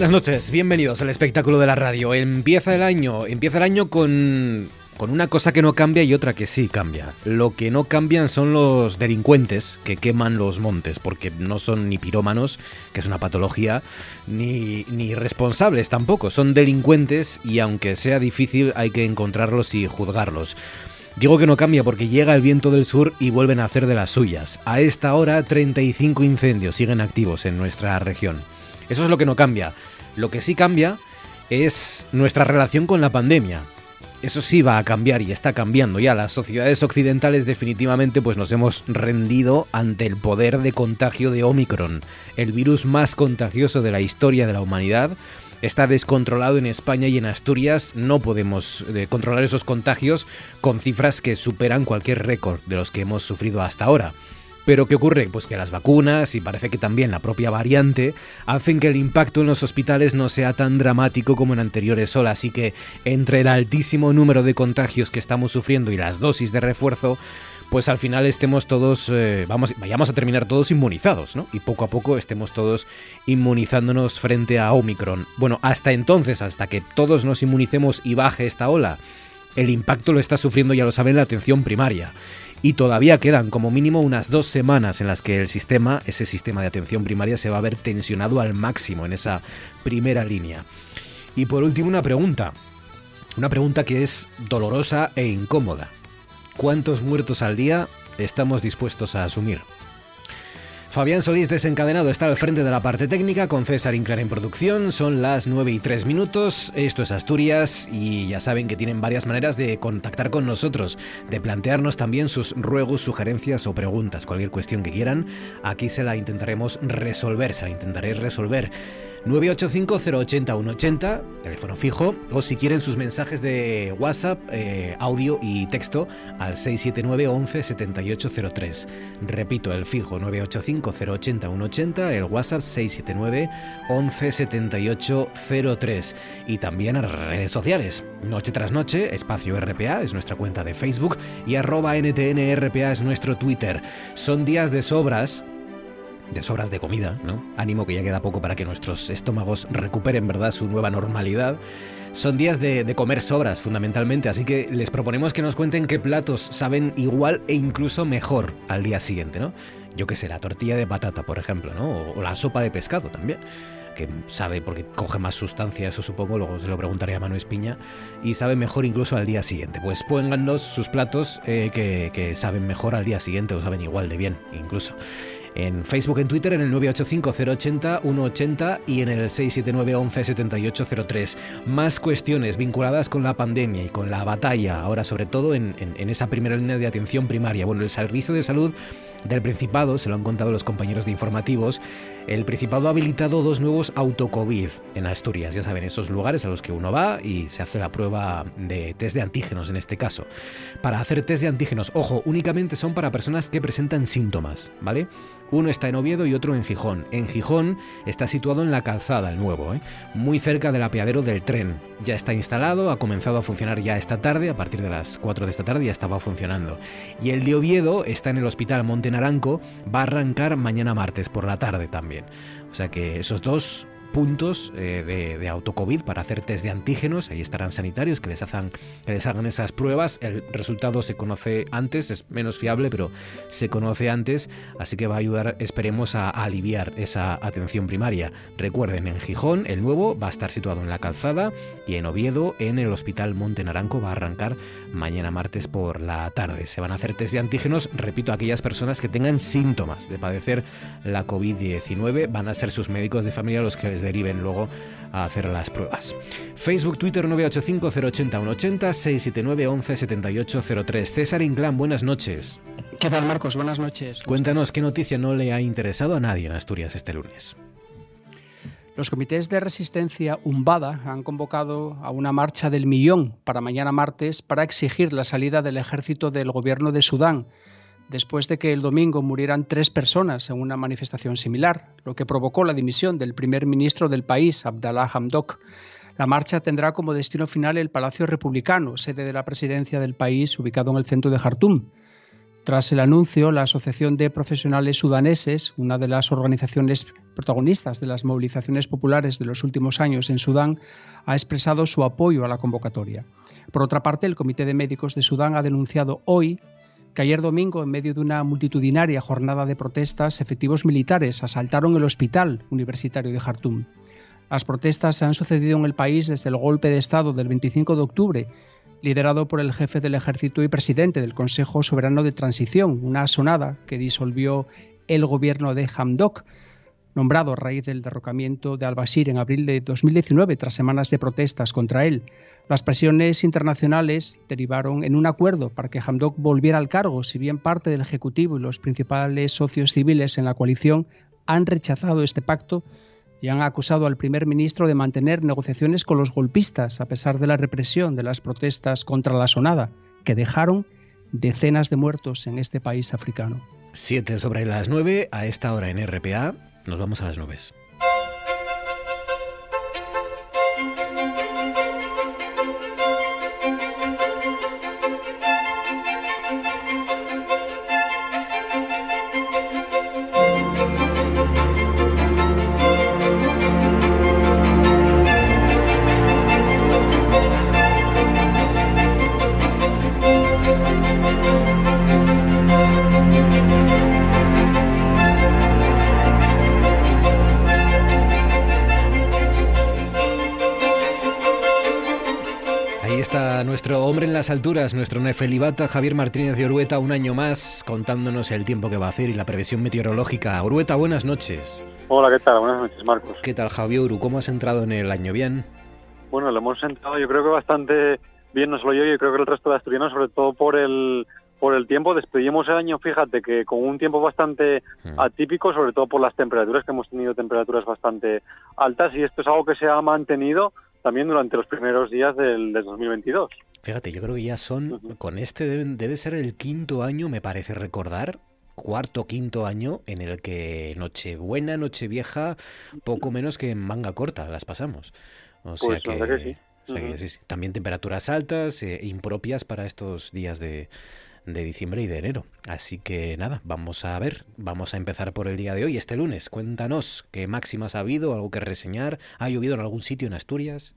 Buenas noches, bienvenidos al espectáculo de la radio. Empieza el año, empieza el año con, con una cosa que no cambia y otra que sí cambia. Lo que no cambian son los delincuentes que queman los montes, porque no son ni pirómanos, que es una patología, ni, ni responsables tampoco, son delincuentes y aunque sea difícil hay que encontrarlos y juzgarlos. Digo que no cambia porque llega el viento del sur y vuelven a hacer de las suyas. A esta hora 35 incendios siguen activos en nuestra región. Eso es lo que no cambia. Lo que sí cambia es nuestra relación con la pandemia. Eso sí va a cambiar y está cambiando ya. Las sociedades occidentales definitivamente pues nos hemos rendido ante el poder de contagio de Omicron, el virus más contagioso de la historia de la humanidad. Está descontrolado en España y en Asturias. No podemos eh, controlar esos contagios con cifras que superan cualquier récord de los que hemos sufrido hasta ahora. Pero ¿qué ocurre? Pues que las vacunas y parece que también la propia variante hacen que el impacto en los hospitales no sea tan dramático como en anteriores olas y que entre el altísimo número de contagios que estamos sufriendo y las dosis de refuerzo, pues al final estemos todos, eh, vamos, vayamos a terminar todos inmunizados, ¿no? Y poco a poco estemos todos inmunizándonos frente a Omicron. Bueno, hasta entonces, hasta que todos nos inmunicemos y baje esta ola, el impacto lo está sufriendo, ya lo saben, la atención primaria y todavía quedan como mínimo unas dos semanas en las que el sistema, ese sistema de atención primaria, se va a ver tensionado al máximo en esa primera línea. Y por último una pregunta, una pregunta que es dolorosa e incómoda. ¿Cuántos muertos al día estamos dispuestos a asumir? Fabián Solís desencadenado está al frente de la parte técnica con César Inclán en producción. Son las 9 y 3 minutos. Esto es Asturias y ya saben que tienen varias maneras de contactar con nosotros, de plantearnos también sus ruegos, sugerencias o preguntas. Cualquier cuestión que quieran, aquí se la intentaremos resolver, se la intentaré resolver. 985-080-180, teléfono fijo, o si quieren sus mensajes de WhatsApp, eh, audio y texto al 679 11 7803. Repito, el fijo 985-080-180, el WhatsApp 679 11 7803. Y también a redes sociales. Noche tras noche, espacio RPA es nuestra cuenta de Facebook y arroba NTNRPA es nuestro Twitter. Son días de sobras de sobras de comida, ¿no? Ánimo que ya queda poco para que nuestros estómagos recuperen, ¿verdad?, su nueva normalidad. Son días de, de, comer sobras, fundamentalmente, así que les proponemos que nos cuenten qué platos saben igual e incluso mejor al día siguiente, ¿no? Yo qué sé, la tortilla de patata, por ejemplo, ¿no? O, la sopa de pescado también que sabe porque coge más sustancia, eso supongo, luego se lo preguntaré a Manu Espiña, y sabe mejor incluso al día siguiente. Pues póngannos sus platos eh, que, que saben mejor al día siguiente o saben igual de bien, incluso en Facebook, en Twitter, en el 985-080-180 y en el 679-11-7803. Más cuestiones vinculadas con la pandemia y con la batalla, ahora sobre todo en, en, en esa primera línea de atención primaria. Bueno, el Servicio de Salud del Principado, se lo han contado los compañeros de informativos, el Principado ha habilitado dos nuevos autocovid en Asturias. Ya saben, esos lugares a los que uno va y se hace la prueba de test de antígenos en este caso. Para hacer test de antígenos, ojo, únicamente son para personas que presentan síntomas, ¿vale? Uno está en Oviedo y otro en Gijón. En Gijón está situado en la calzada, el nuevo, ¿eh? muy cerca del apeadero del tren. Ya está instalado, ha comenzado a funcionar ya esta tarde, a partir de las 4 de esta tarde ya estaba funcionando. Y el de Oviedo está en el Hospital Monte Naranco, va a arrancar mañana martes por la tarde también. O sea que esos dos puntos de, de autocovid para hacer test de antígenos. Ahí estarán sanitarios que les, hagan, que les hagan esas pruebas. El resultado se conoce antes, es menos fiable, pero se conoce antes, así que va a ayudar, esperemos, a, aliviar esa atención primaria. Recuerden, en Gijón, el nuevo va a estar situado en la calzada y en Oviedo, en el Hospital Monte Naranco, va a arrancar mañana martes por la tarde. Se van a hacer test de antígenos, repito, aquellas personas que tengan síntomas de padecer la COVID-19, van a ser sus médicos de familia los que les deriven luego a hacer las pruebas. Facebook, Twitter 985 080 180 679 11 78 03. César Inclán, buenas noches. ¿Qué tal, Marcos? Buenas noches. Cuéntanos qué noticia no le ha interesado a nadie en Asturias este lunes. Los comités de resistencia Umbada han convocado a una marcha del millón para mañana martes para exigir la salida del ejército del gobierno de Sudán, después de que el domingo murieran tres personas en una manifestación similar, lo que provocó la dimisión del primer ministro del país, Abdallah Hamdok. La marcha tendrá como destino final el Palacio Republicano, sede de la presidencia del país, ubicado en el centro de Jartum. Tras el anuncio, la Asociación de Profesionales Sudaneses, una de las organizaciones protagonistas de las movilizaciones populares de los últimos años en Sudán, ha expresado su apoyo a la convocatoria. Por otra parte, el Comité de Médicos de Sudán ha denunciado hoy que ayer domingo, en medio de una multitudinaria jornada de protestas, efectivos militares asaltaron el hospital universitario de Jartum. Las protestas se han sucedido en el país desde el golpe de Estado del 25 de octubre liderado por el jefe del ejército y presidente del Consejo Soberano de Transición, una sonada que disolvió el gobierno de Hamdok, nombrado a raíz del derrocamiento de al-Bashir en abril de 2019 tras semanas de protestas contra él. Las presiones internacionales derivaron en un acuerdo para que Hamdok volviera al cargo, si bien parte del Ejecutivo y los principales socios civiles en la coalición han rechazado este pacto y han acusado al primer ministro de mantener negociaciones con los golpistas a pesar de la represión de las protestas contra la sonada, que dejaron decenas de muertos en este país africano. Siete sobre las nueve, a esta hora en RPA, nos vamos a las nubes. Alturas, nuestro nefelibata Javier Martínez de Orueta, un año más, contándonos el tiempo que va a hacer y la previsión meteorológica. Orueta, buenas noches. Hola, ¿qué tal? Buenas noches, Marcos. ¿Qué tal, Javier Uru? ¿Cómo has entrado en el año? ¿Bien? Bueno, lo hemos entrado yo creo que bastante bien, no solo yo, yo creo que el resto de asturianos, sobre todo por el por el tiempo. Despedimos el año, fíjate, que con un tiempo bastante mm. atípico, sobre todo por las temperaturas, que hemos tenido temperaturas bastante altas, y esto es algo que se ha mantenido también durante los primeros días del, del 2022. Fíjate, yo creo que ya son, con este debe, ser el quinto año, me parece recordar, cuarto, quinto año en el que Nochebuena, Nochevieja, poco menos que en manga corta las pasamos. O sea pues que, sí. También temperaturas altas, e impropias para estos días de, de diciembre y de enero. Así que nada, vamos a ver, vamos a empezar por el día de hoy, este lunes. Cuéntanos qué máximas ha habido, algo que reseñar, ¿ha llovido en algún sitio en Asturias?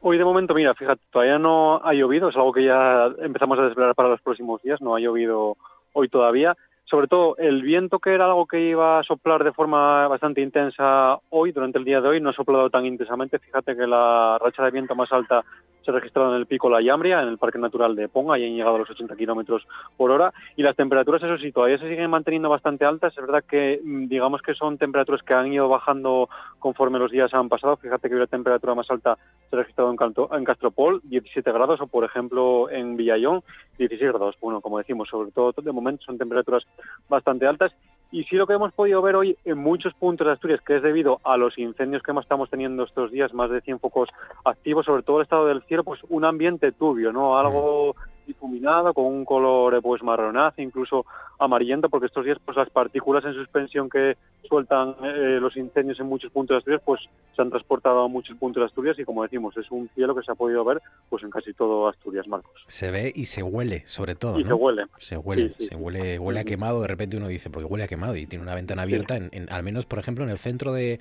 Hoy de momento, mira, fíjate, todavía no ha llovido, es algo que ya empezamos a desvelar para los próximos días, no ha llovido hoy todavía. Sobre todo el viento, que era algo que iba a soplar de forma bastante intensa hoy, durante el día de hoy, no ha soplado tan intensamente. Fíjate que la racha de viento más alta se ha registrado en el pico La Llambria, en el Parque Natural de Ponga, y han llegado a los 80 kilómetros por hora. Y las temperaturas, eso sí, todavía se siguen manteniendo bastante altas. Es verdad que, mm, digamos que son temperaturas que han ido bajando conforme los días han pasado. Fíjate que la temperatura más alta se ha registrado en, en Castropol, 17 grados, o por ejemplo en Villallón, 16 grados. Bueno, como decimos, sobre todo de momento son temperaturas bastante altas y sí lo que hemos podido ver hoy en muchos puntos de Asturias, que es debido a los incendios que estamos teniendo estos días, más de 100 focos activos, sobre todo el estado del cielo, pues un ambiente turbio, ¿no? Algo difuminado, con un color pues marronazo, incluso amarillento, porque estos días pues las partículas en suspensión que sueltan eh, los incendios en muchos puntos de Asturias, pues se han transportado a muchos puntos de Asturias y como decimos, es un cielo que se ha podido ver pues en casi todo Asturias, Marcos. Se ve y se huele, sobre todo. Y se huele. Se huele, se huele, huele a quemado, de repente uno dice, porque huele a quemado y tiene una ventana abierta, en, al menos, por ejemplo, en el centro de,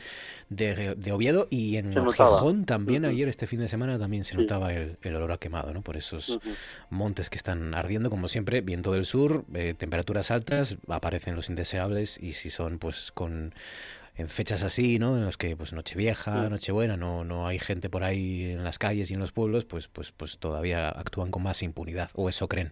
de, Oviedo y en Gijón también, ayer, este fin de semana, también se notaba el, olor a quemado, ¿no? Por esos montes que están ardiendo, como siempre, viento del sur, eh, temperaturas altas, aparecen los indeseables y si son pues con en fechas así, ¿no? En los que pues Nochevieja, Nochebuena, no no hay gente por ahí en las calles y en los pueblos, pues pues pues todavía actúan con más impunidad o eso creen.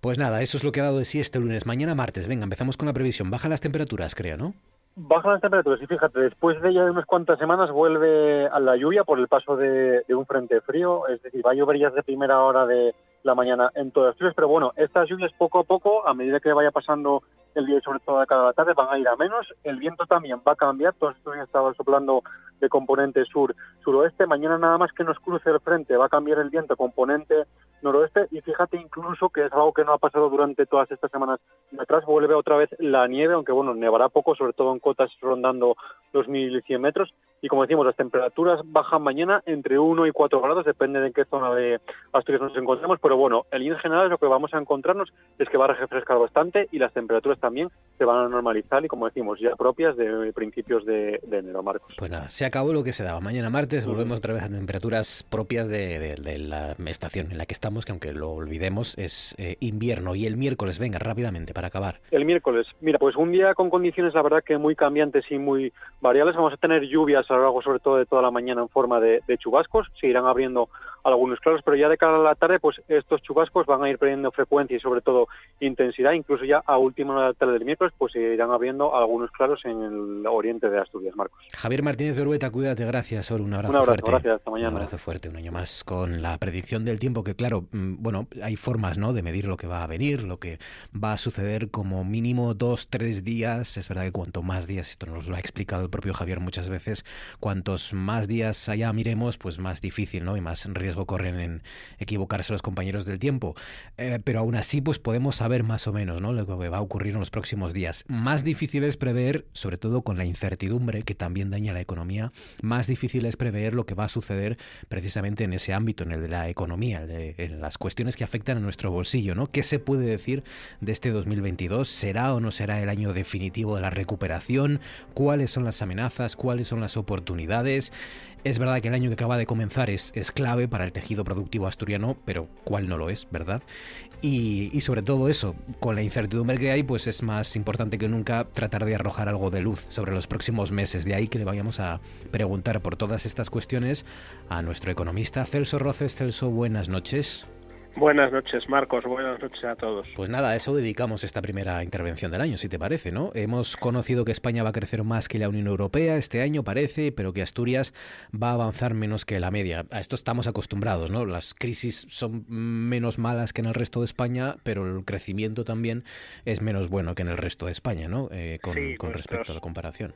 Pues nada, eso es lo que ha dado de sí este lunes. Mañana martes, venga, empezamos con la previsión. Bajan las temperaturas, creo, ¿no? Bajan las temperaturas y fíjate, después de ya de unas cuantas semanas vuelve a la lluvia por el paso de, de un frente frío, es decir, va a llover ya de primera hora de la mañana. En todas Asturias, pero bueno, estas lluvias poco a poco, a medida que vaya pasando el día y sobre todo cada tarde, van a ir a menos. El viento también va a cambiar, todos estos días estaba soplando de componente sur-suroeste. Mañana nada más que nos cruce el frente, va a cambiar el viento componente noroeste. Y fíjate incluso que es algo que no ha pasado durante todas estas semanas de atrás, vuelve otra vez la nieve, aunque bueno, nevará poco, sobre todo en cotas rondando los 1.100 metros y como decimos, las temperaturas bajan mañana entre 1 y 4 grados, depende de en qué zona de Asturias nos encontremos, pero bueno, en línea general lo que vamos a encontrarnos es que va a refrescar bastante y las temperaturas también se van a normalizar y como decimos, ya propias de principios de, enero, Marcos. Pues nada, se acabó lo que se daba. Mañana martes volvemos otra vez a temperaturas propias de, la estación en la que estamos, que aunque lo olvidemos, es eh, invierno. Y el miércoles, venga, rápidamente, para acabar. El miércoles, mira, pues un día con condiciones, la verdad que muy cambiantes y muy variables. Vamos a tener lluvias a lo largo sobre todo de toda la mañana en forma de, chubascos, se irán abriendo algunos claros, pero ya de cara a la tarde, pues estos chubascos van a ir perdiendo frecuencia y sobre todo intensidad, incluso ya a última hora de la tarde del miércoles, pues se irán abriendo algunos claros en el oriente de Asturias, Marcos. Javier Martínez de Urueta, cuídate, gracias, un abrazo, un abrazo fuerte. Gracias, hasta mañana. Un abrazo fuerte, un año más con la predicción del tiempo, que claro, mm, bueno, hay formas, ¿no?, de medir lo que va a venir, lo que va a suceder como mínimo dos, tres días, es verdad que cuanto más días, esto nos lo ha explicado el propio Javier muchas veces, cuantos más días allá miremos, pues más difícil, ¿no? Y más riesgo corren en equivocarse los compañeros del tiempo. Eh, pero aún así, pues podemos saber más o menos, ¿no? Lo que va a ocurrir en los próximos días. Más difícil es prever, sobre todo con la incertidumbre que también daña la economía, más difícil es prever lo que va a suceder precisamente en ese ámbito, en el de la economía, en las cuestiones que afectan a nuestro bolsillo, ¿no? ¿Qué se puede decir de este 2022? ¿Será o no será el año definitivo de la recuperación? ¿Cuáles son las amenazas? ¿Cuáles son las oportunidades? Es verdad que el año que acaba de comenzar es, es clave para el tejido productivo asturiano, pero ¿cuál no lo es, verdad? Y, y, sobre todo eso, con la incertidumbre que hay, pues es más importante que nunca tratar de arrojar algo de luz sobre los próximos meses. De ahí que le vayamos a preguntar por todas estas cuestiones a nuestro economista Celso Roces. Celso, buenas noches. Buenas noches, Marcos. Buenas noches a todos. Pues nada, a eso dedicamos esta primera intervención del año, si te parece, ¿no? Hemos conocido que España va a crecer más que la Unión Europea este año, parece, pero que Asturias va a avanzar menos que la media. A esto estamos acostumbrados, ¿no? Las crisis son menos malas que en el resto de España, pero el crecimiento también es menos bueno que en el resto de España, ¿no? Eh, con, con respecto a la comparación.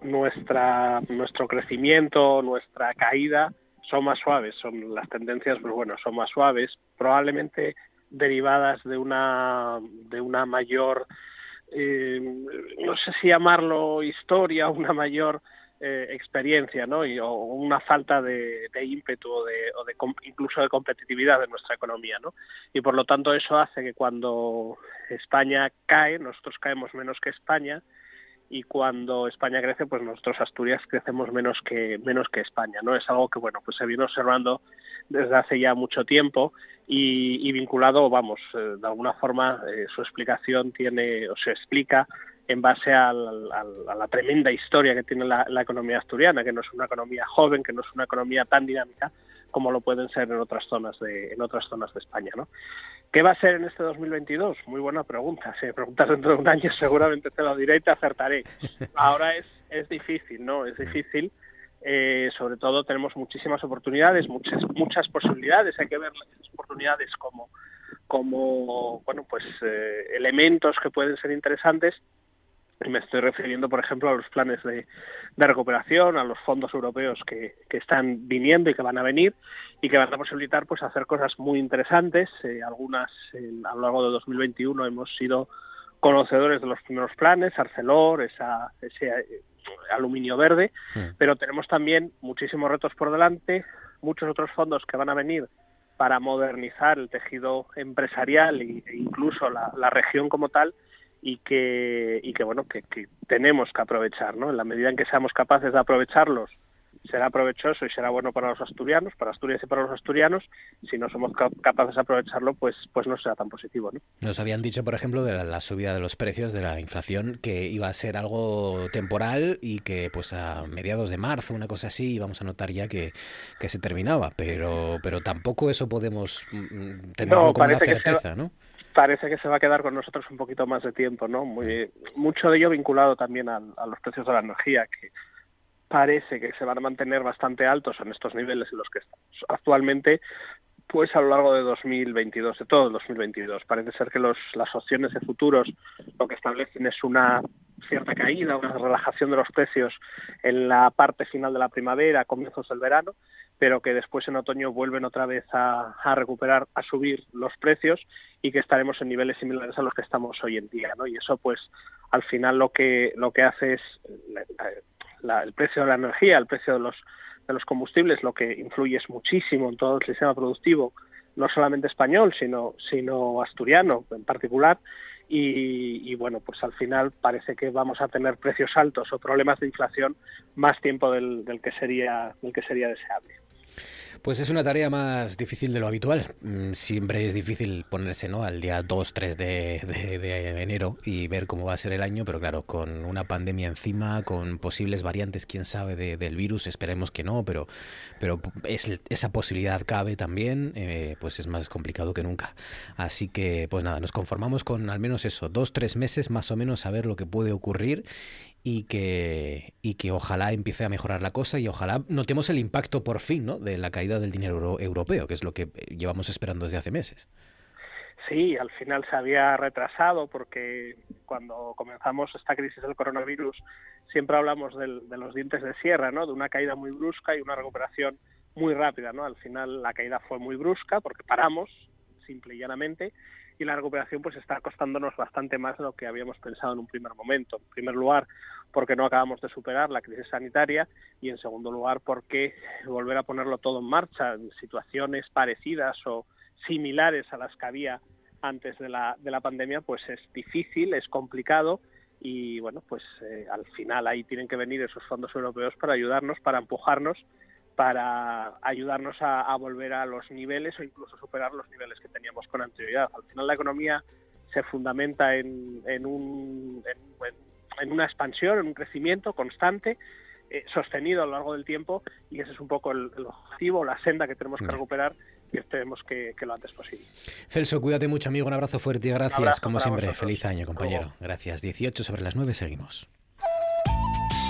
Nuestra, nuestro crecimiento, nuestra caída son más suaves, son las tendencias, pues bueno, son más suaves, probablemente derivadas de una de una mayor eh, no sé si llamarlo historia, una mayor eh, experiencia, ¿no? Y, o una falta de, ímpetu o de, o de, incluso de competitividad de nuestra economía, ¿no? Y por lo tanto eso hace que cuando España cae, nosotros caemos menos que España, y cuando España crece, pues nosotros Asturias crecemos menos que menos que España, ¿no? Es algo que bueno, pues se viene observando desde hace ya mucho tiempo y, vinculado, vamos, eh, de alguna forma eh, su explicación tiene o se explica en base a la tremenda historia que tiene la, economía asturiana, que no es una economía joven, que no es una economía tan dinámica como lo pueden ser en otras zonas de en otras zonas de España, ¿no? ¿Qué va a ser en este 2022? Muy buena pregunta. Si me preguntas dentro de un año seguramente te lo diré y te acertaré. Ahora es, es difícil, ¿no? Es difícil. Eh, sobre todo tenemos muchísimas oportunidades, muchas, muchas posibilidades. Hay que ver las oportunidades como, como bueno, pues, eh, elementos que pueden ser interesantes me estoy refiriendo, por ejemplo, a los planes de, recuperación, a los fondos europeos que, están viniendo y que van a venir y que van a posibilitar pues hacer cosas muy interesantes. Eh, algunas a lo largo de 2021 hemos sido conocedores de los primeros planes, Arcelor, esa, ese eh, aluminio verde, pero tenemos también muchísimos retos por delante, muchos otros fondos que van a venir para modernizar el tejido empresarial e incluso la región como tal y que, y que bueno, que, tenemos que aprovechar, ¿no? En la medida en que seamos capaces de aprovecharlos, será provechoso y será bueno para los asturianos, para Asturias y para los asturianos. Si no somos capaces de aprovecharlo, pues, pues no será tan positivo. ¿no? Nos habían dicho, por ejemplo, de la, subida de los precios, de la inflación, que iba a ser algo temporal y que pues a mediados de marzo, una cosa así, íbamos a notar ya que, que se terminaba. Pero, pero tampoco eso podemos mm, mm, tenerlo con una certeza, ¿no? Parece que se va a quedar con nosotros un poquito más de tiempo, ¿no? Mucho de ello vinculado también a, los precios de la energía, que parece que se van a mantener bastante altos en estos niveles en los que estamos actualmente, pues a lo largo de 2022, de todo el 2022. Parece ser que las opciones de futuros lo que establecen es una cierta caída, una relajación de los precios en la parte final de la primavera, comienzos del verano, pero que después en otoño vuelven otra vez a, recuperar, a subir los precios y que estaremos en niveles similares a los que estamos hoy en día. ¿no? Y eso pues al final lo que, lo que hace es el precio de la energía, el precio de los, de los combustibles, lo que influye es muchísimo en todo el sistema productivo, no solamente español, sino, sino asturiano en particular. Y, bueno, pues al final parece que vamos a tener precios altos o problemas de inflación más tiempo del que sería del que sería deseable. Pues es una tarea más difícil de lo habitual. Mm, siempre es difícil ponerse ¿no? al día 2, 3 de, enero y ver cómo va a ser el año, pero claro, con una pandemia encima, con posibles variantes, quién sabe, del virus, esperemos que no, pero, pero esa posibilidad cabe también, eh, pues es más complicado que nunca. Así que, pues nada, nos conformamos con al menos eso, dos, tres meses más o menos a ver lo que puede ocurrir y que, y que ojalá empiece a mejorar la cosa y ojalá notemos el impacto por fin ¿no? de la caída del dinero europeo, que es lo que llevamos esperando desde hace meses. Sí, al final se había retrasado porque cuando comenzamos esta crisis del coronavirus siempre hablamos de los dientes de sierra, ¿no? de una caída muy brusca y una recuperación muy rápida. ¿no? Al final la caída fue muy brusca porque paramos, simple y llanamente, y la recuperación pues está costándonos bastante más de lo que habíamos pensado en un primer momento. En primer lugar, porque no acabamos de superar la crisis sanitaria y en segundo lugar, porque volver a ponerlo todo en marcha en situaciones parecidas o similares a las que había antes de la, de la pandemia, pues es difícil, es complicado y bueno, pues eh, al final ahí tienen que venir esos fondos europeos para ayudarnos, para empujarnos para ayudarnos a, volver a los niveles o incluso superar los niveles que teníamos con anterioridad. Al final la economía se fundamenta en, un, en, una expansión, en un crecimiento constante, eh, sostenido a lo largo del tiempo y ese es un poco el, objetivo, la senda que tenemos que recuperar y esperemos que, lo antes posible. Celso, cuídate mucho amigo, un abrazo fuerte y gracias como siempre. Feliz año compañero. Gracias. 18 sobre las 9 seguimos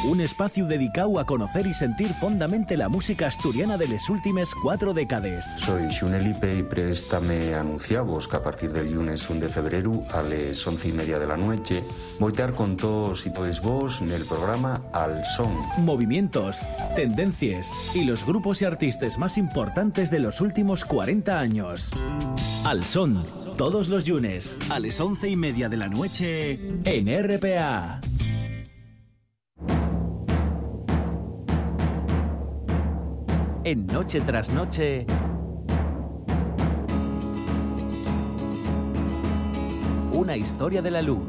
un espacio dedicado a conocer y sentir fondamente la música asturiana de las últimas cuatro décadas. Soy Xunelipe y préstame anunciamos que a partir del lunes 1 de febrero a las once y media de la noche voy a estar con todos y todos vos en el programa Al Son. Movimientos, tendencias y los grupos y artistas más importantes de los últimos 40 años. Al Son, todos los lunes a las once y media de la noche en RPA. En Noche tras Noche. Una historia de la luz.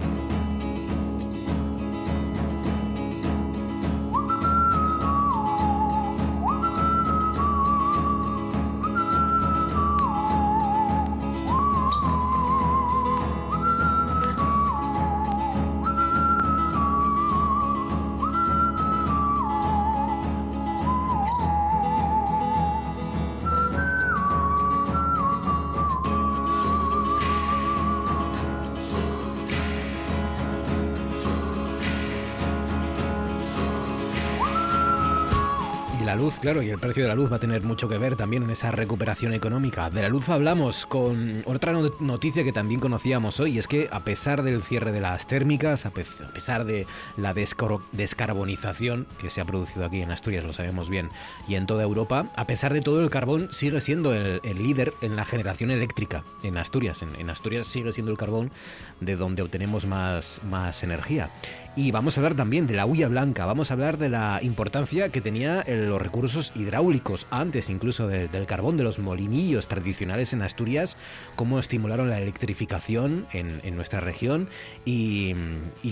Luz, claro, y el precio de la luz va a tener mucho que ver también en esa recuperación económica. De la luz hablamos con otra noticia que también conocíamos hoy, es que a pesar del cierre de las térmicas, a pesar de la descarbonización que se ha producido aquí en Asturias, lo sabemos bien, y en toda Europa, a pesar de todo el carbón sigue siendo el, líder en la generación eléctrica en Asturias. En, Asturias sigue siendo el carbón de donde obtenemos más energía. Y vamos a hablar también de la hulla blanca, vamos a hablar de la importancia que tenía los recursos hidráulicos, antes incluso del carbón, de los molinillos tradicionales en Asturias, cómo estimularon la electrificación en, nuestra región y,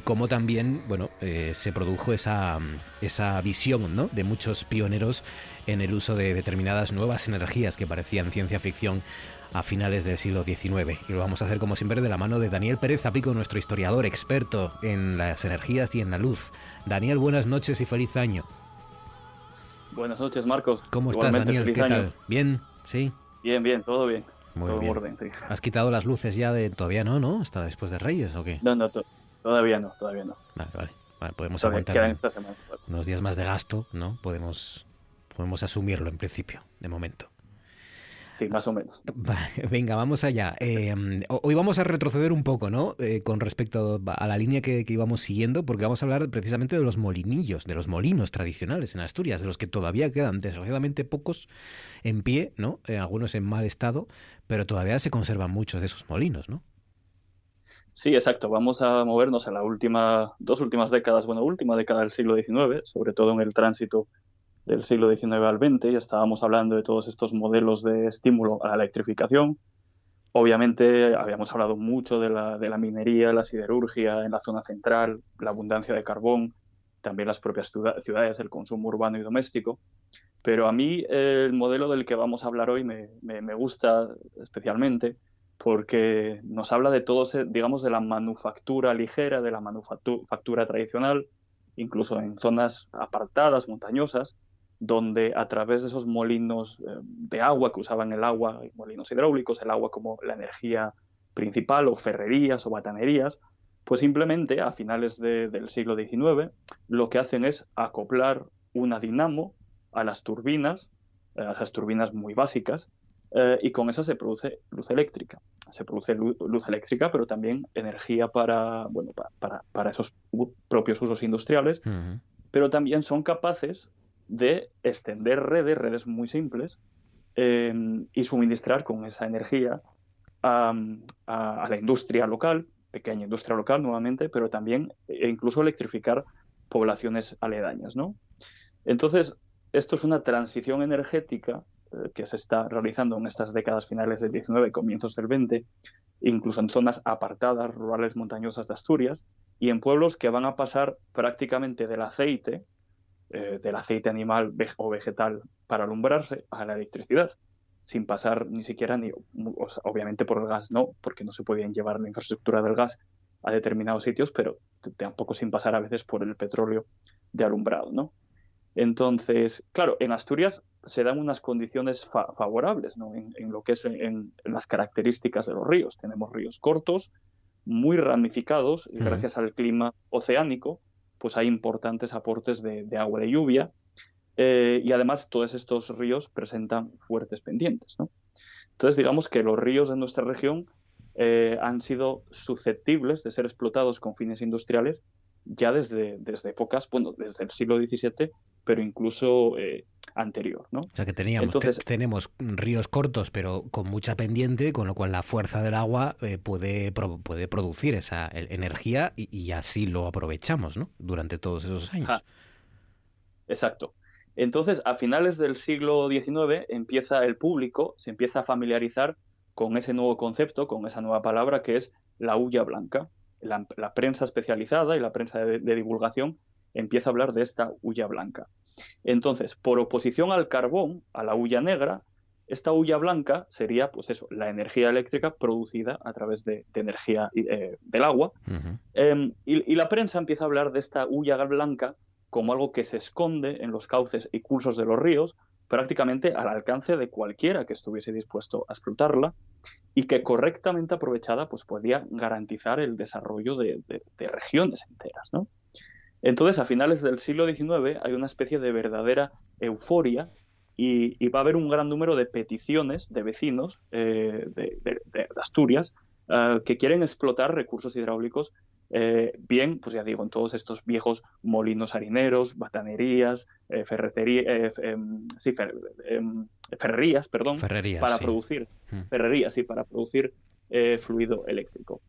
cómo también bueno, eh, se produjo esa, esa visión ¿no? de muchos pioneros en el uso de determinadas nuevas energías que parecían ciencia ficción a finales del siglo XIX. Y lo vamos a hacer como siempre de la mano de Daniel Pérez Zapico, nuestro historiador experto en las energías y en la luz. Daniel, buenas noches y feliz año. Buenas noches, Marcos. ¿Cómo estás, Daniel? ¿Qué tal? ¿Bien? ¿Sí? Bien, bien, todo bien. Muy bien. orden, ¿Has quitado las luces ya de... Todavía no, ¿no? ¿Hasta después de Reyes o qué? No, no, todavía no, todavía no. Vale, vale. podemos aguantar unos días más de gasto, ¿no? Podemos, podemos asumirlo en principio, de momento. Sí, más o menos. Venga, vamos allá. Eh, hoy vamos a retroceder un poco, ¿no? Eh, con respecto a la línea que, íbamos siguiendo, porque vamos a hablar precisamente de los molinillos, de los molinos tradicionales en Asturias, de los que todavía quedan desgraciadamente pocos en pie, ¿no? Eh, algunos en mal estado, pero todavía se conservan muchos de esos molinos, ¿no? Sí, exacto. Vamos a movernos a la última, dos últimas décadas, bueno, última década del siglo XIX, sobre todo en el tránsito del siglo XIX al XX, ya estábamos hablando de todos estos modelos de estímulo a la electrificación. Obviamente habíamos hablado mucho de la, de la minería, la siderurgia en la zona central, la abundancia de carbón, también las propias ciudades, el consumo urbano y doméstico. Pero a mí el modelo del que vamos a hablar hoy me, me, gusta especialmente porque nos habla de todo, digamos, de la manufactura ligera, de la manufactura tradicional, incluso en zonas apartadas, montañosas, donde a través de esos molinos eh, de agua que usaban el agua, molinos hidráulicos, el agua como la energía principal, o ferrerías o batanerías, pues simplemente a finales del siglo XIX lo que hacen es acoplar una dinamo a las turbinas, a esas turbinas muy básicas, eh, y con eso se produce luz eléctrica. Se produce luz, eléctrica, pero también energía para, bueno, para, para, esos propios usos industriales, pero también son capaces de extender redes, redes muy simples, em, y suministrar con esa energía a, la industria local, pequeña industria local nuevamente, pero también e incluso electrificar poblaciones aledañas. ¿no? Entonces, esto es una transición energética eh, que se está realizando en estas décadas finales del 19 y comienzos del 20, incluso en zonas apartadas, rurales, montañosas de Asturias, y en pueblos que van a pasar prácticamente del aceite, eh, del aceite animal o vegetal para alumbrarse a la electricidad, sin pasar ni siquiera, ni, obviamente por el gas no, porque no se podían llevar la infraestructura del gas a determinados sitios, pero tampoco sin pasar a veces por el petróleo de alumbrado, ¿no? Entonces, claro, en Asturias se dan unas condiciones favorables ¿no? en, lo que es en, las características de los ríos. Tenemos ríos cortos, muy ramificados, gracias al clima oceánico, pues hay importantes aportes de, agua de lluvia eh, y además todos estos ríos presentan fuertes pendientes. Entonces digamos que los ríos de nuestra región eh, han sido susceptibles de ser explotados con fines industriales ya desde, desde épocas, bueno, desde el siglo XVII, pero incluso eh, anterior, ¿no? O sea que teníamos, tenemos ríos cortos, pero con mucha pendiente, con lo cual la fuerza del agua eh, puede, puede producir esa energía y, así lo aprovechamos, ¿no? Durante todos esos años. Exacto. Entonces, a finales del siglo XIX empieza el público, se empieza a familiarizar con ese nuevo concepto, con esa nueva palabra que es la hulla blanca la, prensa especializada y la prensa de, divulgación empieza a hablar de esta hulla blanca. Entonces, por oposición al carbón, a la hulla negra, esta hulla blanca sería, pues eso, la energía eléctrica producida a través de, energía eh, del agua. Em, y, y, la prensa empieza a hablar de esta hulla blanca como algo que se esconde en los cauces y cursos de los ríos, prácticamente al alcance de cualquiera que estuviese dispuesto a explotarla y que correctamente aprovechada pues podía garantizar el desarrollo de, regiones enteras. ¿no? Entonces, a finales del siglo XIX hay una especie de verdadera euforia y, va a haber un gran número de peticiones de vecinos eh, de, Asturias eh, que quieren explotar recursos hidráulicos eh, bien, pues ya digo, en todos estos viejos molinos harineros, batanerías, ferreterías, em, sí, em, ferrerías, perdón, para producir, mm. ferrerías, sí, para producir fluido eléctrico.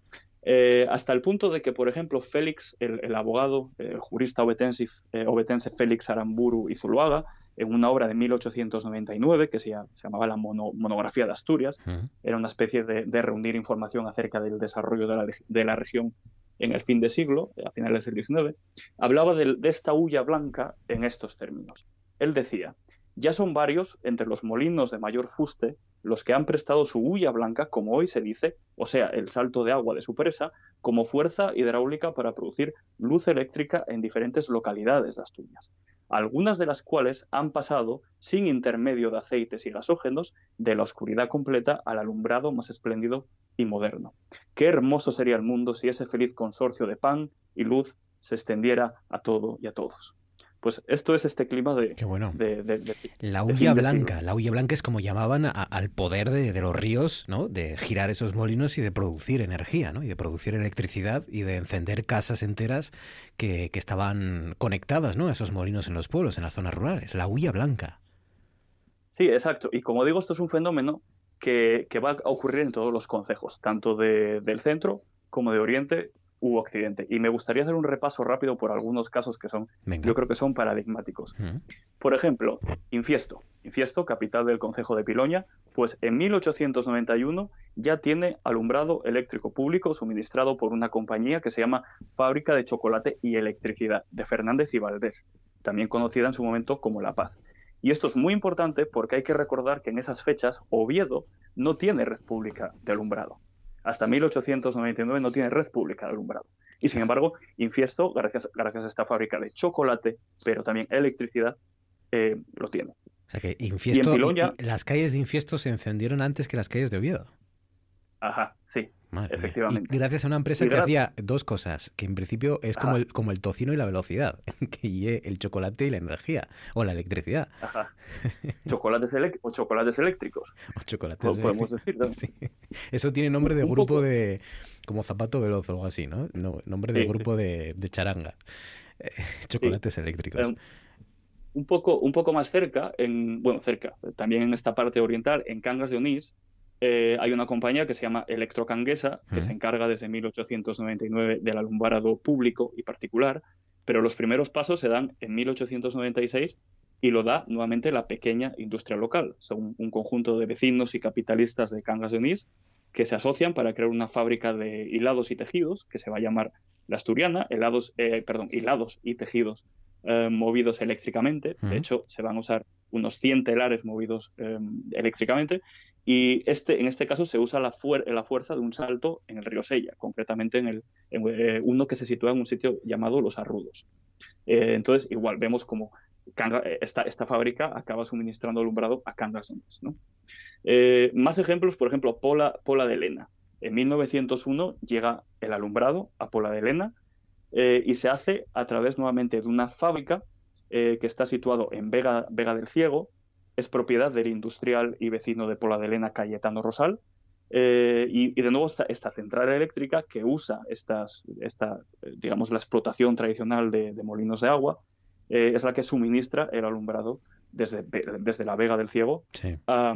hasta el punto de que, por ejemplo, Félix, el, abogado, el jurista obetense, obetense Félix Aramburu y Zuluaga, en una obra de 1899 que se, llamaba la Monografía de Asturias. Era una especie de, reunir información acerca del desarrollo de la, región en el fin de siglo, a finales del XIX. Hablaba de, esta hulla blanca en estos términos. Él decía, ya son varios entre los molinos de mayor fuste los que han prestado su hulla blanca, como hoy se dice, o sea, el salto de agua de su presa, como fuerza hidráulica para producir luz eléctrica en diferentes localidades de Asturias algunas de las cuales han pasado, sin intermedio de aceites y gasógenos, de la oscuridad completa al alumbrado más espléndido y moderno. Qué hermoso sería el mundo si ese feliz consorcio de pan y luz se extendiera a todo y a todos. Pues esto es este clima de... Qué bueno. la hulla blanca. La hulla blanca es como llamaban al poder de, los ríos, ¿no? De girar esos molinos y de producir energía, ¿no? Y de producir electricidad y de encender casas enteras que, estaban conectadas, ¿no? A esos molinos en los pueblos, en las zonas rurales. La hulla blanca. Sí, exacto. Y como digo, esto es un fenómeno que, va a ocurrir en todos los concejos, tanto del centro como de Oriente u Occidente. Y me gustaría hacer un repaso rápido por algunos casos que son, yo creo que son paradigmáticos. Por ejemplo, Infiesto. Infiesto, capital del Concejo de Piloña, pues en 1891 ya tiene alumbrado eléctrico público suministrado por una compañía que se llama Fábrica de Chocolate y Electricidad de Fernández y Valdés, también conocida en su momento como La Paz. Y esto es muy importante porque hay que recordar que en esas fechas Oviedo no tiene red pública de alumbrado hasta 1899 no tiene red pública de alumbrado. Y sin embargo, Infiesto, gracias, gracias a esta fábrica de chocolate, pero también electricidad, eh, lo tiene. O sea que Infiesto, las calles de Infiesto se encendieron antes que las calles de Oviedo. Ajá, sí. Efectivamente. gracias a una empresa que hacía dos cosas, que en principio es como el, como el tocino y la velocidad, que el chocolate y la energía, o la electricidad. Ajá. Chocolates o chocolates eléctricos. O chocolates podemos decir, Eso tiene nombre de grupo de... como zapato veloz o algo así, ¿no? nombre de grupo de, charanga. Eh, chocolates eléctricos. Em, un poco, un poco más cerca, en, bueno, cerca, también en esta parte oriental, en Cangas de Onís, eh, hay una compañía que se llama Electrocanguesa, que se encarga desde 1899 del alumbrado público y particular, pero los primeros pasos se dan en 1896 y lo da nuevamente la pequeña industria local. Son un conjunto de vecinos y capitalistas de Cangas de Onís que se asocian para crear una fábrica de hilados y tejidos que se va a llamar La Asturiana, helados, eh, perdón, hilados y tejidos eh, movidos eléctricamente. De hecho, se van a usar unos 100 telares movidos eléctricamente y este, en este caso se usa la, la fuerza de un salto en el río Sella, concretamente en, el, eh, uno que se sitúa en un sitio llamado Los Arrudos. Eh, entonces, igual vemos como eh, esta, esta fábrica acaba suministrando alumbrado a Cangas ¿no? más ejemplos, por ejemplo, Pola, Pola de Elena. En 1901 llega el alumbrado a Pola de Elena y se hace a través nuevamente de una fábrica que está situado en Vega, Vega del Ciego, es propiedad del industrial y vecino de Pola de Elena, Cayetano Rosal. Eh, y, de nuevo esta, central eléctrica que usa estas, esta, digamos, la explotación tradicional de, molinos de agua, eh, es la que suministra el alumbrado desde, desde la Vega del Ciego a,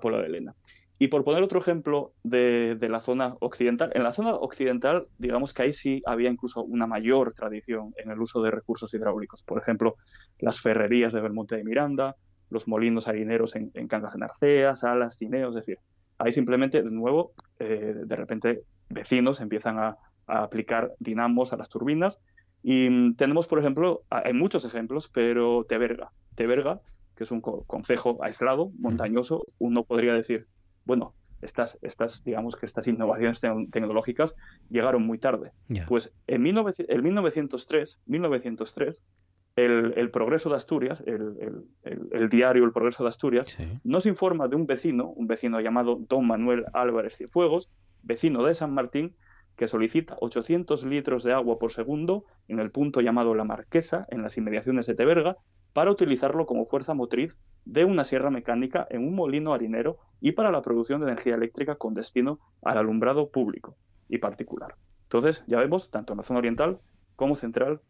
Pola de Elena. Y por poner otro ejemplo de, de, la zona occidental, en la zona occidental, digamos que ahí sí había incluso una mayor tradición en el uso de recursos hidráulicos. Por ejemplo, las ferrerías de Belmonte de Miranda, los molinos harineros en, Cangas de Narcea, Salas, Cineos, es decir, ahí simplemente, de nuevo, eh, de repente vecinos empiezan a, aplicar dinamos a las turbinas. Y mm, tenemos, por ejemplo, hay muchos ejemplos, pero Teberga, Teberga, que es un concejo aislado, montañoso, uno podría decir, bueno, estas, estas, digamos que estas innovaciones tecnológicas llegaron muy tarde. Pues en, en 1903, 1903 el, Progreso de Asturias, el, diario El Progreso de Asturias, nos informa de un vecino, un vecino llamado Don Manuel Álvarez Cienfuegos, vecino de San Martín, que solicita 800 litros de agua por segundo en el punto llamado La Marquesa, en las inmediaciones de Teberga, para utilizarlo como fuerza motriz de una sierra mecánica en un molino harinero y para la producción de energía eléctrica con destino al alumbrado público y particular. Entonces, ya vemos, tanto en la zona oriental como central,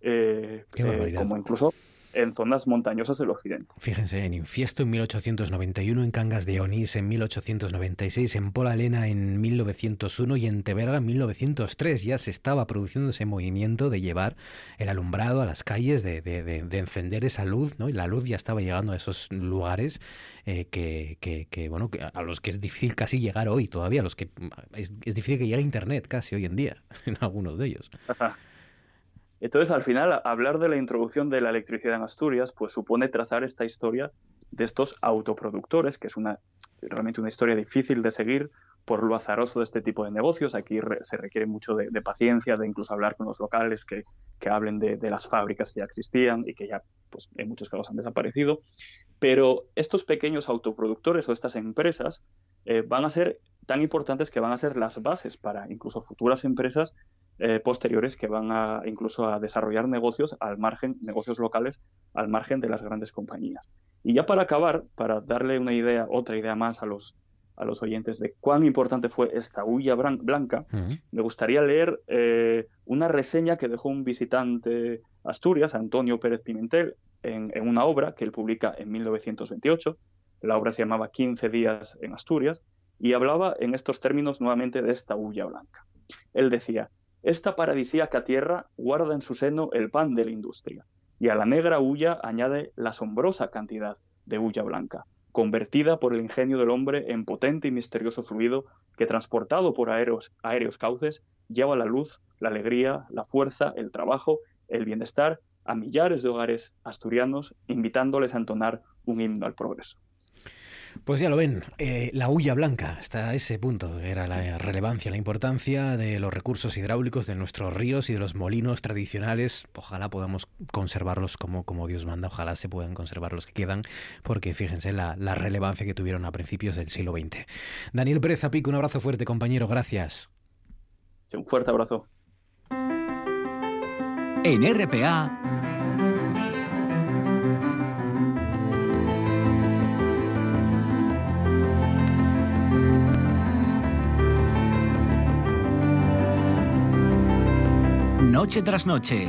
eh, eh, como incluso en zonas montañosas del occidente. Fíjense, en Infiesto en 1891, en Cangas de Onís en 1896, en Pola Elena en 1901 y en Teberga en 1903 ya se estaba produciendo ese movimiento de llevar el alumbrado a las calles, de, de, encender esa luz, ¿no? Y la luz ya estaba llegando a esos lugares eh, que, que, bueno, a los que es difícil casi llegar hoy todavía, a los que es, es difícil que llegue Internet casi hoy en día, en algunos de ellos. Entonces, al final, hablar de la introducción de la electricidad en Asturias, pues supone trazar esta historia de estos autoproductores, que es una realmente una historia difícil de seguir por lo azaroso de este tipo de negocios. Aquí se requiere mucho de, paciencia, de incluso hablar con los locales que, hablen de, las fábricas que ya existían y que ya, pues, en muchos casos han desaparecido. Pero estos pequeños autoproductores o estas empresas eh, van a ser tan importantes que van a ser las bases para incluso futuras empresas eh, posteriores que van a incluso a desarrollar negocios al margen, negocios locales al margen de las grandes compañías. Y ya para acabar, para darle una idea, otra idea más a los, a los oyentes de cuán importante fue esta huella blanca, me gustaría leer eh, una reseña que dejó un visitante Asturias, Antonio Pérez Pimentel, en, en, una obra que él publica en 1928. La obra se llamaba 15 días en Asturias y hablaba en estos términos nuevamente de esta huella blanca. Él decía, esta paradisíaca tierra guarda en su seno el pan de la industria, y a la negra hulla añade la asombrosa cantidad de hulla blanca, convertida por el ingenio del hombre en potente y misterioso fluido que, transportado por aéreos, aéreos cauces, lleva la luz, la alegría, la fuerza, el trabajo, el bienestar a millares de hogares asturianos, invitándoles a entonar un himno al progreso. Pues ya lo ven, eh, la hulla blanca, hasta ese punto era la relevancia, la importancia de los recursos hidráulicos de nuestros ríos y de los molinos tradicionales. Ojalá podamos conservarlos como, como Dios manda, ojalá se puedan conservar los que quedan, porque fíjense la, la relevancia que tuvieron a principios del siglo XX. Daniel Pérez Apico, un abrazo fuerte, compañero, gracias. Un fuerte abrazo. En RPA. Noche tras noche.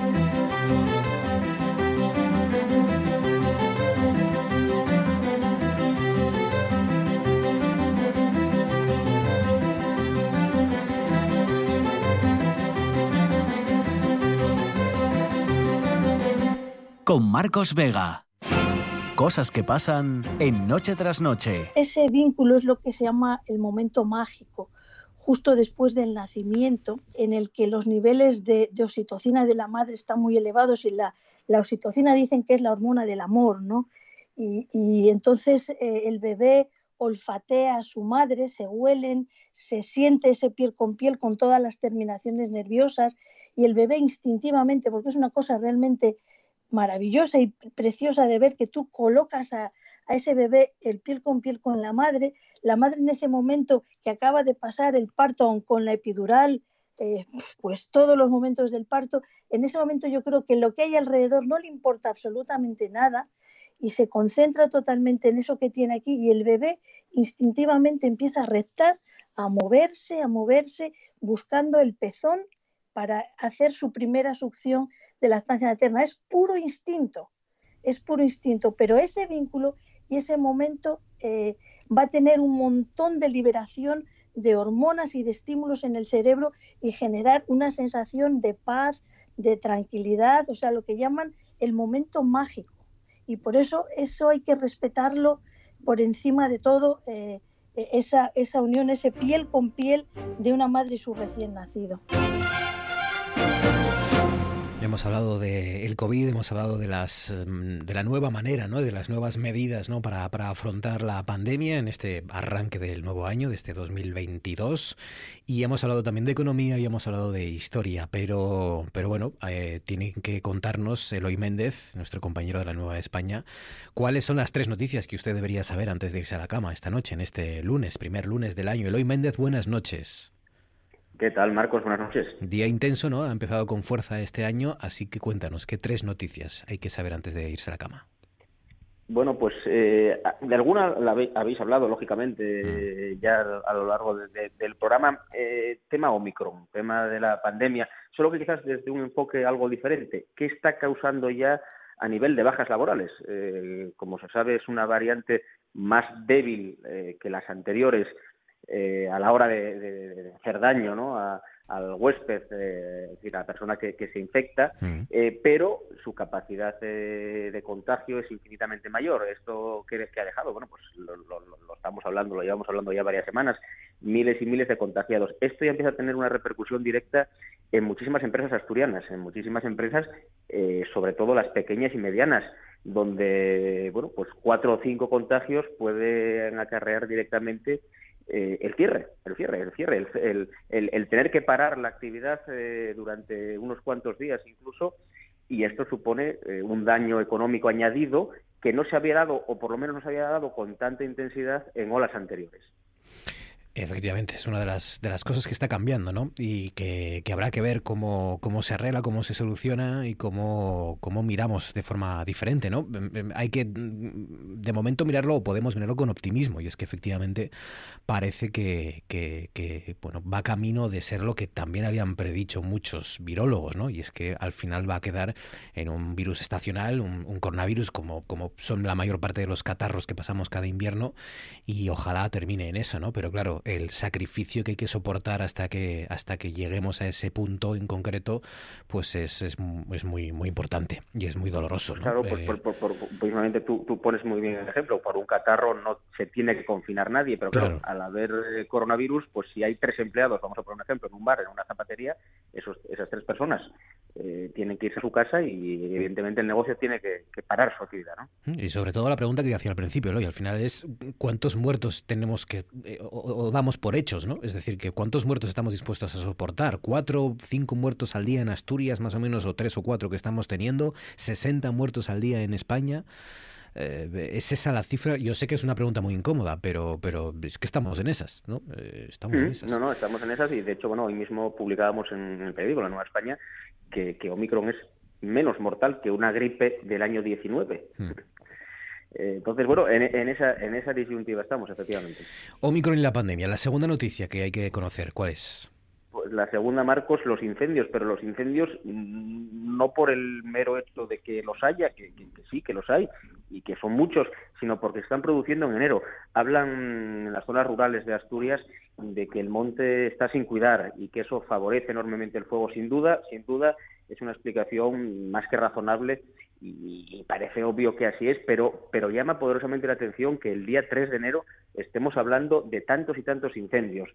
Con Marcos Vega. Cosas que pasan en noche tras noche. Ese vínculo es lo que se llama el momento mágico justo después del nacimiento, en el que los niveles de, oxitocina de la madre están muy elevados y la, oxitocina dicen que es la hormona del amor, ¿no? Y, entonces eh, el bebé olfatea a su madre, se huelen, se siente ese piel con piel con todas las terminaciones nerviosas y el bebé instintivamente, porque es una cosa realmente maravillosa y preciosa de ver que tú colocas a, a ese bebé el piel con piel con la madre, la madre en ese momento que acaba de pasar el parto con la epidural, eh, pues todos los momentos del parto, en ese momento yo creo que lo que hay alrededor no le importa absolutamente nada y se concentra totalmente en eso que tiene aquí y el bebé instintivamente empieza a reptar, a moverse, a moverse, buscando el pezón para hacer su primera succión de la estancia materna. Es puro instinto, es puro instinto, pero ese vínculo y ese momento eh, va a tener un montón de liberación de hormonas y de estímulos en el cerebro y generar una sensación de paz, de tranquilidad, o sea, lo que llaman el momento mágico. Y por eso eso hay que respetarlo por encima de todo, eh, esa, esa unión, ese piel con piel de una madre y su recién nacido. Hemos hablado del COVID, hemos hablado de las mm, de la nueva manera, ¿no? de las nuevas medidas ¿no? para, para, afrontar la pandemia en este arranque del nuevo año, de este 2022. Y hemos hablado también de economía y hemos hablado de historia. Pero, pero bueno, eh, tiene que contarnos Eloy Méndez, nuestro compañero de la Nueva España, cuáles son las tres noticias que usted debería saber antes de irse a la cama esta noche, en este lunes, primer lunes del año. Eloy Méndez, buenas noches. ¿Qué tal, Marcos? Buenas noches. Día intenso, ¿no? Ha empezado con fuerza este año, así que cuéntanos, ¿qué tres noticias hay que saber antes de irse a la cama? Bueno, pues eh, de alguna la habéis hablado, lógicamente, mm. ya a lo largo del programa. Eh, tema Omicron, tema de la pandemia, solo que quizás desde un enfoque algo diferente. ¿Qué está causando ya a nivel de bajas laborales? Eh, como se sabe, es una variante más débil que las anteriores eh, a la hora de, hacer daño ¿no? al huésped, eh, es decir, a la persona que, se infecta, mm. eh, pero su capacidad de contagio es infinitamente mayor. ¿Esto qué, que ha dejado? Bueno, pues lo, estamos hablando, lo llevamos hablando ya varias semanas, miles y miles de contagiados. Esto ya empieza a tener una repercusión directa en muchísimas empresas asturianas, en muchísimas empresas, sobre todo las pequeñas y medianas, donde, bueno, pues cuatro o cinco contagios pueden acarrear directamente eh, el cierre, el cierre, el cierre, el, el, tener que parar la actividad eh, durante unos cuantos días incluso, y esto supone eh, un daño económico añadido que no se había dado, o por lo menos no se había dado con tanta intensidad en olas anteriores. Efectivamente, es una de las, de las cosas que está cambiando, ¿no? Y que, habrá que ver cómo, cómo se arregla, cómo se soluciona y cómo, cómo miramos de forma diferente, ¿no? Em, em, hay que, mm, de momento, mirarlo o podemos mirarlo con optimismo. Y es que efectivamente parece que, que, bueno, va camino de ser lo que también habían predicho muchos virólogos, ¿no? Y es que al final va a quedar en un virus estacional, un, un coronavirus como, como son la mayor parte de los catarros que pasamos cada invierno y ojalá termine en eso, ¿no? Pero claro, el sacrificio que hay que soportar hasta que hasta que lleguemos a ese punto en concreto, pues es, es, muy muy importante y es muy doloroso. Claro, pues, eh, tú, tú, pones muy bien el ejemplo. Por un catarro no se tiene que confinar nadie, pero claro, al haber eh, coronavirus, pues si hay tres empleados, vamos a poner un ejemplo, en un bar, en una zapatería, esos, esas tres personas eh, tienen que irse a su casa y evidentemente el negocio tiene que, parar su actividad. ¿no? Y sobre todo la pregunta que hacía al principio, ¿no? y al final es cuántos muertos tenemos que, o, damos por hechos, ¿no? Es decir, que cuántos muertos estamos dispuestos a soportar, cuatro, cinco muertos al día en Asturias más o menos, o tres o cuatro que estamos teniendo, 60 muertos al día en España. Eh, ¿Es esa la cifra? Yo sé que es una pregunta muy incómoda, pero, pero es que estamos en esas, ¿no? Eh, estamos en esas. No, no, estamos en esas y de hecho, bueno, hoy mismo publicábamos en el periódico La Nueva España que, que Omicron es menos mortal que una gripe del año 19. Hmm. Eh, entonces, bueno, en, en, esa, en esa disyuntiva estamos, efectivamente. Omicron y la pandemia. La segunda noticia que hay que conocer, ¿cuál es? Pues la segunda, Marcos, los incendios, pero los incendios mm, no por el mero hecho de que los haya, que, sí, que los hay, y que son muchos, sino porque se están produciendo en enero. Hablan en las zonas rurales de Asturias de que el monte está sin cuidar y que eso favorece enormemente el fuego. Sin duda, sin duda, es una explicación más que razonable y, parece obvio que así es, pero, pero llama poderosamente la atención que el día 3 de enero estemos hablando de tantos y tantos incendios.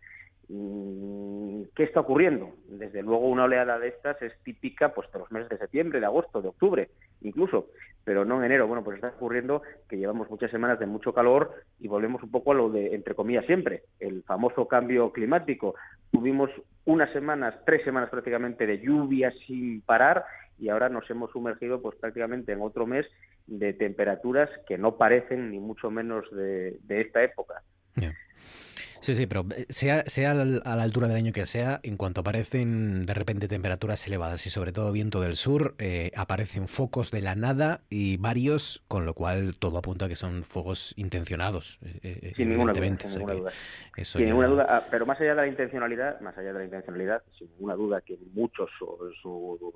Mm, ¿Qué está ocurriendo? Desde luego una oleada de estas es típica pues de los meses de septiembre, de agosto, de octubre, incluso, pero no en enero. Bueno, pues está ocurriendo que llevamos muchas semanas de mucho calor y volvemos un poco a lo de, entre comillas, siempre, el famoso cambio climático. Tuvimos unas semanas, tres semanas prácticamente de lluvia sin parar y ahora nos hemos sumergido pues prácticamente en otro mes de temperaturas que no parecen ni mucho menos de, esta época. Sí, sí, pero eh, sea, sea a la altura del año que sea, en cuanto aparecen de repente temperaturas elevadas y sobre todo viento del sur, eh, aparecen focos de la nada y varios, con lo cual todo apunta a que son fuegos intencionados. Eh, sin ninguna duda. Sin ninguna duda. sin ninguna duda. Ah, pero más allá de la intencionalidad, más allá de la intencionalidad, sin ninguna duda que muchos o su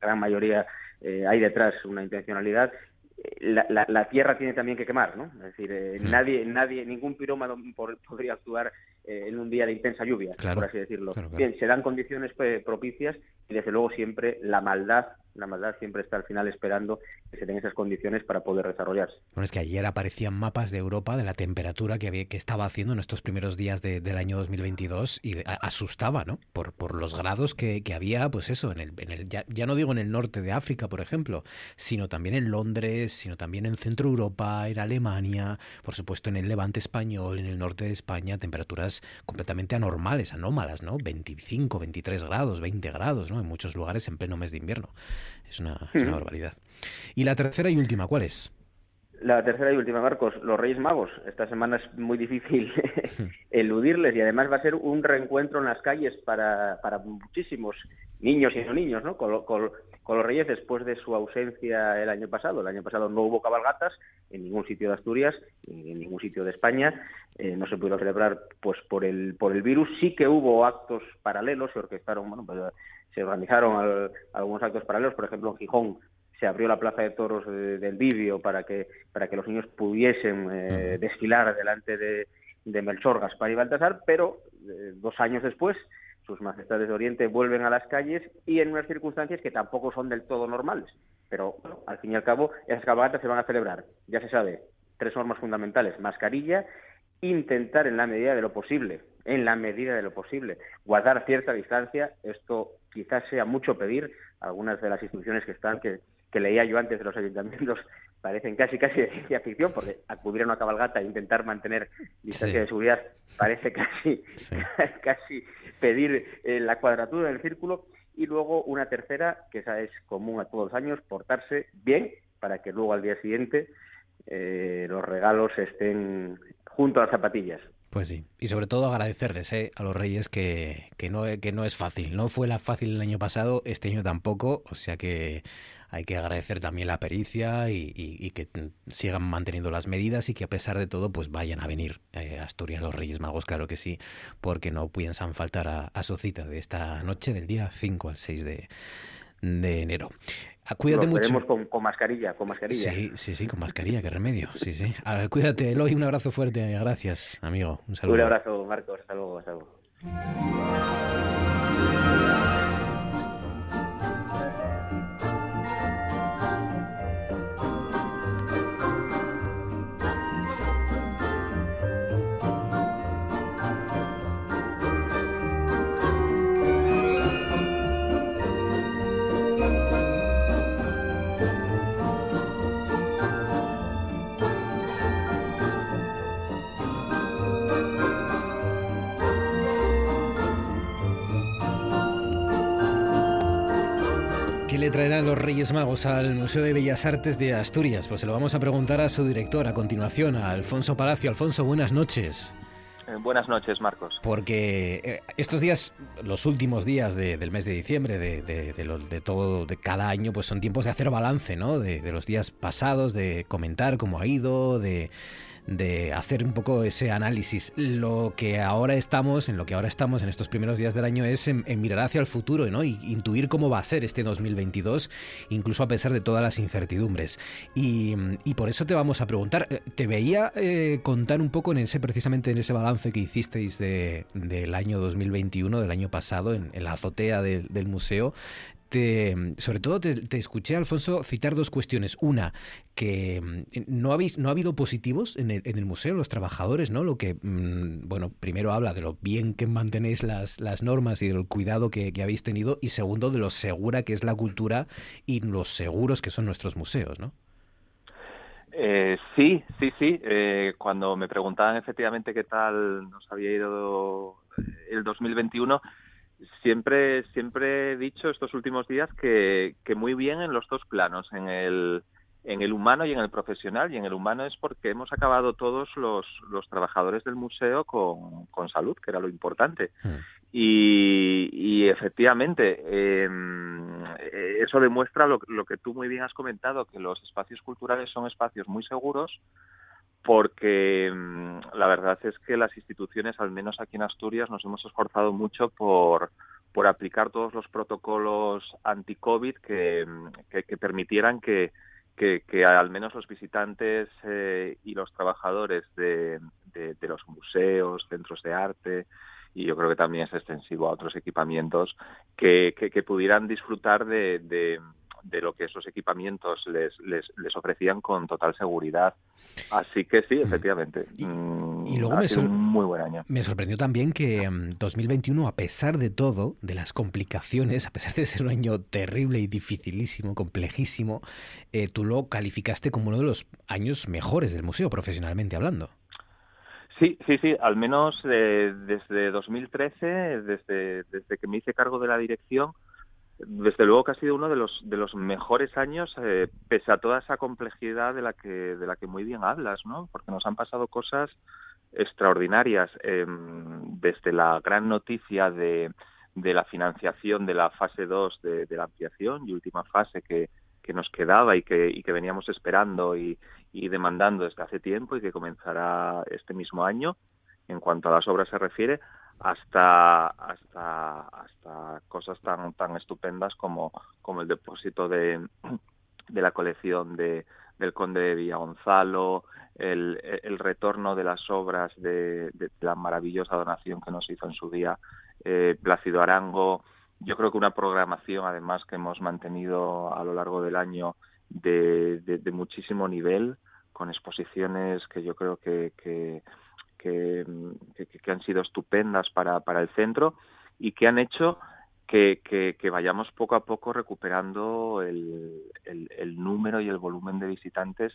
gran mayoría hay detrás una intencionalidad, la, la, tierra tiene también que quemar, ¿no? Es decir, eh, hmm. nadie, nadie, ningún pirómano podría actuar eh, en un día de intensa lluvia, por así decirlo. Bien, se dan condiciones pues, propicias y desde luego siempre la maldad la maldad siempre está al final esperando que se den esas condiciones para poder desarrollarse. Bueno, es que ayer aparecían mapas de Europa de la temperatura que, había, que estaba haciendo en estos primeros días del año 2022 y asustaba, ¿no? Por, por los grados que, que, había, pues eso, en el, en el ya, ya, no digo en el norte de África, por ejemplo, sino también en Londres, sino también en Centro Europa, en Alemania, por supuesto en el levante español, en el norte de España, temperaturas completamente anormales, anómalas, ¿no? 25, 23 grados, 20 grados, ¿no? En muchos lugares en pleno mes de invierno. Es una, barbaridad. Y la tercera y última, ¿cuál es? La tercera y última, Marcos, los Reyes Magos. Esta semana es muy difícil eludirles y además va a ser un reencuentro en las calles para, para muchísimos niños y no niños, ¿no? Con, los Reyes después de su ausencia el año pasado. El año pasado no hubo cabalgatas en ningún sitio de Asturias, en ningún sitio de España. Eh, no se pudo celebrar pues por el por el virus. Sí que hubo actos paralelos, se orquestaron, bueno, pues, se organizaron algunos actos paralelos, por ejemplo en Gijón se abrió la plaza de toros del vídeo para que para que los niños pudiesen eh, desfilar delante de, de, Melchor, Gaspar y Baltasar, pero eh, dos años después sus majestades de Oriente vuelven a las calles y en unas circunstancias que tampoco son del todo normales. Pero al fin y al cabo, esas cabalgatas se van a celebrar, ya se sabe, tres normas fundamentales, mascarilla, intentar en la medida de lo posible, en la medida de lo posible, guardar cierta distancia, esto quizás sea mucho pedir, algunas de las instituciones que están, que que leía yo antes de los ayuntamientos parecen casi casi de ciencia ficción, porque acudir a una cabalgata e intentar mantener distancia de seguridad parece casi, casi pedir eh, la cuadratura del círculo. Y luego una tercera, que esa es común a todos los años, portarse bien para que luego al día siguiente eh, los regalos estén junto a las zapatillas. Pues sí, y sobre todo agradecerles eh, a los Reyes que, que, no, que no es fácil. No fue la fácil el año pasado, este año tampoco, o sea que hay que agradecer también la pericia y, que sigan manteniendo las medidas y que a pesar de todo pues vayan a venir eh, a Asturias los Reyes Magos, claro que sí, porque no piensan faltar a, su cita de esta noche del día 5 al 6 de, enero. Ah, cuídate mucho. Con, con, mascarilla, con mascarilla. Sí, sí, sí, con mascarilla, qué remedio. Sí, sí. Ah, cuídate, Eloy, un abrazo fuerte. Gracias, amigo. Un saludo. Un abrazo, Marcos. Hasta luego, hasta luego. Traerán los Reyes Magos al Museo de Bellas Artes de Asturias? Pues se lo vamos a preguntar a su director a continuación, a Alfonso Palacio. Alfonso, buenas noches. Eh, buenas noches, Marcos. Porque eh, estos días, los últimos días del mes de diciembre, de, de, todo, de cada año, pues son tiempos de hacer balance, ¿no? De, los días pasados, de comentar cómo ha ido, de de hacer un poco ese análisis. Lo que ahora estamos, en lo que ahora estamos en estos primeros días del año es en, mirar hacia el futuro, ¿no? Y intuir cómo va a ser este 2022, incluso a pesar de todas las incertidumbres. Y, por eso te vamos a preguntar, eh, te veía eh, contar un poco en ese, precisamente en ese balance que hicisteis de, del año 2021, del año pasado, en, la azotea del museo, sobre todo te, escuché, Alfonso, citar dos cuestiones. Una, que mm, no, habéis, no ha habido positivos en el, en el museo, los trabajadores, ¿no? Lo que, mm, bueno, primero habla de lo bien que mantenéis las, las normas y del cuidado que, habéis tenido, y segundo, de lo segura que es la cultura y los seguros que son nuestros museos, ¿no? Eh, sí, sí, sí. Eh, cuando me preguntaban efectivamente qué tal nos había ido el 2021, siempre, siempre he dicho estos últimos días que, que muy bien en los dos planos, en el, en el humano y en el profesional. Y en el humano es porque hemos acabado todos los, los trabajadores del museo con, con salud, que era lo importante. Hmm. Y, y, efectivamente, em, eso demuestra lo, lo que tú muy bien has comentado, que los espacios culturales son espacios muy seguros porque mm, la verdad es que las instituciones, al menos aquí en Asturias, nos hemos esforzado mucho por, aplicar todos los protocolos anti-COVID que, mm, permitieran que, al menos los visitantes eh, y los trabajadores de, los museos, centros de arte, y yo creo que también es extensivo a otros equipamientos, que, pudieran disfrutar de lo que esos equipamientos les, les, les, ofrecían con total seguridad. Así que sí, mm. efectivamente. Y, mm, luego me un muy buen año. Me sorprendió también que 2021, mm, a pesar de todo, de las complicaciones, a pesar de ser un año terrible y dificilísimo, complejísimo, eh, tú lo calificaste como uno de los años mejores del museo, profesionalmente hablando. Sí, sí, sí, al menos eh, desde 2013, desde, desde que me hice cargo de la dirección, desde luego que ha sido uno de los de los mejores años eh, pese a toda esa complejidad de la que de la que muy bien hablas no porque nos han pasado cosas extraordinarias em, desde la gran noticia de, de la financiación de la fase 2 de, la ampliación y última fase que, que nos quedaba y que, y que veníamos esperando y, y demandando desde hace tiempo y que comenzará este mismo año en cuanto a las obras se refiere hasta hasta hasta cosas tan tan estupendas como como el depósito de, de la colección de del conde de Villagonzalo el, el retorno de las obras de, de, la maravillosa donación que nos hizo en su día eh, Plácido Arango. Yo creo que una programación además que hemos mantenido a lo largo del año de, de, muchísimo nivel con exposiciones que yo creo que que, que, han sido estupendas para, para el centro y que han hecho que, que, que vayamos poco a poco recuperando el, el, el, número y el volumen de visitantes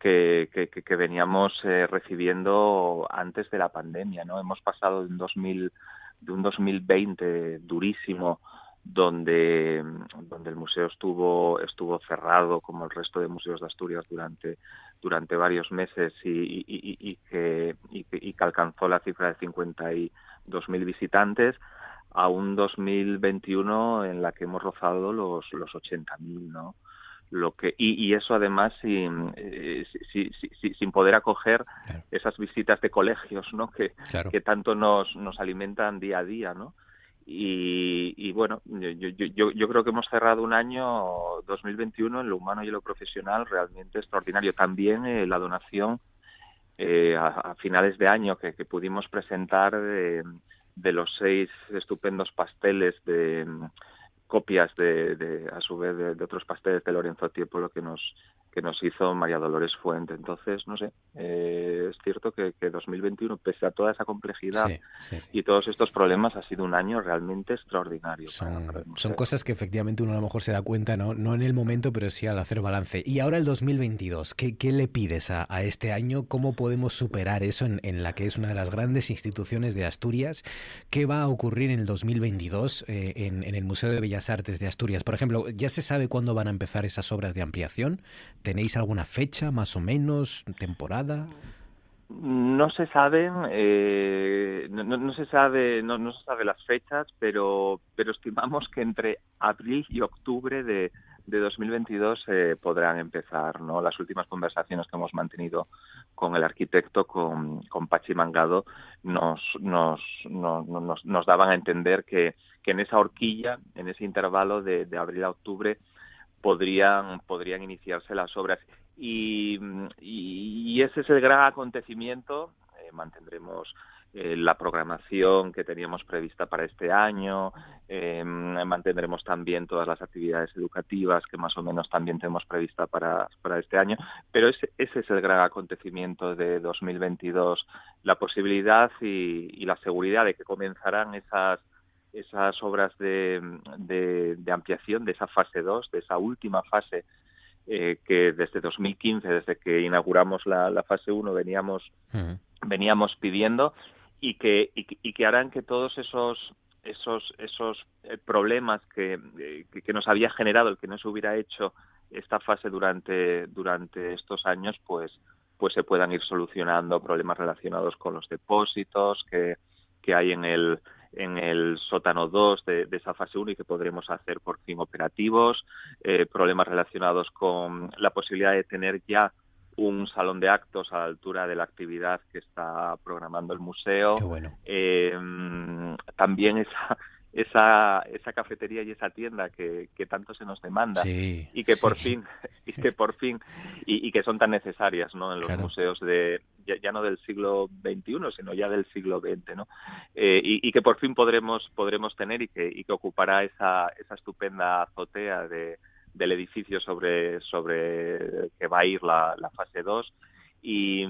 que, que, veníamos eh, recibiendo antes de la pandemia. ¿no? Hemos pasado de un, 2000, de un 2020 durísimo donde, donde el museo estuvo, estuvo cerrado como el resto de museos de Asturias durante durante varios meses y, y, y, y que, que, alcanzó la cifra de 52.000 visitantes a un 2021 en la que hemos rozado los, los 80.000, ¿no? Lo que, y, eso además sin, eh, sin poder acoger claro. esas visitas de colegios ¿no? que, claro. que tanto nos, nos alimentan día a día. ¿no? Y, y, bueno, yo, yo, yo, creo que hemos cerrado un año 2021 en lo humano y en lo profesional realmente extraordinario. También eh, la donación eh, a, a, finales de año que, que pudimos presentar de, de, los seis estupendos pasteles de copias de, de a su vez de, de, otros pasteles de Lorenzo Tiepolo que nos que nos hizo María Dolores Fuente. Entonces, no sé, eh, es cierto que, que, 2021, pese a toda esa complejidad sí, sí, sí. y todos estos problemas, ha sido un año realmente extraordinario. Son, para, para son cosas que efectivamente uno a lo mejor se da cuenta, ¿no? no en el momento, pero sí al hacer balance. Y ahora el 2022, ¿qué, qué le pides a, a, este año? ¿Cómo podemos superar eso en, en, la que es una de las grandes instituciones de Asturias? ¿Qué va a ocurrir en el 2022 eh, en, en el Museo de Bellas Artes de Asturias? Por ejemplo, ¿ya se sabe cuándo van a empezar esas obras de ampliación? ¿Tenéis alguna fecha, más o menos, temporada? No se saben, eh, no, se sabe, no, se sabe las fechas, pero, pero estimamos que entre abril y octubre de, de 2022 eh, podrán empezar, ¿no? Las últimas conversaciones que hemos mantenido con el arquitecto, con, con Pachi Mangado, nos, nos, nos, nos, nos daban a entender que, que en esa horquilla, en ese intervalo de, de abril a octubre, podrían, podrían iniciarse las obras. Y, y, ese es el gran acontecimiento. Eh, mantendremos eh, la programación que teníamos prevista para este año, eh, mantendremos también todas las actividades educativas que más o menos también tenemos prevista para, para este año, pero ese, ese es el gran acontecimiento de 2022, la posibilidad y la seguridad de que comenzarán esas esas obras de, de, de ampliación de esa fase 2, de esa última fase eh, que desde 2015, desde que inauguramos la, la fase 1, veníamos, uh -huh. veníamos pidiendo y que, y, y, que harán que todos esos esos esos eh, problemas que, eh, que, que, nos había generado el que no se hubiera hecho esta fase durante durante estos años pues pues se puedan ir solucionando problemas relacionados con los depósitos que, que hay en el en el sótano 2 de, de, esa fase 1 y que podremos hacer por fin operativos, eh, problemas relacionados con la posibilidad de tener ya un salón de actos a la altura de la actividad que está programando el museo. Bueno. Eh, también esa esa esa cafetería y esa tienda que, que tanto se nos demanda sí, y que por sí. fin y que por fin y, y, que son tan necesarias no en los claro. museos de ya, ya, no del siglo XXI sino ya del siglo XX no eh, y, y, que por fin podremos podremos tener y que, y que ocupará esa esa estupenda azotea de del edificio sobre sobre que va a ir la, la fase 2 y,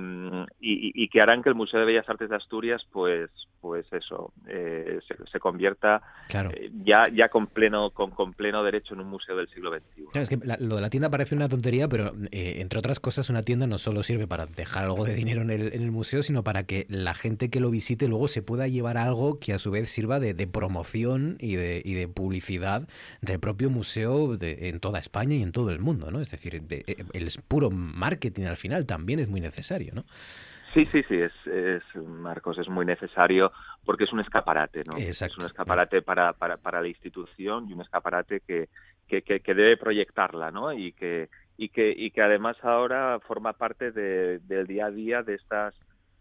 y, que harán que el Museo de Bellas Artes de Asturias, pues, pues eso, eh, se, convierta eh, ya, ya con pleno, con, con, pleno derecho en un museo del siglo XXI. Claro, es que lo de la tienda parece una tontería, pero eh, entre otras cosas, una tienda no solo sirve para dejar algo de dinero en el, en el, museo, sino para que la gente que lo visite luego se pueda llevar algo que a su vez sirva de, de promoción y de, y de publicidad del propio museo de, en toda España y en todo el mundo, ¿no? Es decir, el puro marketing al final también es muy necesario, ¿no? Sí, sí, sí, es, es, Marcos, es muy necesario porque es un escaparate, ¿no? Es un escaparate para, para, para la institución y un escaparate que, que, que, debe proyectarla, ¿no? Y que, y que, y que además ahora forma parte de, del día a día de estas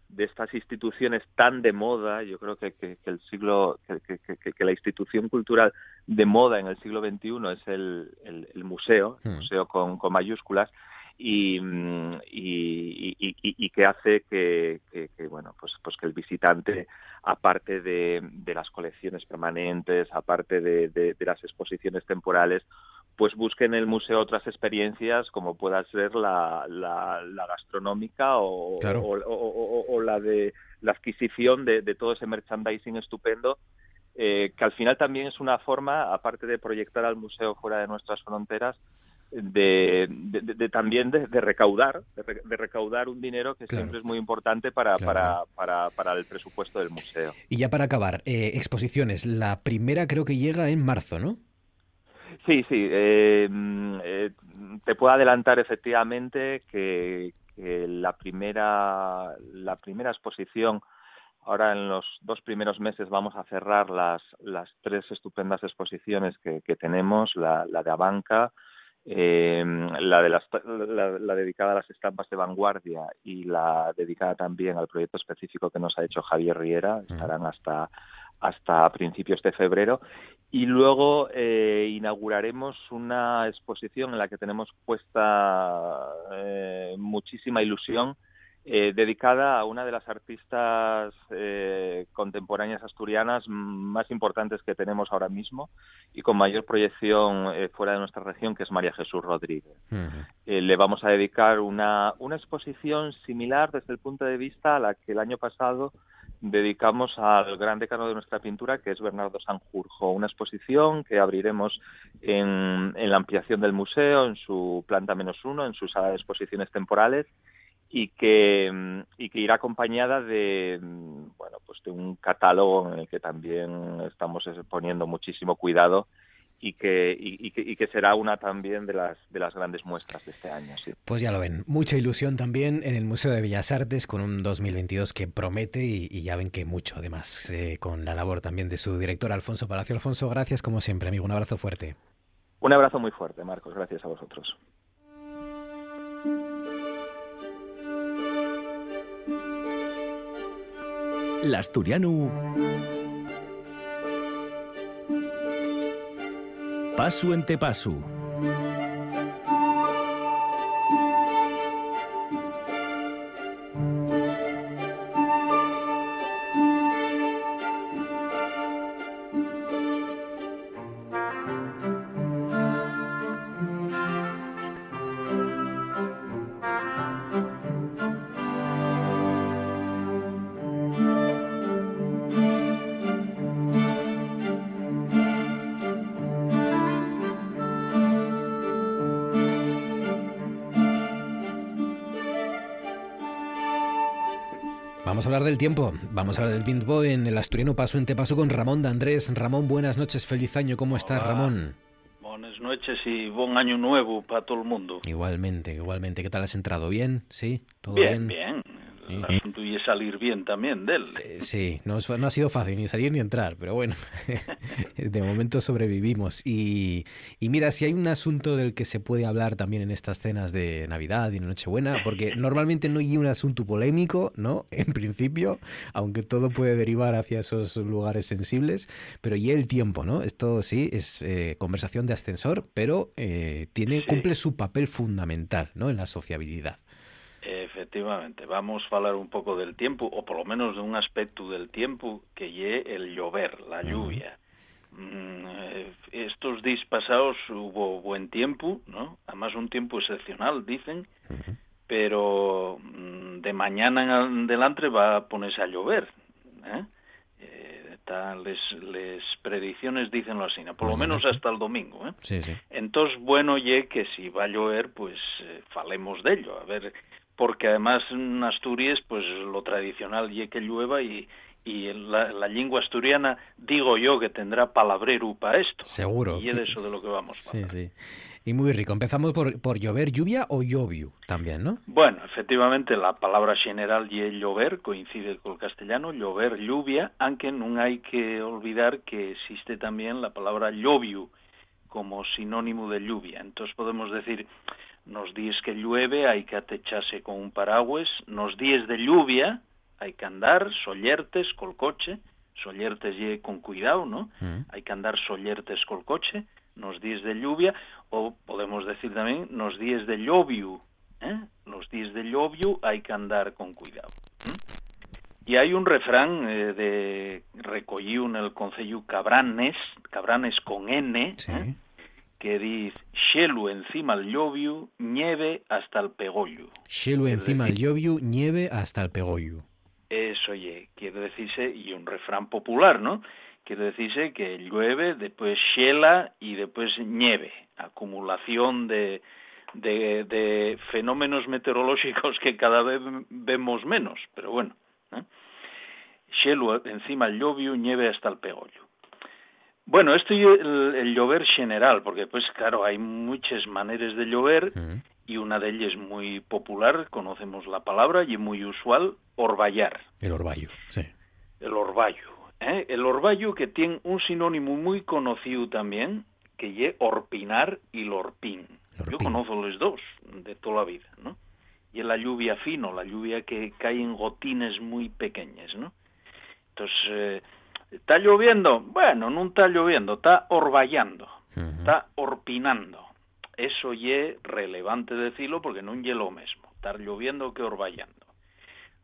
de estas instituciones tan de moda, yo creo que, que, el siglo, que, que, la institución cultural de moda en el siglo XXI es el, el, el museo, el hmm. museo con, con mayúsculas, y, y, y, y, que hace que, que, bueno pues pues que el visitante aparte de, de las colecciones permanentes aparte de, de, las exposiciones temporales pues busque en el museo otras experiencias como pueda ser la, la, gastronómica o, o, la de la adquisición de, todo ese merchandising estupendo eh, que al final también es una forma aparte de proyectar al museo fuera de nuestras fronteras de, de, también de, recaudar, de, recaudar un dinero que siempre es muy importante para, para, para, para, el presupuesto del museo. Y ya para acabar, eh, exposiciones. La primera creo que llega en marzo, ¿no? Sí, sí. Eh, eh, te puedo adelantar efectivamente que, que, la primera la primera exposición ahora en los dos primeros meses vamos a cerrar las las tres estupendas exposiciones que, que tenemos la, la de Abanca eh, la, de la, dedicada a las estampas de vanguardia y la dedicada también al proyecto específico que nos ha hecho Javier Riera, estarán hasta, hasta principios de febrero. Y luego eh, inauguraremos una exposición en la que tenemos puesta eh, muchísima ilusión eh, dedicada a una de las artistas eh, contemporáneas asturianas más importantes que tenemos ahora mismo y con mayor proyección eh, fuera de nuestra región, que es María Jesús Rodríguez. le vamos a dedicar una, una exposición similar desde el punto de vista a la que el año pasado dedicamos al gran decano de nuestra pintura, que es Bernardo Sanjurjo. Una exposición que abriremos en, en la ampliación del museo, en su planta menos uno, en su sala de exposiciones temporales y que mm, y que irá acompañada de mm, bueno pues de un catálogo en el que también estamos poniendo muchísimo cuidado y que, y, que, y que será una también de las de las grandes muestras de este año. Sí. Pues ya lo ven, mucha ilusión también en el Museo de Bellas Artes con un 2022 que promete y, ya ven que mucho, además, eh, con la labor también de su director Alfonso Palacio. Alfonso, gracias como siempre, amigo, un abrazo fuerte. Un abrazo muy fuerte, Marcos, gracias a vosotros. L'Asturiano... Paso ente paso. del tiempo. Vamos a hablar del tiempo en el asturiano Paso en Te Paso con Ramón de Andrés. Ramón, buenas noches, feliz año. ¿Cómo estás, Ramón? Buenas noches y buen año nuevo para todo el mundo. Igualmente, igualmente. ¿Qué tal has entrado? ¿Bien? ¿Sí? ¿Todo bien? Bien, bien el asunto y salir bien también de él. Eh, sí, no, no, ha sido fácil ni salir ni entrar, pero bueno, de momento sobrevivimos. Y, y, mira, si hay un asunto del que se puede hablar también en estas cenas de Navidad y Nochebuena, porque normalmente no hay un asunto polémico, ¿no? En principio, aunque todo puede derivar hacia esos lugares sensibles, pero y el tiempo, ¿no? Esto sí es eh, conversación de ascensor, pero eh, tiene, cumple su papel fundamental, ¿no? En la sociabilidad. Efectivamente, vamos a hablar un poco del tiempo, o por lo menos de un aspecto del tiempo que lle el llover, la lluvia. Mm, eh, estos días pasados hubo buen tiempo, ¿no? Además un tiempo excepcional, dicen, pero mm, de mañana en adelante va a ponerse a llover. ¿eh? les, les predicciones dicen así, por lo menos hasta el domingo. ¿eh? Sí, sí. Entonces, bueno, ye que si va a llover, pues eh, falemos de ello, a ver, porque además en Asturias, pues lo tradicional ye que llueva y, y la, la, lengua asturiana, digo yo, que tendrá palabrero para esto. Seguro. Y es de eso de lo que vamos a hablar. Sí, sí. Y muy rico. Empezamos por, por llover, lluvia o llovio también, ¿no? Bueno, efectivamente la palabra general y llover coincide con el castellano, llover, lluvia, aunque no hay que olvidar que existe también la palabra llovio como sinónimo de lluvia. Entonces podemos decir, nos días que llueve hay que atecharse con un paraguas, nos días de lluvia hay que andar sollertes col coche, sollertes y con cuidado, ¿no? Mm. Hay que andar sollertes col coche, nos días de lluvia, o podemos decir también nos días de llovio, ¿eh? Los días de llovio hay que andar con cuidado. Y hay un refrán eh, de recogido en el concello Cabranes, Cabranes con N, ¿eh? Que dice xelu encima el llovio, nieve hasta el pegollo. Xelu encima el llovio, nieve hasta el pegollo. Eso, oye, quiere decirse, y un refrán popular, ¿no? Quiere decirse que llueve, después xela y después nieve, acumulación de, de, de, fenómenos meteorológicos que cada vez vemos menos, pero bueno. ¿eh? Xelo encima el llovio, nieve hasta el pegollo. Bueno, esto es el, llover general, porque pues claro, hay muchas maneras de llover y una de ellas muy popular, conocemos la palabra y muy usual, orvallar. El orvallo, sí. El orvallo. ¿eh? El orvallo que tiene un sinónimo muy conocido también, que es orpinar y lorpín. Yo conozco los dos de toda la vida, ¿no? Y es la lluvia fino, la lluvia que cae en gotines muy pequeñas, ¿no? Entonces, eh, ¿está lloviendo? Bueno, no está lloviendo, está orvallando, está orpinando eso ye relevante decirlo porque no ye lo mismo, estar lloviendo que orvallando.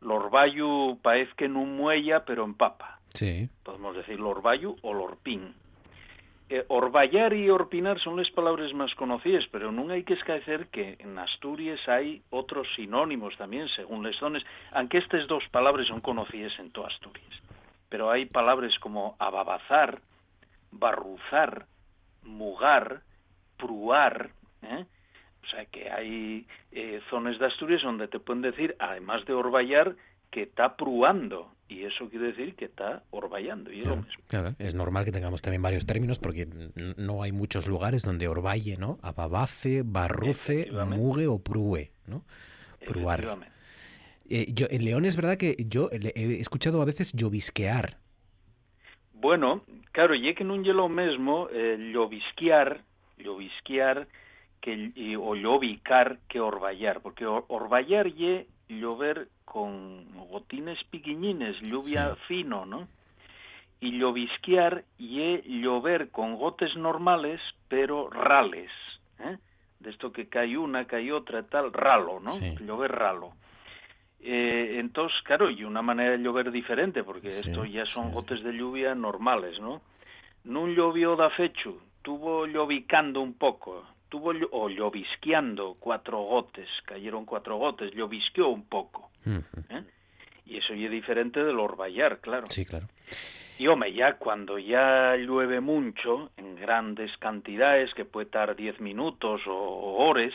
L'orvallo parece que no muella, pero empapa. Sí. Podemos decir l'orvallo o l'orpín. Eh, orvallar y orpinar son las palabras más conocidas, pero no hay que esquecer que en Asturias hay otros sinónimos también, según las zonas, aunque estas dos palabras son conocidas en toda Asturias. Pero hay palabras como ababazar, barruzar, mugar, pruar, ¿eh? O sea que hay eh, zonas de Asturias donde te pueden decir, además de orvallar, que está pruando. Y eso quiere decir que está orvallando. Y es lo mismo. Claro, es normal que tengamos también varios términos porque no hay muchos lugares donde orvalle, ¿no? Ababace, barruce, mugue o prue, ¿no? Pruar. Eh, yo, en León es verdad que yo he escuchado a veces llovisquear. Bueno, claro, y que no es lo mismo eh, llovisquear, llovisquear que o llovicar que orvallar, porque orvallar ye llover con gotines piquiñines, lluvia fino, ¿no? Y llovisquear ye llover con gotes normales, pero rales, ¿eh? De esto que cae una, cae otra, tal, ralo, ¿no? Llover ralo. Eh, entonces, claro, y una manera de llover diferente, porque esto ya son gotes de lluvia normales, ¿no? No llovió da fecho, tuvo llovicando un poco, tuvo o llovisqueando cuatro gotes, cayeron cuatro gotes, llovisqueó un poco. ¿eh? Y eso ya es diferente del orvallar, claro. Sí, claro. Y hombre, ya cuando ya llueve mucho, en grandes cantidades, que puede estar diez minutos o, horas,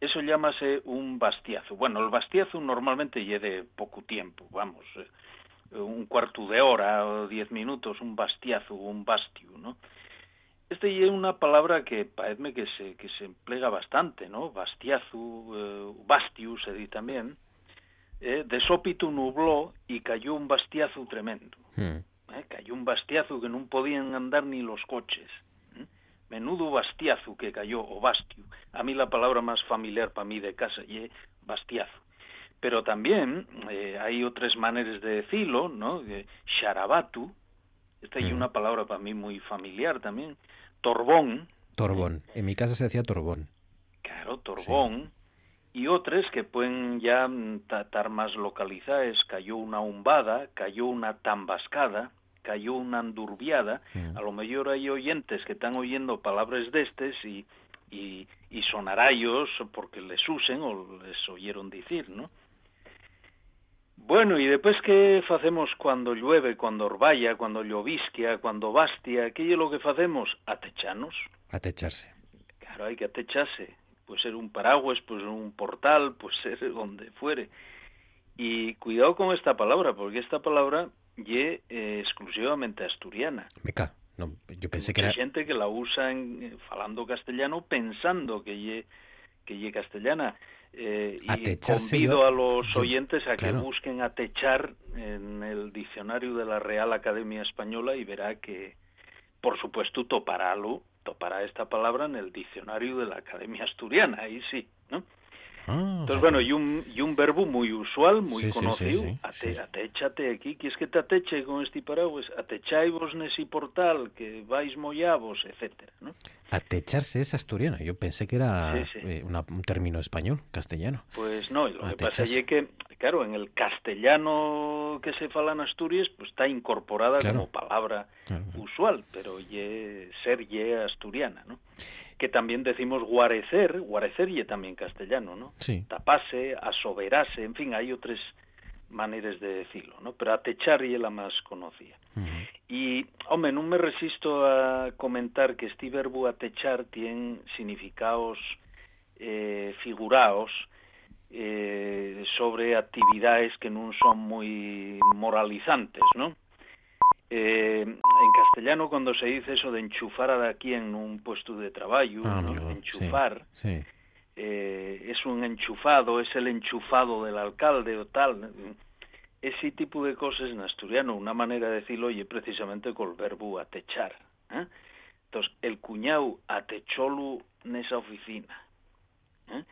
eso llámase un bastiazo. Bueno, el bastiazo normalmente lleve poco tiempo, vamos, eh, un cuarto de hora o diez minutos, un bastiazo, un bastiu, ¿no? Este es una palabra que parece que se, que se emplea bastante, ¿no? Bastiazu, eh, bastiu se dice también. Eh, de sópito nubló y cayó un bastiazu tremendo. Hmm. Eh, cayó un bastiazu que no podían andar ni los coches. Menudo bastiazu que cayó, o bastiu. A mí la palabra más familiar para mí de casa es bastiazu. Pero también eh, hay otras maneras de decirlo, ¿no? Sharabatu, esta es hmm. una palabra para mí muy familiar también. Torbón. Torbón. En mi casa se decía torbón. Claro, torbón. Y otras que pueden ya estar más localizadas. Cayó una umbada, cayó una tambascada, cayó una andurbiada. A lo mejor hay oyentes que están oyendo palabras de estes y y, y sonarayos porque les usen o les oyeron decir, ¿no? Bueno, y después que facemos cuando llueve, cuando orballa, cuando llovisquia, cuando bastia, ¿qué es lo que facemos? Atechanos. Atecharse. Claro, hay que atecharse. Puede ser un paraguas, pues un portal, pues ser donde fuere. Y cuidado con esta palabra, porque esta palabra ye eh, exclusivamente asturiana. Meca. No, yo pensé que era... gente que la usa en, eh, falando castellano pensando que ye, que ye castellana. Eh, y convido yo- a los oyentes a que busquen atechar en el diccionario de la Real Academia Española y verá que, por supuesto, toparálo, topará esta palabra en el diccionario de la Academia Asturiana, ahí sí, ¿no? Ah, Entonces, bueno, y un, y un verbo muy usual, muy Sí, conocido, sí, sí, ate, sí. atéchate aquí, ¿quieres que te ateche con este paraguas? Atechai vos nesi portal, que vais mollavos, etcétera, ¿no? Atecharse es asturiano. Yo pensé que era eh, una- un término español, castellano. Pues no, y lo que pasa es que, claro, en el castellano que se fala en Asturias, pues está incorporada Claro. como palabra Claro. usual, pero ye, ser ye asturiana, ¿no? Que también decimos guarecer, guarecer ye también castellano, ¿no? Sí. Tapase, asoberase, en fin, hay otras maneras de decirlo, ¿no? Pero atechar la más conocida. Y, hombre, no me resisto a comentar que este verbo atechar tiene significados eh, figurados eh, sobre actividades que no son muy moralizantes, ¿no? Eh, en castellano cuando se dice eso de enchufar a aquí en un puesto de trabajo, Ah, ¿no? amigo, sí, enchufar, Sí. eh, es un enchufado, es el enchufado del alcalde o tal. Ese tipo de cosas en asturiano, una manera de decirlo, oye, precisamente con el verbo atechar. ¿eh? Entonces, el cuñado atecholu nesa oficina. ¿eh?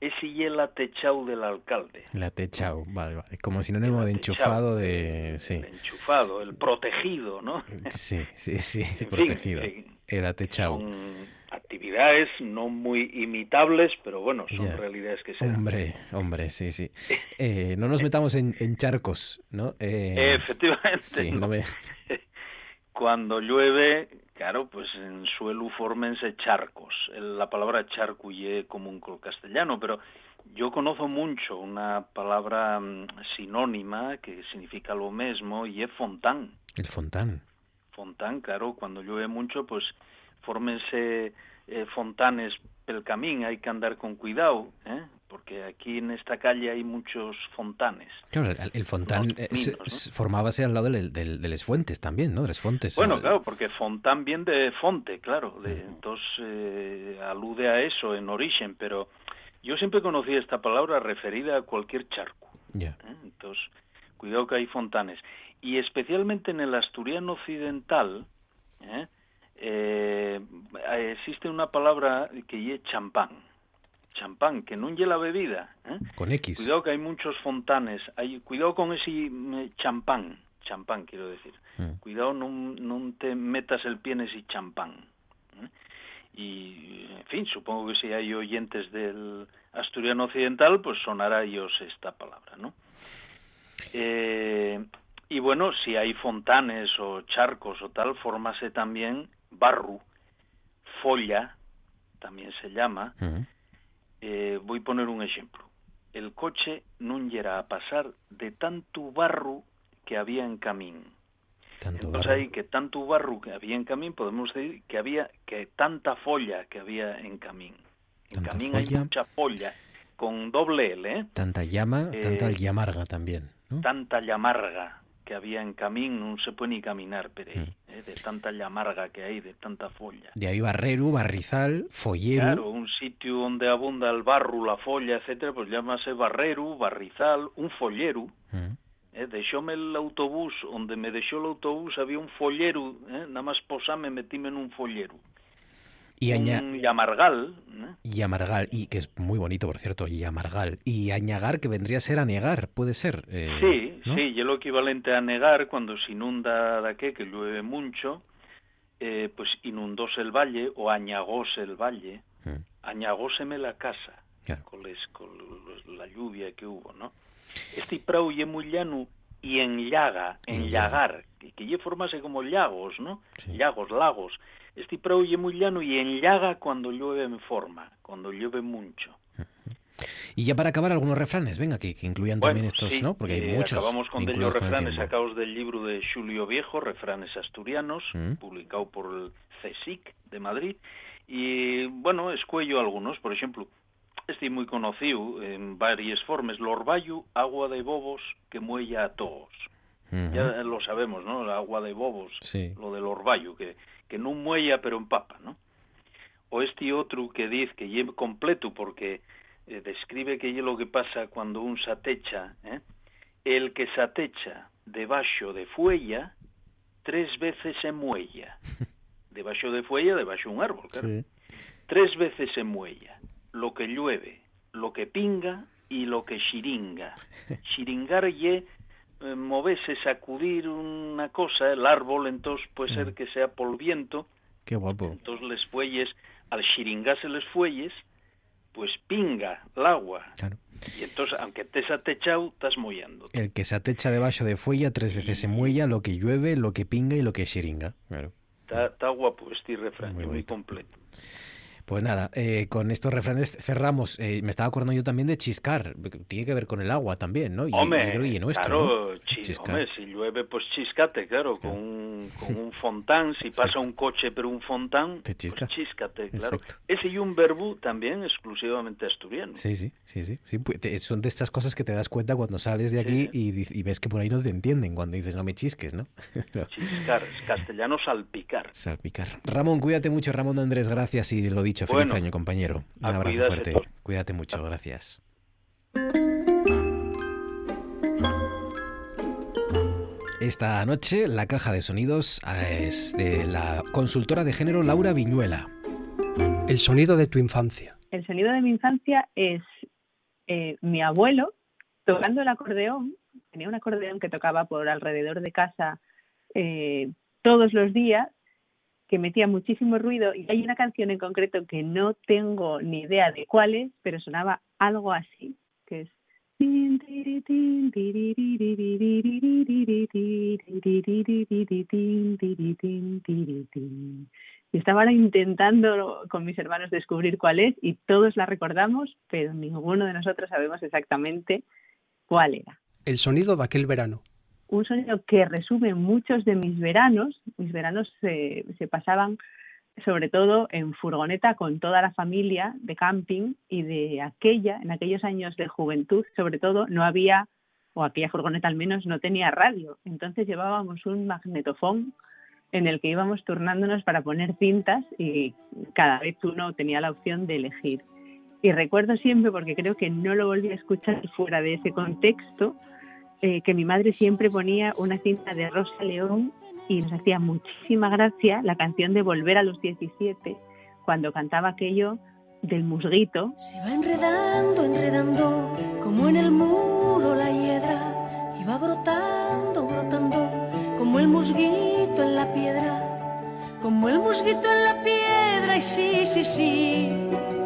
Ese y el atechau del alcalde. El atechado, vale, vale. Como sinónimo de enchufado de... Sí, El enchufado, el protegido, ¿no? sí, sí, sí, fin, protegido. eh, El atechado. Son actividades no muy imitables, pero bueno, son Ya. realidades que se. Hombre, hombre, sí, sí. Eh, no nos metamos en, en charcos, ¿no? Eh, Efectivamente. Sí, ¿no? no me... Cuando llueve, claro, pues en suelo fórmense charcos. La palabra charco ye común con el castellano, pero yo conozco mucho una palabra mm, sinónima que significa lo mismo y es fontán. El fontán. Fontán, claro, cuando llueve mucho, pues fórmense eh, fontanes pel camín, hay que andar con cuidado, ¿eh? Porque aquí en esta calle hay muchos fontanes. Claro, el, el fontán se formábase al lado del, del, de les fuentes también, ¿no? De les fuentes. Bueno, claro, porque fontán viene de fonte, claro, de, entonces eh, alude a eso en origen, pero yo siempre conocí esta palabra referida a cualquier charco, Ya. ¿eh? entonces cuidado que hay fontanes. Y especialmente en el asturiano occidental, ¿eh? Eh, existe una palabra que es champán, champán, que no es la bebida, ¿eh? Con X. Cuidado que hay muchos fontanes, hay, cuidado con ese mm, champán, champán quiero decir. Mm. Cuidado, no, te metas el pie en ese champán. ¿eh? Y, en fin, supongo que si hay oyentes del asturiano occidental, pues sonará ellos esta palabra, ¿no? Eh, y bueno, si hay fontanes o charcos o tal, fórmase también barru, folla, también se llama, Mm. Eh, voy a poner un ejemplo. El coche no llega a pasar de tanto barro que había en camín. Tanto Entonces barro. ahí que tanto barro que había en camín, podemos decir que había que tanta folla que había en camín. En Tanta camín hay mucha folla con doble L, ¿eh? Tanta llama, tanta Eh, llamarga también, ¿no? Tanta llamarga que había en camín non se pode ni caminar per aí, mm. eh, de tanta llamarga que hai, de tanta folla. De aí barrero, barrizal, follero... Claro, un sitio onde abunda el barro, la folla, etc., pues llámase barrero, barrizal, un follero. Mm. Eh, deixome el autobús, onde me deixou o autobús había un follero, eh, nada máis posame metíme en un follero. Mm Y, aña- Un ¿eh? y amargal, y que es muy bonito, por cierto, y amargal. Y añagar, que vendría a ser anegar, puede ser. eh, sí, ¿no? sí, y es lo equivalente a negar cuando se inunda de qué, que llueve mucho, eh, pues inundóse el valle o añagóse el valle, Mm. añagóseme la casa Claro. con, les- con los- la lluvia que hubo, ¿no? Este prau ye muy llano y en llaga, en llagar, que, que lle formase como llagos, ¿no? Llagos, lagos. Este prau lle muy llano y en llaga cuando llueve en forma, cuando llueve mucho. Y ya para acabar, algunos refranes, venga, que, que incluyan Bueno, también estos, sí, ¿no? Porque hay eh, muchos. Acabamos con los con el refranes tiempo. sacados del libro de Julio Viejo, Refranes Asturianos, Mm. publicado por el CSIC de Madrid. Y, bueno, escuello algunos, por ejemplo, este muy conocido en varias formas, Lorbayu, agua de bobos que muella a todos. Ya lo sabemos, ¿no? El agua de bobos, Sí. lo del orvallo, que, que no muella pero empapa, ¿no? O este otro que dice que lleve completo porque eh, describe que es lo que pasa cuando un satecha, ¿eh? el que satecha debajo de fuella, tres veces se muella. Debajo de fuella, debajo de un árbol, claro. Tres veces se muella. Lo que llueve, lo que pinga y lo que xiringa. Xiringar ye eh, moverse, sacudir una cosa, el árbol, entonces puede ser que sea por viento, Qué guapo. entonces les fuelles, al xiringarse les fuelles, pues pinga el agua. Y entonces, aunque te has techado, estás mollando. El que se atecha debajo de fuella tres veces se muella, lo que llueve, lo que pinga y lo que xiringa. Claro. Está, está guapo este refrán, Muy completo. Pues nada, eh, con estos refranes cerramos. Eh, me estaba acordando yo también de chiscar. Tiene que ver con el agua también, ¿no? Y, Hombre, y creo que nuestro, claro, ¿no? hombre, si llueve, pues chiscate, claro, con un, con un fontán, si pasa un coche pero un fontán, Te chisca. pues chíscate, claro. Exacto. Ese y un verbo también exclusivamente asturiano. Sí, sí, sí, sí. sí, pues, te- son de estas cosas que te das cuenta cuando sales de aquí y, y ves que por ahí no te entienden cuando dices no me chisques, ¿no? Chiscar, es castellano salpicar. Salpicar. Ramón, cuídate mucho. Ramón Andrés, gracias y lo dicho, feliz Bueno, año, compañero. Un abrazo cuidarse fuerte. Cuídate mucho, gracias. Esta noche la caja de sonidos eh, es de la consultora de género Laura Viñuela. El sonido de tu infancia. El sonido de mi infancia es eh, mi abuelo tocando el acordeón. Tenía un acordeón que tocaba por alrededor de casa eh, todos los días, que metía muchísimo ruido y hay una canción en concreto que no tengo ni idea de cuál es, pero sonaba algo así, que es y estaba intentando con mis hermanos descubrir cuál es y todos la recordamos, pero ninguno de nosotros sabemos exactamente cuál era. El sonido de aquel verano, un sonido que resume muchos de mis veranos. Mis veranos se, se pasaban sobre todo en furgoneta con toda la familia de camping y de aquella, en aquellos años de juventud, sobre todo, no había, o aquella furgoneta al menos, no tenía radio. Entonces llevábamos un magnetofón en el que íbamos turnándonos para poner cintas y cada vez uno tenía la opción de elegir. Y recuerdo siempre, porque creo que no lo volví a escuchar fuera de ese contexto, eh, que mi madre siempre ponía una cinta de Rosa León y nos hacía muchísima gracia la canción de Volver a los 17, cuando cantaba aquello del musguito. Se va enredando, enredando, como en el muro la hiedra, y va brotando, brotando, como el musguito en la piedra, como el musguito en la piedra, y sí, sí, sí.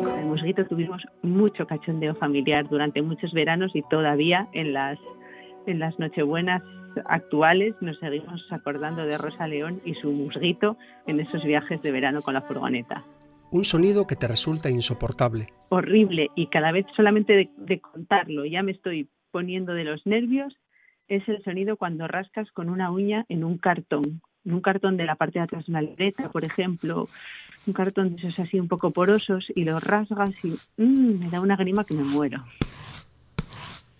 Con el musguito tuvimos mucho cachondeo familiar durante muchos veranos y todavía en las, en las Nochebuenas actuales nos seguimos acordando de Rosa León y su musguito en esos viajes de verano con la furgoneta. Un sonido que te resulta insoportable. Horrible y cada vez solamente de, de contarlo ya me estoy poniendo de los nervios es el sonido cuando rascas con una uña en un cartón, en un cartón de la parte de atrás de una libreta, por ejemplo, un cartón de esos así un poco porosos y lo rasgas y mm, me da una grima que me muero.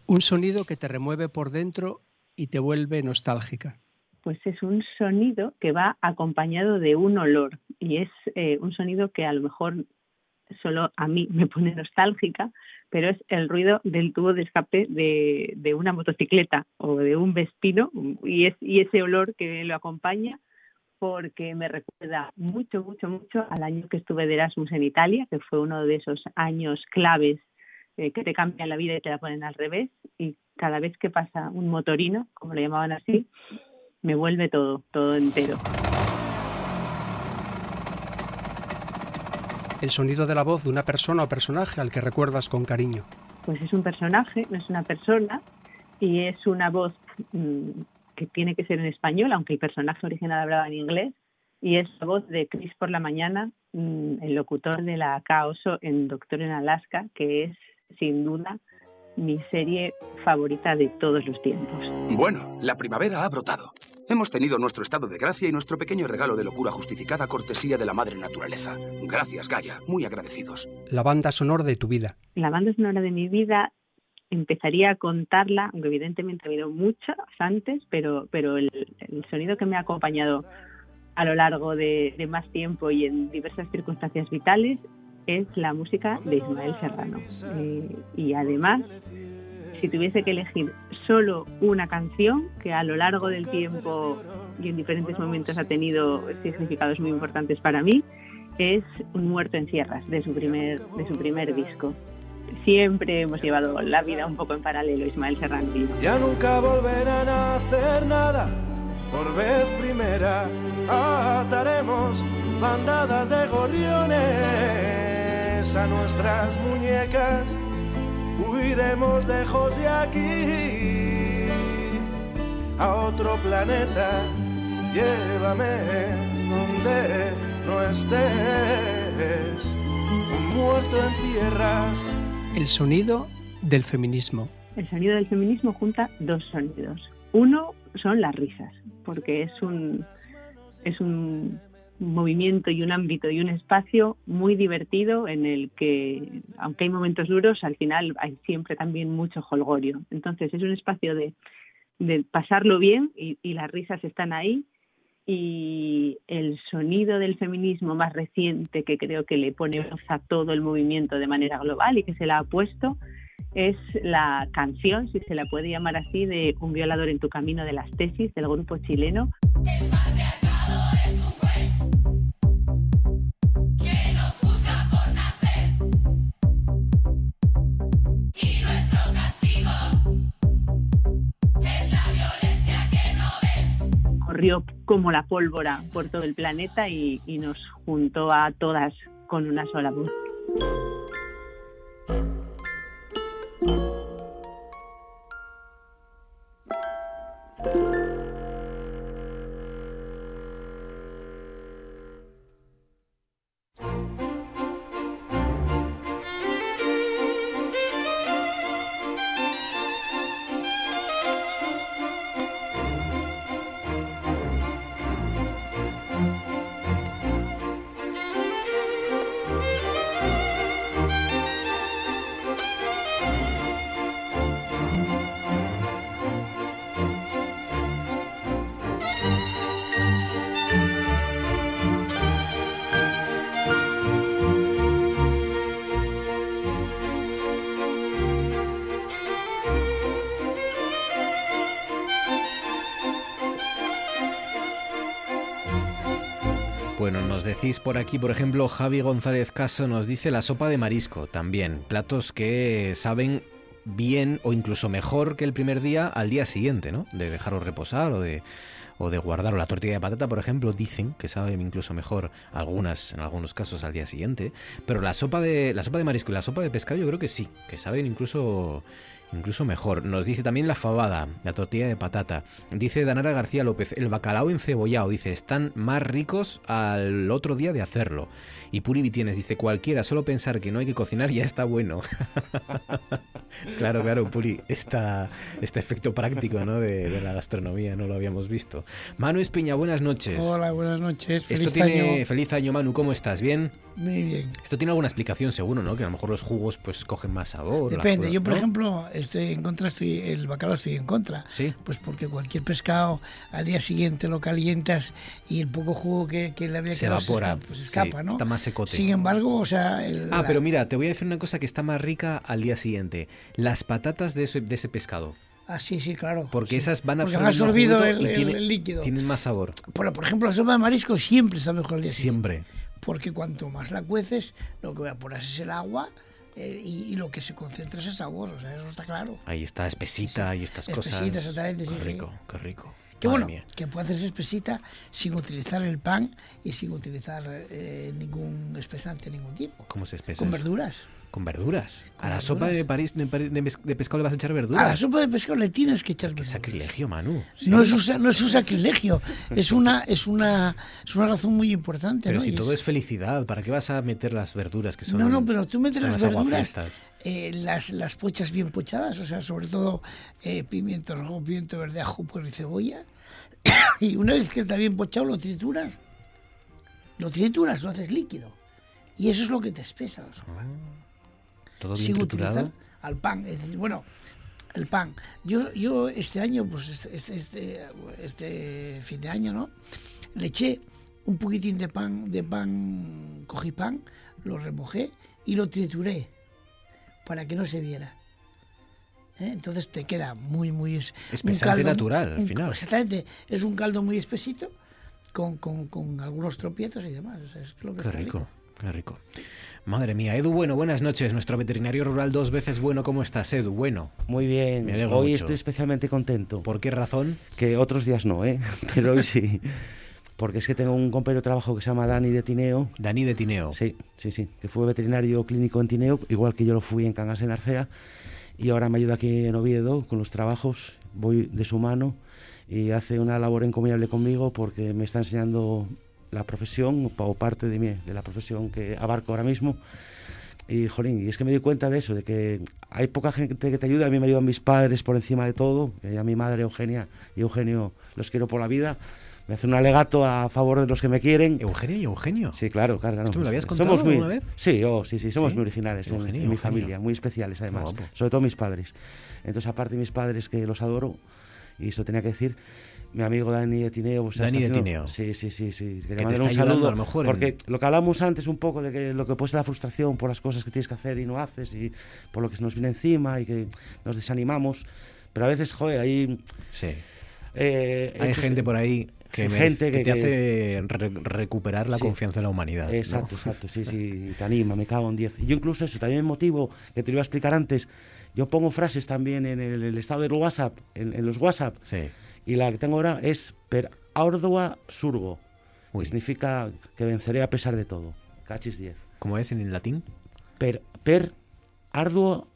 Un sonido que te remueve por dentro y te vuelve nostálgica. Pues es un sonido que va acompañado de un olor y es eh, un sonido que a lo mejor solo a mí me pone nostálgica, pero es el ruido del tubo de escape de, de una motocicleta o de un vespino y, es, y ese olor que lo acompaña porque me recuerda mucho, mucho, mucho al año que estuve de Erasmus en Italia, que fue uno de esos años claves eh, que te cambian la vida y te la ponen al revés. Y cada vez que pasa un motorino, como lo llamaban así, me vuelve todo, todo entero. El sonido de la voz de una persona o personaje al que recuerdas con cariño. Pues es un personaje, no es una persona, y es una voz mm, que tiene que ser en español, aunque el personaje original hablaba en inglés, y es la voz de Chris por la mañana, mm, el locutor de la Caoso en Doctor en Alaska, que es sin duda mi serie favorita de todos los tiempos. Bueno, la primavera ha brotado. Hemos tenido nuestro estado de gracia y nuestro pequeño regalo de locura justificada cortesía de la madre naturaleza. Gracias, Gaia. Muy agradecidos. La banda sonora de tu vida. La banda sonora de mi vida empezaría a contarla, aunque evidentemente ha habido muchas antes, pero, pero el, sonido que me ha acompañado a lo largo de, más tiempo y en diversas circunstancias vitales es la música de Ismael Serrano. Eh, y además, si tuviese que elegir solo una canción que a lo largo del tiempo y en diferentes momentos ha tenido significados muy importantes para mí, es Un muerto en sierras de su primer, de su primer disco. Siempre hemos llevado la vida un poco en paralelo, Ismael Serrano. Ya nunca volverán a hacer nada por vez primera. Ataremos bandadas de gorriones a nuestras muñecas huiremos lejos de aquí a otro planeta. Llévame donde no estés, muerto en tierras. El sonido del feminismo. El sonido del feminismo junta dos sonidos. Uno son las risas, porque es un es un movimiento y un ámbito y un espacio muy divertido en el que, aunque hay momentos duros, al final hay siempre también mucho holgorio. Entonces es un espacio de, de pasarlo bien y, y, las risas están ahí y el sonido del feminismo más reciente que creo que le pone voz a todo el movimiento de manera global y que se la ha puesto es la canción, si se la puede llamar así, de Un violador en tu camino de las tesis del grupo chileno. corrió como la pólvora por todo el planeta y, y nos juntó a todas con una sola voz. thank por aquí, por ejemplo, Javi González Caso nos dice la sopa de marisco también. Platos que saben bien o incluso mejor que el primer día al día siguiente, ¿no? De dejarlos reposar o de o de guardar la tortilla de patata, por ejemplo, dicen que saben incluso mejor algunas en algunos casos al día siguiente, pero la sopa de la sopa de marisco y la sopa de pescado yo creo que sí, que saben incluso incluso mejor. Nos dice también la fabada, la tortilla de patata. Dice Danara García López, el bacalao encebollado, dice, están más ricos al otro día de hacerlo. Y Puri Vitienes dice, cualquiera, solo pensar que no hay que cocinar ya está bueno. claro, claro, Puri, esta, este efecto práctico ¿no? de, la gastronomía no lo habíamos visto. Manu Espiña, buenas noches. Hola, buenas noches. Feliz Esto tiene... Feliz año, Manu, ¿cómo estás? ¿Bien? Muy bien. Esto tiene alguna explicación seguro, ¿no? Que a lo mejor los jugos pues cogen más sabor. Depende. Yo, por ejemplo, estoy en contra, estoy, el bacalao estoy en contra. Sí. Pues porque cualquier pescado al día siguiente lo calientas y el poco jugo que, le había quedado se escapa, pues escapa ¿no? Está más secote. Sin embargo, o sea... ah, pero mira, te voy a decir una cosa que está más rica al día siguiente. Las patatas de ese, de ese pescado. Ah, sí, sí, claro. Porque esas van a absorbido el, el, líquido. Tienen más sabor. Por, por ejemplo, la sopa de marisco siempre está mejor al día siguiente. Siempre porque cuanto más la cueces, lo que poner es el agua eh, y, lo que se concentra es el sabor, o sea, eso está claro. Ahí está espesita y estas espesita, cosas. exactamente, qué rico, qué rico. Qué bueno, que puede hacerse espesita sin utilizar el pan y sin utilizar eh, ningún espesante, ningún tipo. ¿Cómo se espesa? Con verduras. Con verduras. A la sopa de, París, de, pescado le vas a echar verduras. A la sopa de pescado le tienes que echar Qué verduras. sacrilegio, Manu. No es, un, no es un sacrilegio, es una, es una, es una razón muy importante. Pero ¿no? si Y todo es- es felicidad, ¿para qué vas a meter las verduras que son No, no, pero tú metes las verduras, eh, las, las pochas bien pochadas, o sea, sobre todo eh, pimiento rojo, pimiento verde, ajo, puerro y cebolla. y una vez que está bien pochado, lo trituras, lo trituras, lo haces líquido. Y eso es lo que te espesa la sopa. Todo bien sin triturado. utilizar al pan. Es decir, bueno, el pan. Yo, yo este año, pues este, este, este, este fin de año, ¿no? Le eché un poquitín de pan, de pan, cogí pan, lo remojé y lo trituré para que no se viera. ¿Eh? Entonces te queda muy, muy... Es Espesante natural, al un- final. Exactamente. Es un caldo muy espesito con, con, con algunos tropiezos y demás. O sea, es lo que Qué está rico, qué rico. Madre mía, Edu Bueno, buenas noches. Nuestro veterinario rural dos veces bueno. ¿Cómo estás, Edu? Bueno. Muy bien. Me alegro Hoy mucho. estoy especialmente contento. ¿Por qué razón? Que otros días no, ¿eh? Pero hoy sí. Porque es que tengo un compañero de trabajo que se llama Dani de Tineo. Dani de Tineo. Sí, sí, sí. Que fue veterinario clínico en Tineo, igual que yo lo fui en Cangas en Arcea. Y ahora me ayuda aquí en Oviedo con los trabajos. Voy de su mano y hace una labor encomiable conmigo porque me está enseñando la profesión o parte de, mí, de la profesión que abarco ahora mismo. Y, jolín, y es que me doy cuenta de eso, de que hay poca gente que te ayuda. A mí me ayudan mis padres por encima de todo. que a mi madre Eugenia y Eugenio los quiero por la vida. Me hacen un alegato a favor de los que me quieren. ¿Eugenia y Eugenio? Sí, claro, claro. ¿Esto me lo habías Somos contado muy, alguna vez? Sí, oh, sí, sí, somos ¿Sí? muy originales en, Eugenio y en mi familia, muy especiales además. Sobre todo mis padres. Entonces, aparte de mis padres, que los adoro, y esto tenía que decir, mi amigo Dani de Tineo. pues, Dani de Tineo. Sí, sí, sí. sí. Que te está un saludo. a lo mejor, en- Porque lo que hablamos antes un poco de que lo que puede ser la frustración por las cosas que tienes que hacer y no haces, y por lo que se nos viene encima y que nos desanimamos. Pero a veces, joder, hay. Sí. eh, Hay gente por ahí que, me- gente que que, te que- hace re- recuperar la Sí. confianza en la humanidad. ¿no? Exacto, exacto, sí, sí, te anima, me cago en 10. Y yo incluso eso, también me motivo, que te lo iba a explicar antes, yo pongo frases también en el, el estado del WhatsApp, en, en los WhatsApp, Sí. Y la que tengo ahora es per ardua surgo, que significa que venceré a pesar de todo. Cachis 10. ¿Cómo es en latín? Per, per arduo,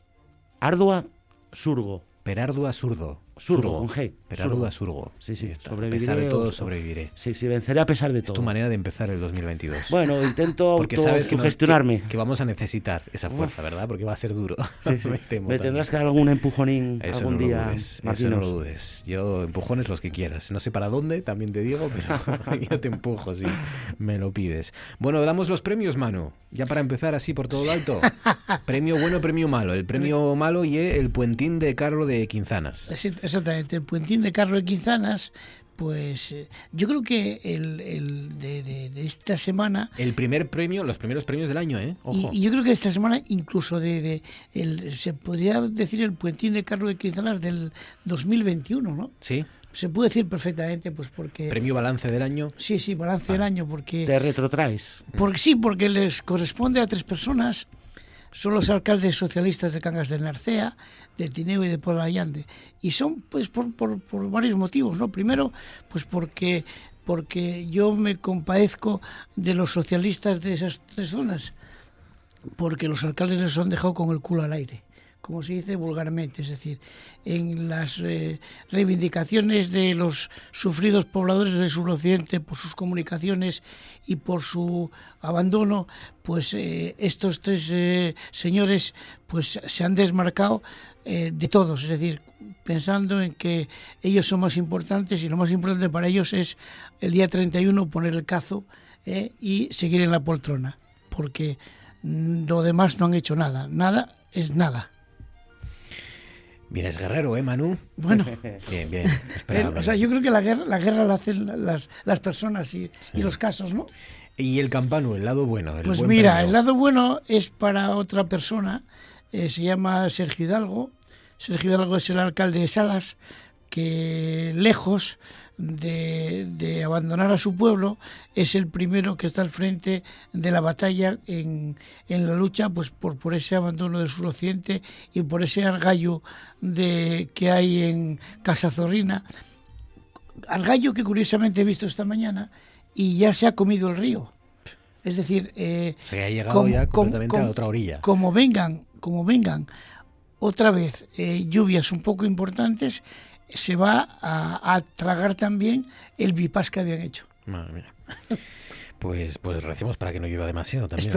ardua surgo. Per ardua surdo. Surgo, con G. Per surgo. ardua surgo. Sí, sí, sobreviviré. A pesar de todo, sobreviviré. Sí, sí, venceré a pesar de Es todo. tu manera de empezar el 2022. Bueno, intento Porque sabes que, que, que vamos a necesitar esa fuerza, ¿verdad? Porque va a ser duro. Sí, sí. Me temo Me tendrás que dar algún empujonín Eso algún no día, dudes, eso no lo dudes. Yo empujones los que quieras. No sé para dónde, también te digo, pero yo te empujo si me lo pides. Bueno, damos los premios, Manu. Ya para empezar así por todo lo alto. premio bueno, premio malo. El premio malo y el puentín de Carlo de Quinzanas. Sí, Exactamente, el puentín de Carlos de Quinzanas, pues eh, yo creo que el, el de, de- de esta semana, El primer premio, los primeros premios del año, ¿eh? Ojo. y, y yo creo que esta semana incluso de, de el, se podría decir el puentín de Carlos de Quinzanas del 2021, ¿no? Sí. Se puede decir perfectamente, pues porque... Premio balance del año. Sí, sí, balance del año, porque... Te retrotraes. Porque sí, porque les corresponde a tres personas. Son los alcaldes socialistas de Cangas del Narcea, de Tineo y de Puebla Allande. Y son pues por, por, por varios motivos, ¿no? Primero, pues porque porque yo me compadezco de los socialistas de esas tres zonas, porque los alcaldes les han dejado con el culo al aire, como se dice vulgarmente, es decir, en las eh, reivindicaciones de los sufridos pobladores del suroccidente por sus comunicaciones y por su abandono, pues eh, estos tres eh, señores pues se han desmarcado eh, de todos, es decir, pensando en que ellos son más importantes y lo más importante para ellos es el día 31 poner el cazo eh, y seguir en la poltrona, porque lo demás no han hecho nada, nada es nada. Vienes guerrero, ¿eh, Manu? Bueno. Bien, bien. O sea, yo creo que la guerra la, guerra la hacen las, las personas y, y los casos, ¿no? Y el campano, el lado bueno. El Pues buen mira, premio. el lado bueno es para otra persona, eh, se llama Sergio Hidalgo. Sergio Hidalgo es el alcalde de Salas, que lejos de, de abandonar a su pueblo, es el primero que está al frente de la batalla en, en la lucha pues por, por ese abandono del suroccidente y por ese argallo de, que hay en Casa Zorrina. Argallo que curiosamente he visto esta mañana y ya se ha comido el río. Es decir, eh, se ha llegado ya completamente a la otra orilla. Como vengan, como vengan otra vez eh, lluvias un poco importantes, se va a, tragar también el bypass que habían hecho. Madre mía. Pues, pues recemos para que no llueva demasiado también.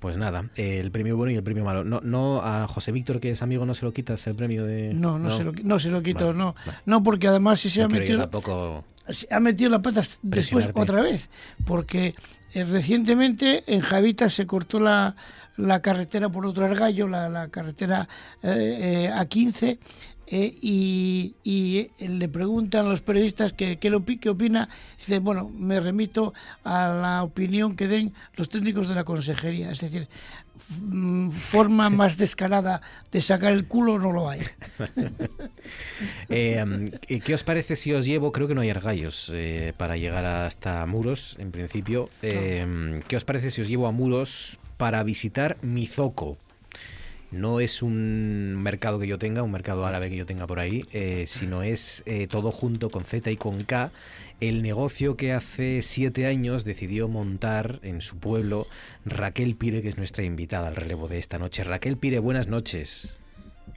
Pues nada, el premio bueno y el premio malo. No, no a José Víctor, que es amigo, no se lo quitas el premio de. No, no, Se, lo, no se lo quito, no. No, porque además si se ha metido. Tampoco... Se ha metido la pata después otra vez. Porque eh, recientemente en Javita se cortó la, la carretera por otro argallo, la, la carretera eh, eh, A15 eh, y, le preguntan a los periodistas qué, qué, qué opina. Dice, bueno, me remito a la opinión que den los técnicos de la consejería. Es decir, mm, forma más descarada de sacar el culo no lo hay. eh, ¿Qué os parece si os llevo? Creo que no hay argallos eh, para llegar hasta Muros, en principio. ¿Qué os parece si os llevo a Muros para visitar Mizoco? no es un mercado que yo tenga, un mercado árabe que yo tenga por ahí, eh, sino es eh, todo junto con Z y con K, el negocio que hace siete años decidió montar en su pueblo Raquel Pire, que es nuestra invitada al relevo de esta noche. Raquel Pire, buenas noches.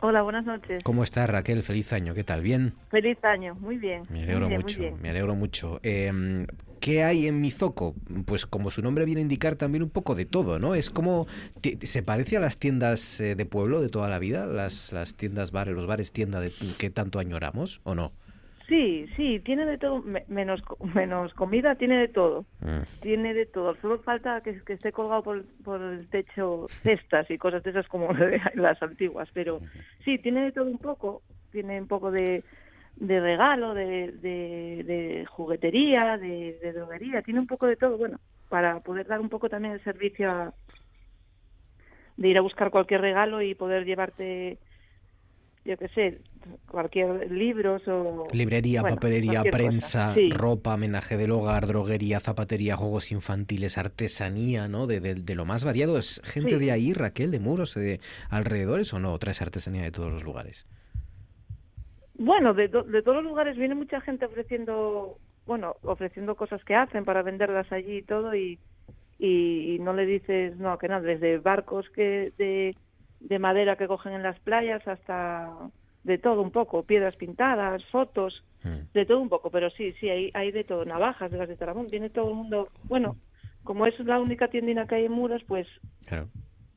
Hola, buenas noches. ¿Cómo estás, Raquel? Feliz año, ¿qué tal? ¿Bien? Feliz año, muy bien. Me alegro mucho, me alegro mucho. Em, ¿Qué hay en Mizoco? Pues como su nombre viene a indicar también un poco de todo, ¿no? Es como, ¿se parece a las tiendas eh, de pueblo de toda la vida? Las, las tiendas bares, los bares tienda de, que tanto añoramos, ¿o no? Sí, sí, tiene de todo, menos, menos comida, tiene de todo. Mm. Tiene de todo. Solo falta que, esté colgado por, por, el techo cestas y cosas de esas como las antiguas. Pero sí, tiene de todo un poco. Tiene un poco de, de regalo, de, de, juguetería, de, de, droguería. Tiene un poco de todo, bueno, para poder dar un poco también el servicio a, de ir a buscar cualquier regalo y poder llevarte yo qué sé, cualquier libros o... Librería, papelería, prensa, ropa, homenaje del hogar, droguería, zapatería, juegos infantiles, artesanía, ¿no? De, de, lo más variado. ¿Es gente de ahí, Raquel, de muros, de alrededores o no? ¿Traes artesanía de todos los lugares? Bueno, de, de todos los lugares viene mucha gente ofreciendo, bueno, ofreciendo cosas que hacen para venderlas allí y todo y, y, no le dices, no, que no, desde barcos que de de madera que cogen en las playas hasta de todo un poco, piedras pintadas, fotos, hmm. de todo un poco, pero sí, sí, hay, hay de todo, navajas de las de Taramón, viene todo el mundo, bueno, como es la única tiendina que hay en Muros, pues claro.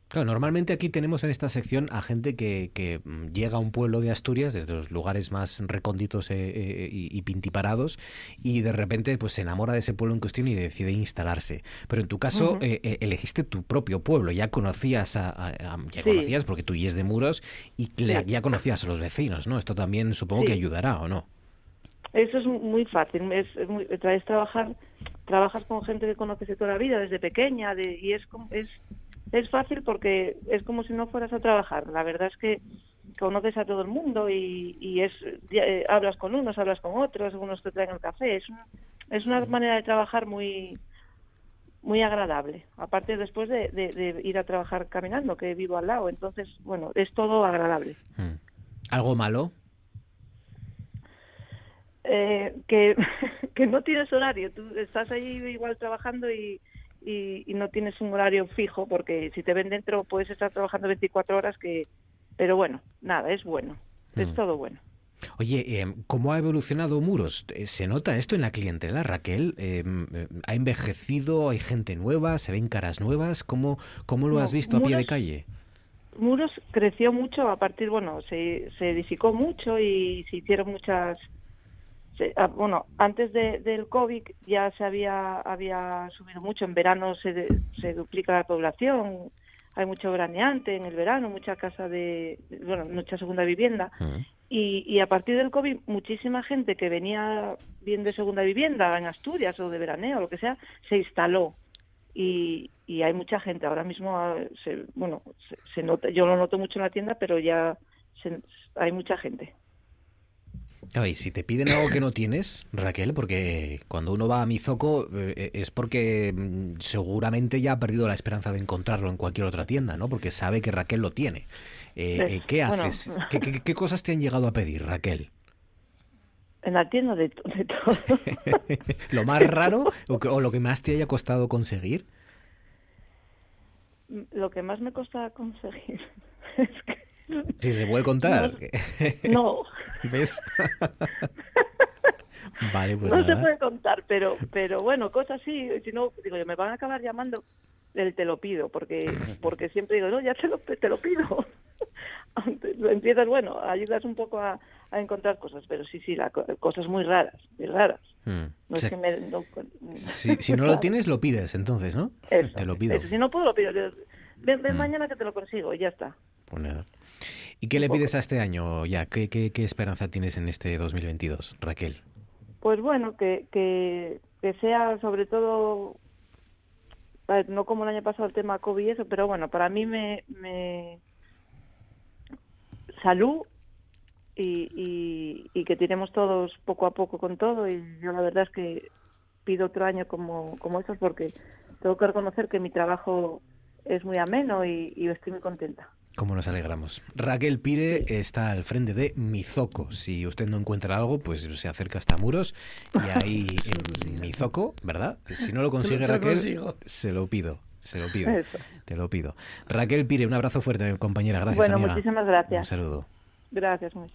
Claro, normalmente aquí tenemos en esta sección a gente que, que mm, llega a un pueblo de Asturias, desde los lugares más recónditos eh, eh, y, pintiparados, y de repente pues se enamora de ese pueblo en cuestión y decide instalarse. Pero en tu caso eh, elegiste tu propio pueblo, ya conocías a, ya conocías porque tú es de Muros y ya conocías a los vecinos, ¿no? Esto también supongo que ayudará, ¿o no? Eso es muy fácil, es, es, trabajar, trabajas con gente que conoces de toda la vida, desde pequeña, de, y es, es es fácil porque es como si no fueras a trabajar. La verdad es que conoces a todo el mundo y, es eh, hablas con unos, hablas con otros, algunos te traen el café. Es, es una manera de trabajar muy muy agradable. Aparte después de, ir a trabajar caminando, que vivo al lado. Entonces, bueno, es todo agradable. Hmm. ¿Algo malo? Eh, que, que no tienes horario. Tú estás ahí igual trabajando y, y, no tienes un horario fijo porque si te ven dentro puedes estar trabajando 24 horas que pero bueno nada es bueno es mm. todo bueno Oye, em, ¿cómo ha evolucionado Muros? Eh, ¿Se nota esto en la clientela, Raquel? Em, eh, ¿Ha envejecido? ¿Hay gente nueva? ¿Se ven caras nuevas? ¿Cómo, cómo lo has visto a pie de calle? Muros creció mucho a partir, bueno, se, se edificó mucho y se hicieron muchas Ah, bueno, antes del COVID ya se había, había subido mucho. En verano se, se duplica la población, hay mucho veraneante en el verano, mucha casa de, bueno, mucha segunda vivienda. y, y, a partir del COVID, muchísima gente que venía bien de segunda vivienda en Asturias o de veraneo, o lo que sea, se instaló. Y, y hay mucha gente. Ahora mismo, ah, se, bueno, se, nota, yo lo noto mucho en la tienda, pero ya hay mucha gente y si te piden algo que no tienes, Raquel, porque cuando uno va a Mizoco eh, es porque mm, seguramente ya ha perdido la esperanza de encontrarlo en cualquier otra tienda, ¿no? Porque sabe que Raquel lo tiene. Eh, eh, ¿Qué haces? ¿Qué, cosas te han llegado a pedir, Raquel? En la tienda de, de todo. ¿Lo más raro o, que- o lo que más te haya costado conseguir? Lo que más me cuesta conseguir. Si se puede contar. No, ¿Ves? vale, pues no se puede contar, pero pero bueno, cosas así, si no, digo, yo, me van a acabar llamando el te lo pido, porque porque siempre digo, no, ya te lo, te lo pido. Empiezas, bueno, ayudas un poco a, a encontrar cosas, pero sí, sí, la, co- cosas muy raras, muy raras. Mm. No O es que me... no- si, si no lo tienes, lo pides entonces, ¿no? Eso, Te lo pido. eso, si no puedo, lo pido. Yo, Ven, Mm. ven mañana que te lo consigo y ya está. Pues nada. ¿Y qué le pides a este año ya? ¿Qué, qué, qué esperanza tienes en este 2022, Raquel? Pues bueno, que, que, que sea sobre todo, no como el año pasado el tema COVID y eso, pero bueno, para mí me... me salud y, y, y que tiremos todos poco a poco con todo y yo la verdad es que pido otro año como, como estos porque tengo que reconocer que mi trabajo es muy ameno y, y estoy muy contenta. ¿Cómo nos alegramos? Raquel Pire está al frente de Mizoco. Si usted no encuentra algo, pues se acerca hasta Muros y ahí en Mizoco, ¿verdad? Si no lo consigue Raquel, consigo. se lo pido. Se lo pido. Eso. Te lo pido. Raquel Pire, un abrazo fuerte, compañera. Gracias, bueno, amiga. muchísimas gracias. Un saludo. Gracias, un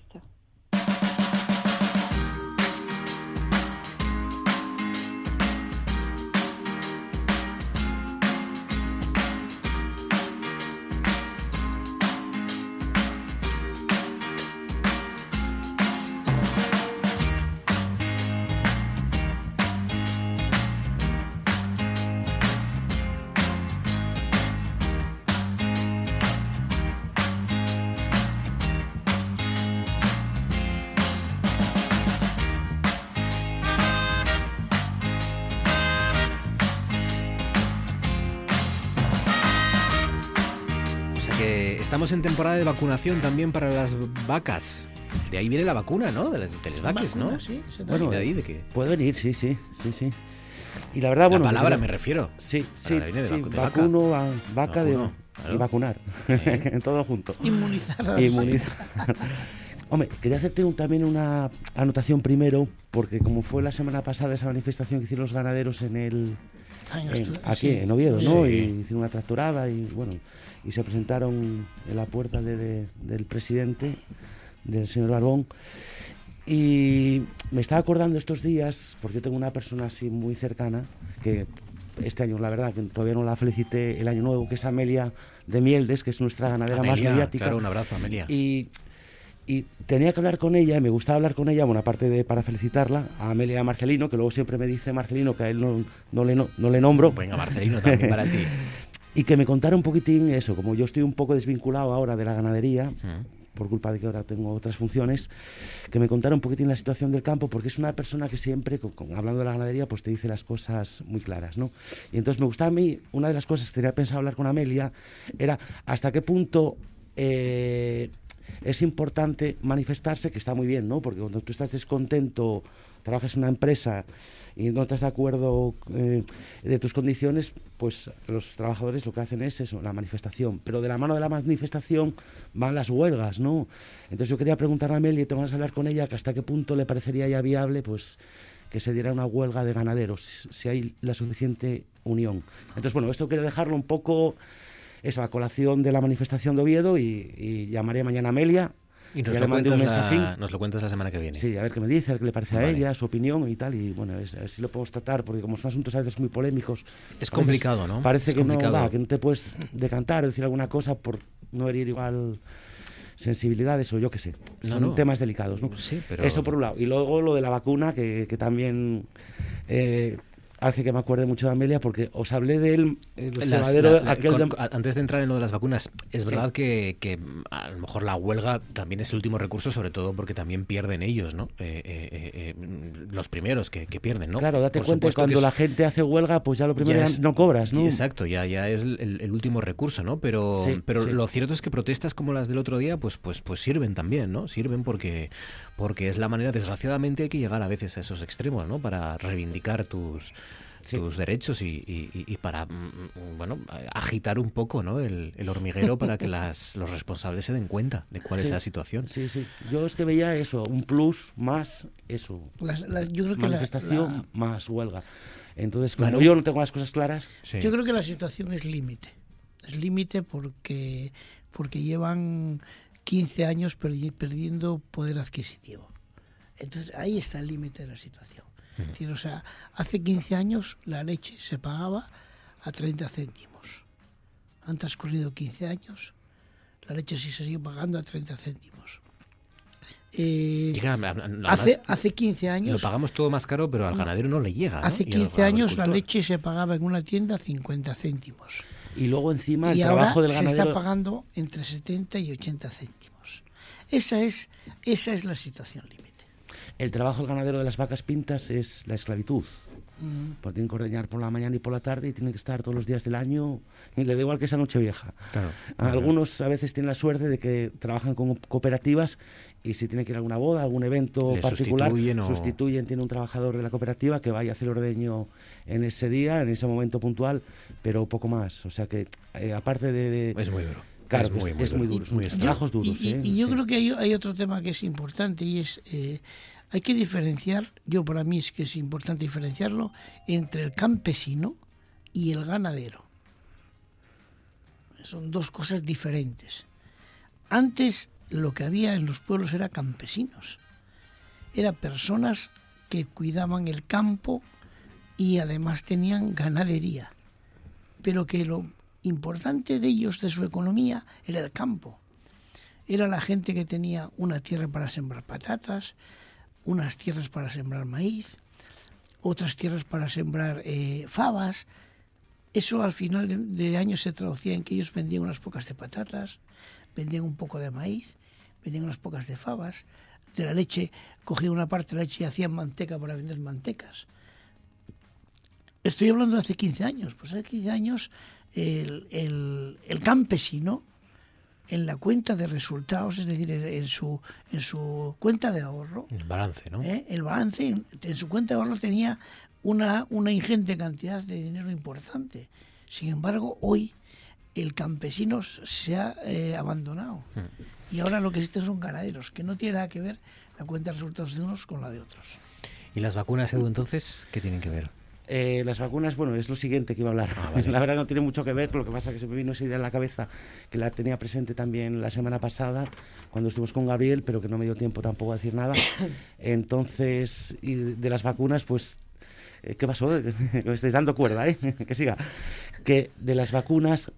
en temporada de vacunación también para las vacas. De ahí viene la vacuna, ¿no? De las de las vacas, ¿no? Sí, se Bueno, ¿De ahí de qué? Puede venir, sí, sí, sí, sí. Y la verdad, La bueno... palabra me refiero. Sí, sí, de sí, vacu- de vaca. vacuno, va- vaca de, claro. y vacunar, todo junto. Inmunizar Inmunizar. Hombre, quería hacerte un- también una anotación primero, porque como fue la semana pasada esa manifestación que hicieron los ganaderos en el... Ah, en aquí, sí. en Oviedo, ¿no? Sí. Y hicieron una tractorada y, bueno, y se presentaron en la puerta de- de- del presidente, del señor Barbón. Y me estaba acordando estos días, porque yo tengo una persona así muy cercana, que este año, la verdad, que todavía no la felicité el año nuevo, que es Amelia de Mieldes, que es nuestra ganadera Amelia, más mediática. claro, un abrazo, Amelia. Y, y tenía que hablar con ella, y me gustaba hablar con ella, bueno, aparte de para felicitarla, a Amelia Marcelino, que luego siempre me dice Marcelino que a él no, no le, no, no le nombro. Venga, Marcelino, también para ti. Y que me contara un poquitín eso, como yo estoy un poco desvinculado ahora de la ganadería, por culpa de que ahora tengo otras funciones, que me contara un poquitín la situación del campo, porque es una persona que siempre, con- con- hablando de la ganadería, pues te dice las cosas muy claras, ¿no? Y entonces me gustaba a mí, una de las cosas que tenía pensado hablar con Amelia, era hasta qué punto eh, es importante manifestarse, que está muy bien, ¿no? Porque cuando tú estás descontento, trabajas en una empresa y no estás de acuerdo eh, de tus condiciones, pues los trabajadores lo que hacen es eso, la manifestación. Pero de la mano de la manifestación van las huelgas, ¿no? Entonces yo quería preguntarle a Amelia y tengo que hablar con ella que hasta qué punto le parecería ya viable, pues que se diera una huelga de ganaderos, si hay la suficiente unión. Entonces, bueno, esto quiero dejarlo un poco, eso, a colación de la manifestación de Oviedo y, y llamaré mañana a Amelia. Y nos lo, le mandé un cuentas mensajín. la, nos lo cuentas la semana que viene. Sí, a ver qué me dice, a ver qué le parece a ella, su opinión y tal. Y bueno, es- a ver si lo podemos tratar, porque como son asuntos a veces muy polémicos. Es veces complicado, ¿no? Parece Es que no complicado. va, que no te puedes decantar o decir alguna cosa por no herir igual sensibilidades o yo qué sé. No, Son no. temas delicados, ¿no? Sí, pero- Eso por un lado. Y luego lo de la vacuna, que, que también eh, hace que me acuerde mucho de Amelia, porque os hablé el Las- cebadero la- la- aquel con- de- a- antes de entrar en lo de las vacunas, es Sí. verdad que, que, a lo mejor la huelga también es el último recurso, sobre todo porque también pierden ellos, ¿no? Eh, eh, eh, eh, mm, los primeros que, que pierden, ¿no? Claro, date Por cuenta que cuando es- la gente hace huelga, pues ya lo primero ya es- no cobras, ¿no? Exacto, ya, ya es el, el último recurso, ¿no? Pero, Sí, pero sí. lo cierto es que protestas como las del otro día, pues, pues, pues sirven también, ¿no? Sirven porque, porque es la manera, desgraciadamente hay que llegar a veces a esos extremos, ¿no? Para reivindicar tus tus derechos y, y, para, mm, mm, bueno, agitar un poco ¿no? el, hormiguero para que las, los responsables se den cuenta de cuál es la situación. Sí, sí. Yo es que veía eso, un plus más eso. yo creo que manifestación más huelga. Entonces, como yo no tengo las cosas claras... Yo creo que la situación es límite. Es límite porque, porque llevan 15 años perdiendo poder adquisitivo. Entonces, ahí está el límite de la situación. Es decir, o sea, hace 15 años la leche se pagaba a 30 céntimos. Han transcurrido 15 años, la leche sí se sigue pagando a 30 céntimos. Eh, hace, hace 15 años. Lo pagamos todo más caro, pero al ganadero no le llega. Hace 15 años la leche se pagaba en una tienda 50 céntimos. Y luego encima el trabajo del ganadero. Se está pagando entre 70 y 80 céntimos. Esa es, esa es la situación límite. El trabajo del ganadero de las vacas pintas es la esclavitud. Mm. Porque tienen que ordeñar por la mañana y por la tarde y tienen que estar todos los días del año y le da igual que esa noche vieja. Algunos a veces tienen la suerte de que trabajan con cooperativas y si tienen que ir a alguna boda, algún evento particular, sustituyen, tiene un trabajador de la cooperativa que vaya a hacer el ordeño en ese día, en ese momento puntual, pero poco más. O sea que, eh, aparte de, Es muy duro. Claro, es muy, duro, muy trabajos duros. Y, ¿eh? yo creo que hay, otro tema que es importante y es, eh, hay que diferenciar, yo para mí es que es importante diferenciarlo entre el campesino y el ganadero. Son dos cosas diferentes. Antes lo que había en los pueblos era campesinos. Eran personas que cuidaban el campo y además tenían ganadería. Pero que lo importante de ellos, de su economía, era el campo. Era la gente que tenía una tierra para sembrar patatas, unas tierras para sembrar maíz, otras tierras para sembrar eh, fabas. Eso al final de, de año se traducía en que ellos vendían unas pocas de patatas, vendían un poco de maíz vendían unas pocas de fabas, de la leche, cogían una parte de la leche y hacían manteca para vender mantecas. Estoy hablando de hace 15 años, pues hace 15 años el, el, campesino en la cuenta de resultados, es decir, en su, en su cuenta de ahorro. El balance, ¿no? ¿eh? El balance, en, su cuenta de ahorro tenía una, una ingente cantidad de dinero importante. Sin embargo, hoy el campesino se ha eh, abandonado. Hmm. Y ahora lo que existe son ganaderos, que no tiene nada que ver la cuenta de resultados de unos con la de otros. ¿Y las vacunas, Edu, entonces, qué tienen que ver? Eh, las vacunas, bueno, es lo siguiente que iba a hablar. Ah, la verdad no tiene mucho que ver, lo que pasa es que se me vino esa idea en la cabeza, que la tenía presente también la semana pasada, cuando estuvimos con Gabriel, pero que no me dio tiempo tampoco a decir nada. Entonces, y de las vacunas, pues eh, ¿qué pasó? me estáis dando cuerda, ¿eh? que siga. Que de las vacunas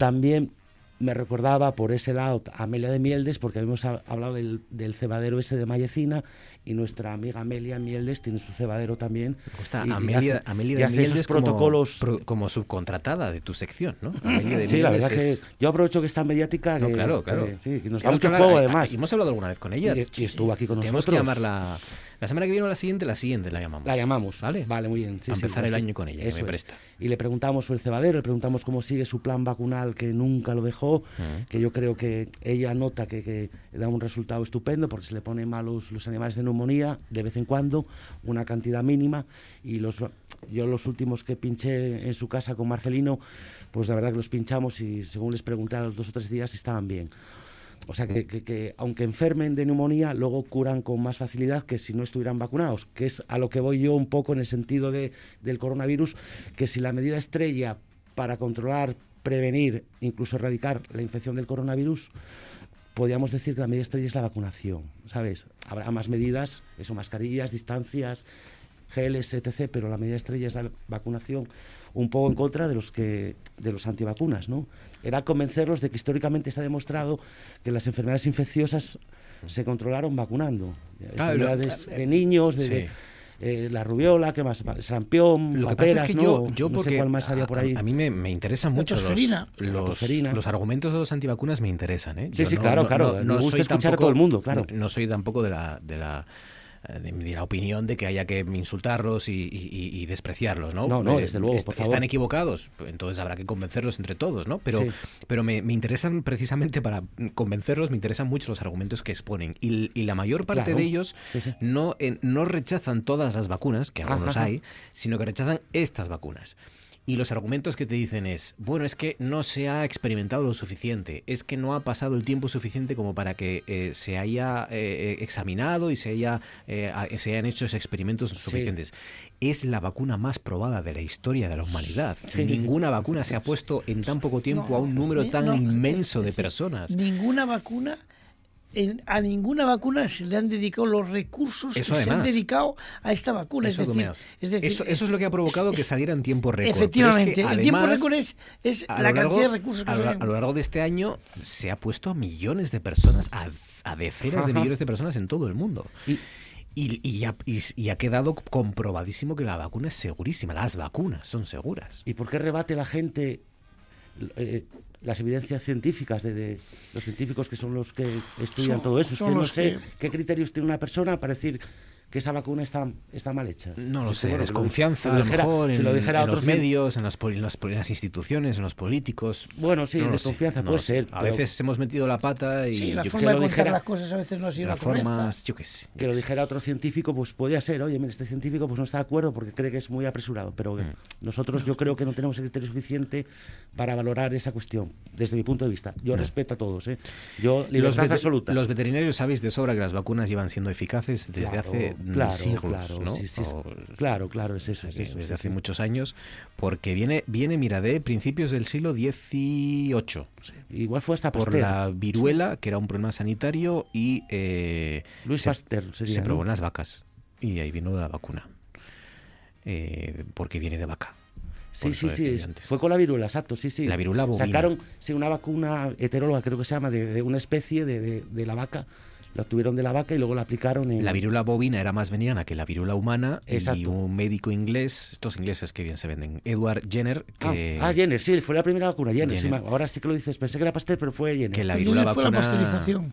también me recordaba por ese lado a Amelia de Mieldes, porque habíamos hablado del, cebadero ese de Mallecina, y nuestra amiga Amelia Mieldes tiene su cebadero también. Amelia, de Mieldes protocolos como, subcontratada de tu sección, ¿no? sí, la verdad que yo aprovecho que está mediática. No, claro, claro. sí, nos da mucho juego, además. Y hemos hablado alguna vez con ella. Y, estuvo aquí con nosotros. Tenemos que llamarla la semana que viene o la siguiente, la siguiente la llamamos. La llamamos. ¿Vale? Vale, muy bien. a empezar el año con ella, Eso me presta. Y le preguntamos por el cebadero, le preguntamos cómo sigue su plan vacunal, que nunca lo dejó, que yo creo que ella nota que, da un resultado estupendo, porque se le ponen malos los animales de neumonía de vez en cuando, una cantidad mínima, y los yo los últimos que pinché en su casa con Marcelino, pues la verdad que los pinchamos y según les pregunté a los dos o tres días estaban bien. O sea, que, aunque enfermen de neumonía, luego curan con más facilidad que si no estuvieran vacunados, que es a lo que voy yo un poco en el sentido de, del coronavirus, que si la medida estrella para controlar, prevenir, incluso erradicar la infección del coronavirus, podríamos decir que la medida estrella es la vacunación, ¿sabes? Habrá más medidas, eso, mascarillas, distancias, geles, etc., pero la medida estrella es la vacunación un poco en contra de los que de los antivacunas, ¿no? Era convencerlos de que históricamente está demostrado que las enfermedades infecciosas se controlaron vacunando. enfermedades de niños, de, eh, la rubiola, ¿qué más? Sarampión, Lo que pasa es que yo, yo porque sé cuál más había por ahí. A, mí me, me interesan mucho los, los, los, argumentos de los antivacunas me interesan, ¿eh? Sí, sí, claro, claro. No, soy escuchar tampoco, a todo el mundo, claro. No, soy tampoco de la, de la de la opinión de que haya que insultarlos y, y- y despreciarlos, ¿no? No, no, Eh, desde luego, est- por favor. Están equivocados, entonces habrá que convencerlos entre todos, ¿no? Pero, Sí. pero me, me interesan precisamente para convencerlos, me interesan mucho los argumentos que exponen. Y, y la mayor parte Claro. de ellos Sí, sí. no, eh, no rechazan todas las vacunas, que algunos Ajá. hay, sino que rechazan estas vacunas. Y los argumentos que te dicen es, bueno, es que no se ha experimentado lo suficiente, es que no ha pasado el tiempo suficiente como para que eh, se haya eh, examinado y se, haya, eh, se hayan hecho esos experimentos suficientes. Es la vacuna más probada de la historia de la humanidad. Sí. Ninguna vacuna se ha puesto en tan poco tiempo a un número tan no, inmenso de personas. Ninguna vacuna, en- a ninguna vacuna se le han dedicado los recursos Eso que se han dedicado a esta vacuna. Eso, es, decir, Domeas. es decir, eso, eso es lo que ha provocado que saliera en tiempo récord. Pero es que Efectivamente, el tiempo récord es, la largo- cantidad de recursos que a se lo, a lo largo de este año se ha puesto a millones de personas, a, a decenas de millones de personas en todo el mundo. Y, y, ha, y- y ha quedado comprobadísimo que la vacuna es segurísima. Las vacunas son seguras. ¿Y por qué rebate la gente eh, las evidencias científicas de, de los científicos que son los que estudian Son- todo eso? Es que no sé que- qué criterios tiene una persona para decir que esa vacuna está, está mal hecha. No lo Sí, sé, bueno, que lo- desconfianza que a lo lo dijera- mejor que en, lo dijera en otro los medios, en las, poli- en las en las instituciones, en los políticos. Bueno, sí, No desconfianza no puede ser, A pero- veces hemos metido la pata y Sí, la yo forma sé. de lo contar dijera- las cosas a veces no ha sido la forma, yo qué sé. que lo dijera otro científico, pues podía ser, oye, mira, este científico pues no está de acuerdo porque cree que es muy apresurado, pero Mm. nosotros yo creo que no tenemos el criterio suficiente para valorar esa cuestión, desde mi punto de vista. Yo No. respeto a todos, ¿eh? Yo, Los, libertad vete- absoluta. los veterinarios sabéis de sobra que las vacunas llevan siendo eficaces desde Claro, hace mm, claro, siglos, claro, ¿no? sí, sí, es- O- claro, claro, es eso, es eso, desde hace muchos años, porque viene, viene, mira, de principios del siglo XVIII. Igual fue hasta por la viruela, que era un problema sanitario, y eh, Luis se, Pasteur sería, se ¿no? probó en las vacas. Y ahí vino la vacuna. Eh, porque viene de vaca. Sí, sí, sí, antes. fue con la viruela, exacto, sí, sí. La viruela bovina. Sacaron sí, una vacuna heteróloga, creo que se llama, de, de una especie de, de- de la vaca. La obtuvieron de la vaca y luego la aplicaron en... La viruela bovina era más venenosa que la viruela humana y Exacto. un médico inglés, estos ingleses que bien se venden, Edward Jenner, Ah, que, ah, Jenner, sí, fue la primera vacuna, Jenner. ahora sí que lo dices, pensé que era Pasteur, pero fue Jenner. que la viruela Jenner fue la vacuna pasteurización.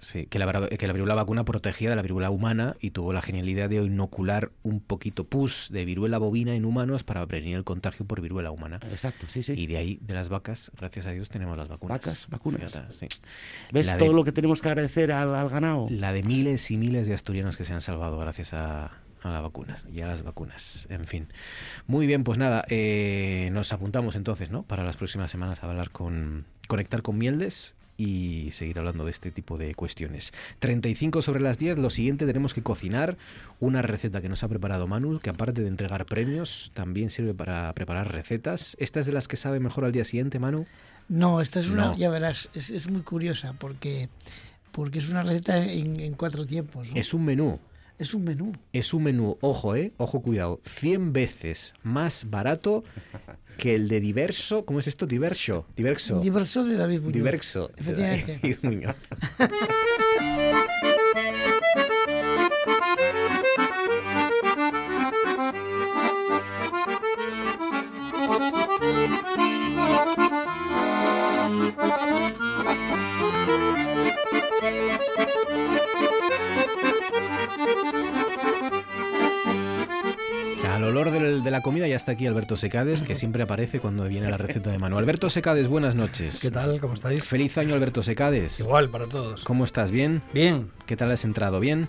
Sí, que la, que la viruela vacuna protegía de la viruela humana y tuvo la genialidad de inocular un poquito pus de viruela bovina en humanos para prevenir el contagio por viruela humana. Exacto, sí, sí. Y de ahí, de las vacas, gracias a Dios, tenemos las vacunas. Vacas, vacunas. Fíjate, sí. ¿Ves La de- todo lo que tenemos que agradecer al, al ganado? La de miles y miles de asturianos que se han salvado gracias a, a las vacunas y a las vacunas. En fin. Muy bien, pues nada, eh, nos apuntamos entonces, ¿no? Para las próximas semanas a hablar con. conectar con Mieldes y seguir hablando de este tipo de cuestiones. 35 sobre las 10, lo siguiente tenemos que cocinar una receta que nos ha preparado Manu, que aparte de entregar premios, también sirve para preparar recetas. ¿Esta es de las que sabe mejor al día siguiente, Manu? No, esta es una, No. ya verás, es, es muy curiosa porque, porque es una receta en, en cuatro tiempos. ¿no? Es un menú. Es un menú. Es un menú, ojo, eh, ojo, cuidado, 100 veces más barato que el de Diverso. ¿Cómo es esto? Diverso. Diverso. Diverso de David Muñoz. Diverso. de. David Muñoz. olor del- de la comida ya está aquí Alberto Secades, que siempre aparece cuando viene la receta de mano. Alberto Secades, buenas noches. ¿Qué tal? ¿Cómo estáis? Feliz año, Alberto Secades. Igual para todos. ¿Cómo estás? ¿Bien? Bien. ¿Qué tal has entrado? ¿Bien?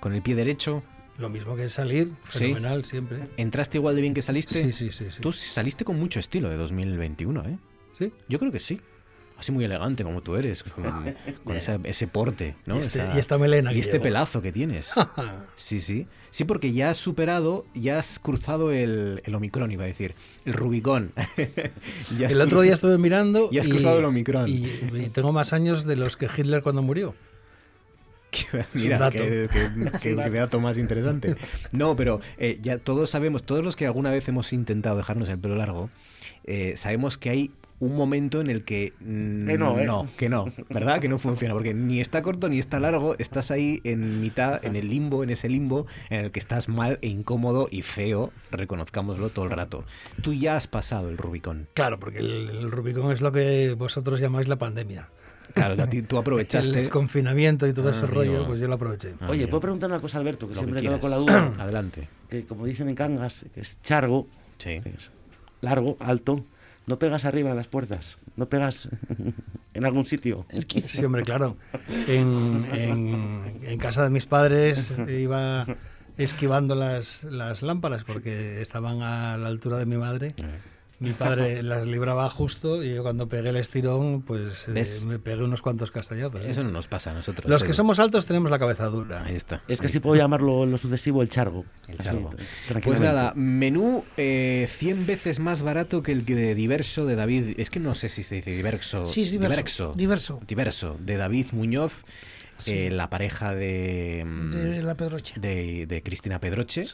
¿Con el pie derecho? Lo mismo que salir, Sí. fenomenal siempre. ¿Entraste igual de bien que saliste? Sí, sí, sí, sí. Tú saliste con mucho estilo de 2021, ¿eh? ¿Sí? Yo creo que sí. Así muy elegante como tú eres, con, con esa- ese porte, ¿no? Y este- Esa- y esta melena Y este llevo. pelazo que tienes. Sí, sí. Sí, porque ya has superado, ya has cruzado el, el Omicron, iba a decir, el Rubicón. Ya El otro día estuve mirando Y has cruzado el Omicron. Y, y tengo más años de los que Hitler cuando murió. Mira, qué- qué dato más interesante. No, pero eh, ya todos sabemos, todos los que alguna vez hemos intentado dejarnos el pelo largo, eh, sabemos que hay un momento en el que mm, Que no, ¿eh? que no, ¿verdad? Que no funciona, porque ni está corto ni está largo, estás ahí en mitad, en el limbo, en ese limbo en el que estás mal e incómodo y feo, reconozcámoslo todo el rato. Tú ya has pasado el Rubicón. Claro, porque el, el Rubicón es lo que vosotros llamáis la pandemia. Claro, a ti- tú aprovechaste. el confinamiento y todo Ah, ese rollo, pues yo lo aproveché. Ah, Oye. ¿puedo preguntar una cosa, Alberto? Que Lo siempre que quedo con la duda. Adelante. Que como dicen en Cangas, que es chargo, Sí. es largo, alto, no pegas arriba en las puertas, no pegas en algún sitio. Sí, hombre, claro. En, en- en casa de mis padres iba esquivando las, las lámparas porque estaban a la altura de mi madre. Mi padre las libraba justo y yo cuando pegué el estirón, pues eh, me pegué unos cuantos castallazos. ¿eh? Eso no nos pasa a nosotros. Los que Edu. somos altos tenemos la cabeza dura. Ahí está. Es que ahí así está. puedo llamarlo en lo sucesivo el chargo. El Así, chargo. tra- Pues nada, menú eh, 100 veces más barato que el que de Diverso de David. Es que no sé si se dice Diverso. Sí, es diverso, diverso. Diverso, de David Muñoz, Sí. eh, la pareja de, mm, De la Pedroche. de, de Cristina Pedroche,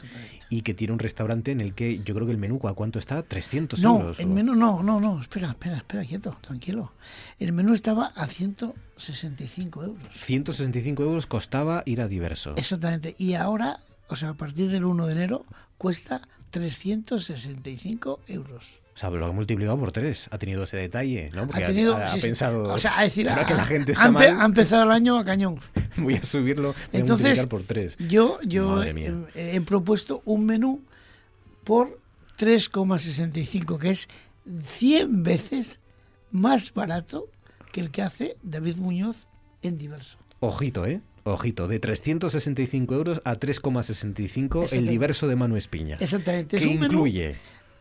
y que tiene un restaurante en el que yo creo que el menú, ¿a cuánto está? 300 No, euros. el o- menú no, no, no, espera, espera, espera, quieto, tranquilo. El menú estaba a 165 euros. 165 euros costaba ir a Diverso. Exactamente. Y ahora, o sea, a partir del 1 de enero, cuesta 365 euros. O sea, lo ha multiplicado por tres. Ha tenido ese detalle, ¿no? Porque ha tenido, ha, ha sí, sí. pensado. o sea, a decir, ahora ha- que la gente está mal, ha empezado el año a cañón. voy a subirlo, voy a Entonces, multiplicar por tres. yo, yo he propuesto un menú por 3,65, que es 100 veces más barato que el que hace David Muñoz en Diverso. Ojito, ¿eh? Ojito, de 365 euros a 3,65 el diverso de Manu Espiña. Exactamente. ¿Qué Es un menú- incluye?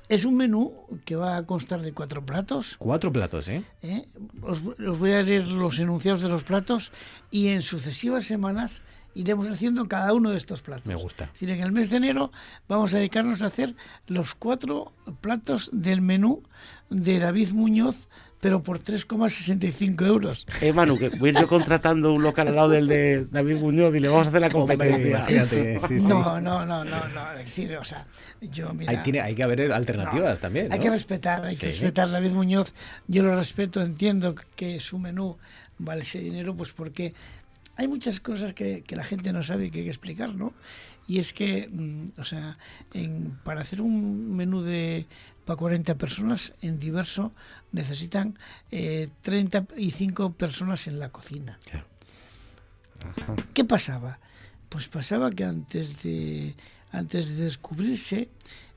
Es un menú que va a constar de cuatro platos. Cuatro platos, ¿eh? ¿eh? Os, os voy a leer los enunciados de los platos y en sucesivas semanas iremos haciendo cada uno de estos platos. Me gusta. Es decir, en el mes de enero vamos a dedicarnos a hacer los cuatro platos del menú de David Muñoz, pero por 3,65 euros. Eh, Manu, que voy a ir yo contratando un local al lado del de David Muñoz y le vamos a hacer la competencia. imagínate, sí, sí. No, no, no, no, no. Es decir, o sea, yo mira, Hay, tiene, hay que haber alternativas No, también. Hay que respetar, hay que respetar David Muñoz. Yo lo respeto, entiendo que su menú vale ese dinero, pues porque hay muchas cosas que, que la gente no sabe y que hay que explicar, ¿no? Y es que, mm, o sea, en, para hacer un menú de para 40 personas en diverso necesitan eh, 35 personas en la cocina. ¿Qué pasaba? Pues pasaba que antes de antes de descubrirse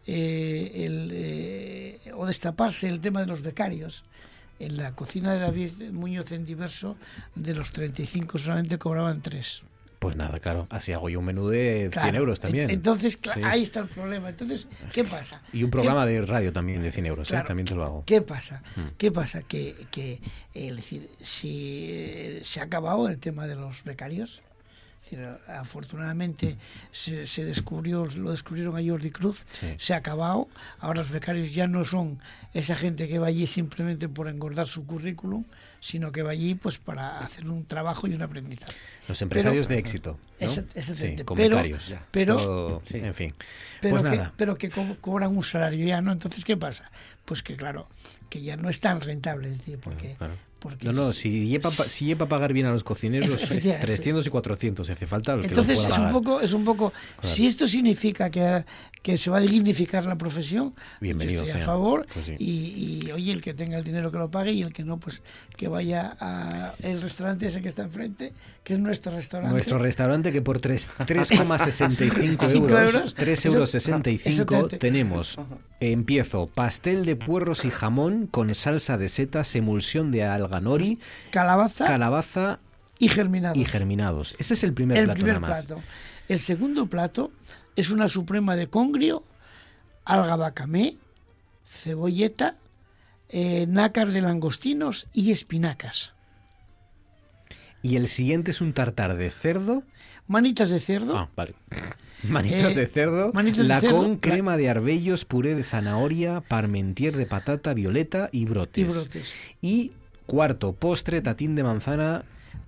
eh, el, eh, o destaparse el tema de los becarios, en la cocina de David Muñoz en diverso, de los 35 solamente cobraban 3. Pues nada, claro. Así hago yo un menú de 100 euros también. Entonces, Sí. ahí está el problema. Entonces, ¿qué pasa? Y un ¿Qué- programa de radio también de 100 euros, ¿eh? Claro, También te lo hago. ¿Qué pasa? Mm. ¿Qué pasa? Que, que es decir, si eh, se ha acabado el tema de los becarios. Decir, afortunadamente se, se descubrió, lo descubrieron a Jordi Cruz, Sí. se ha acabado. Ahora los becarios ya no son esa gente que va allí simplemente por engordar su currículum, sino que va allí pues para hacer un trabajo y un aprendizaje. Los empresarios Pero- de éxito. ¿no? Exactamente. Sí, Pero- pero- Todo- en fin. pero pues que, nada. pero que co- cobran un salario ya, ¿no? Entonces, ¿qué pasa? Pues que, claro, que ya no es tan rentable, es decir, porque... Claro. porque No, no, es- si lleva, si lleva pagar bien a los cocineros, efectivamente. 300 y 400, si hace falta. que Entonces los es un poco, es un poco, Claro. si esto significa que, que se va a dignificar la profesión, Bienvenido yo estoy a favor Pues sí. y, y, oye, el que tenga el dinero que lo pague y el que no, pues que vaya a el restaurante ese que está enfrente, que es nuestro restaurante. Nuestro restaurante que por tres- 3,65 Cinco euros, euros. 3 euros 65 Exactamente. tenemos, empiezo, pastel de puerros y jamón con salsa de setas, emulsión de alga nori, Calabaza calabaza y germinados. y germinados. Ese es el primer el plato primer nada más. plato. El segundo plato es una suprema de congrio, alga bacamé, cebolleta, eh, nácar de langostinos y espinacas. Y el siguiente es un tartar de cerdo. Manitas de cerdo. Ah, vale. Manitas Eh, de cerdo, manitas de la cerdo, con crema de arbellos, puré de zanahoria, parmentier de patata, violeta y brotes. Y brotes. Y cuarto, postre, tatín de manzana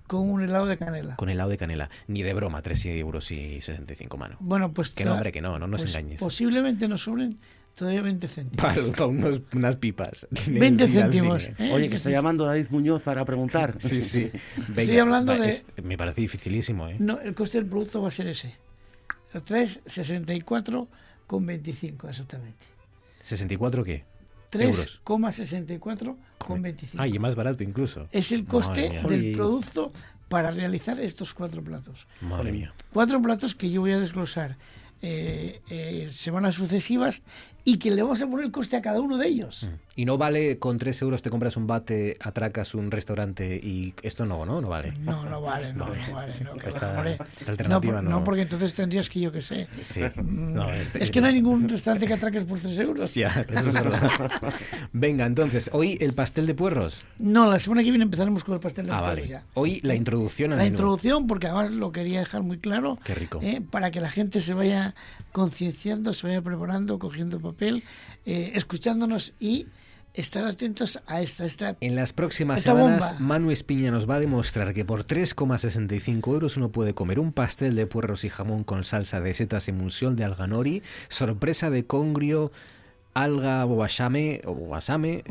con un helado de canela. Con helado de canela. Ni de broma, 3 euros y 65 manos. Bueno, pues... Que no, hombre, que no, no nos pues, engañes. Posiblemente nos sobren todavía 20 céntimos. Para, para unos, unas pipas. 20 céntimos. ¿Eh? Oye, que está llamando David Muñoz para preguntar. Sí, sí. Venga, Estoy hablando va, de... Es, me parece dificilísimo, ¿eh? No, el coste del producto va a ser ese. 3,64 con 25, exactamente. ¿64 qué? 3,64 25. Ah, y más barato incluso. Es el coste del producto para realizar estos cuatro platos. Madre mía. Cuatro platos que yo voy a desglosar. Eh, eh, semanas sucesivas y que le vamos a poner el coste a cada uno de ellos. Y no vale con 3 euros te compras un bate, atracas un restaurante y esto no, ¿no? No vale. No, no vale, no, no vale. No, Esta- va, hombre. esta alternativa no, no. no, porque entonces tendrías que yo que sé. Sí. Mm, No, es que no hay ningún restaurante que atraques por 3 euros. Ya, eso es verdad. Venga, entonces, hoy el pastel de puerros. No, la semana que viene empezaremos con el pastel de Ah, puerros vale. ya. Hoy la introducción al La menú. introducción, porque además lo quería dejar muy claro, Qué rico. eh, para que la gente se vaya concienciando, se vaya preparando, cogiendo papel, eh, escuchándonos y estar atentos a esta. esta En las próximas semanas, bomba. Manu Espiña nos va a demostrar que por 3,65 euros uno puede comer un pastel de puerros y jamón con salsa de setas emulsión de alga nori, sorpresa de congrio, alga wasame, Wakame.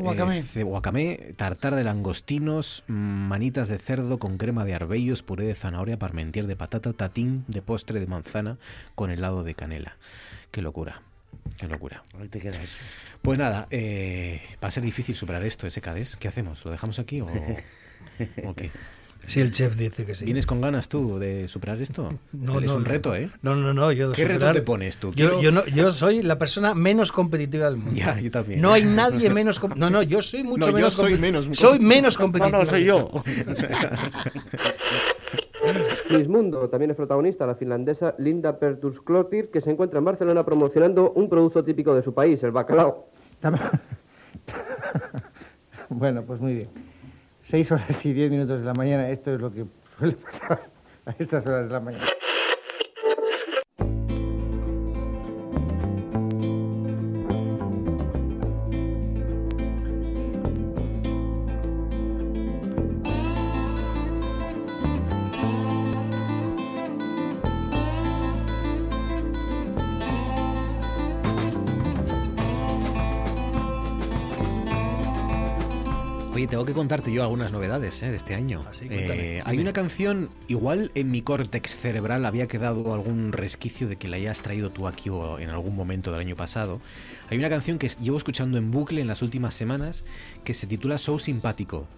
eh, tartar de langostinos, manitas de cerdo con crema de arbellos, puré de zanahoria, parmentier de patata, tatín de postre de manzana con helado de canela. Qué locura. Qué locura. Ahí te queda eso. Pues nada, eh, va a ser difícil superar esto, ese CADES. ¿Qué hacemos? ¿Lo dejamos aquí o, o qué? Sí, el chef dice que sí. ¿Vienes con ganas tú de superar esto? No, es no, un reto, ¿eh? No, no, no. Yo ¿Qué reto te pones tú? Yo, Quiero- yo, no, yo soy la persona menos competitiva del mundo. Ya, yo también. No hay nadie menos. com- No, no, yo soy mucho No, yo menos. soy menos- Soy menos competitivo. No, no, soy yo. Mundo también es protagonista, la finlandesa Linda Pertusklotir, que se encuentra en Barcelona promocionando un producto típico de su país, el bacalao. Bueno, pues muy bien. Seis horas y diez minutos de la mañana, esto es lo que suele pasar a estas horas de la mañana. Tengo que contarte yo algunas novedades ¿eh? de este año. cuéntame, Eh, hay una canción, igual en mi córtex cerebral había quedado algún resquicio de que la hayas traído tú aquí o en algún momento del año pasado. Hay una canción que llevo escuchando en bucle en las últimas semanas que se titula So Simpático.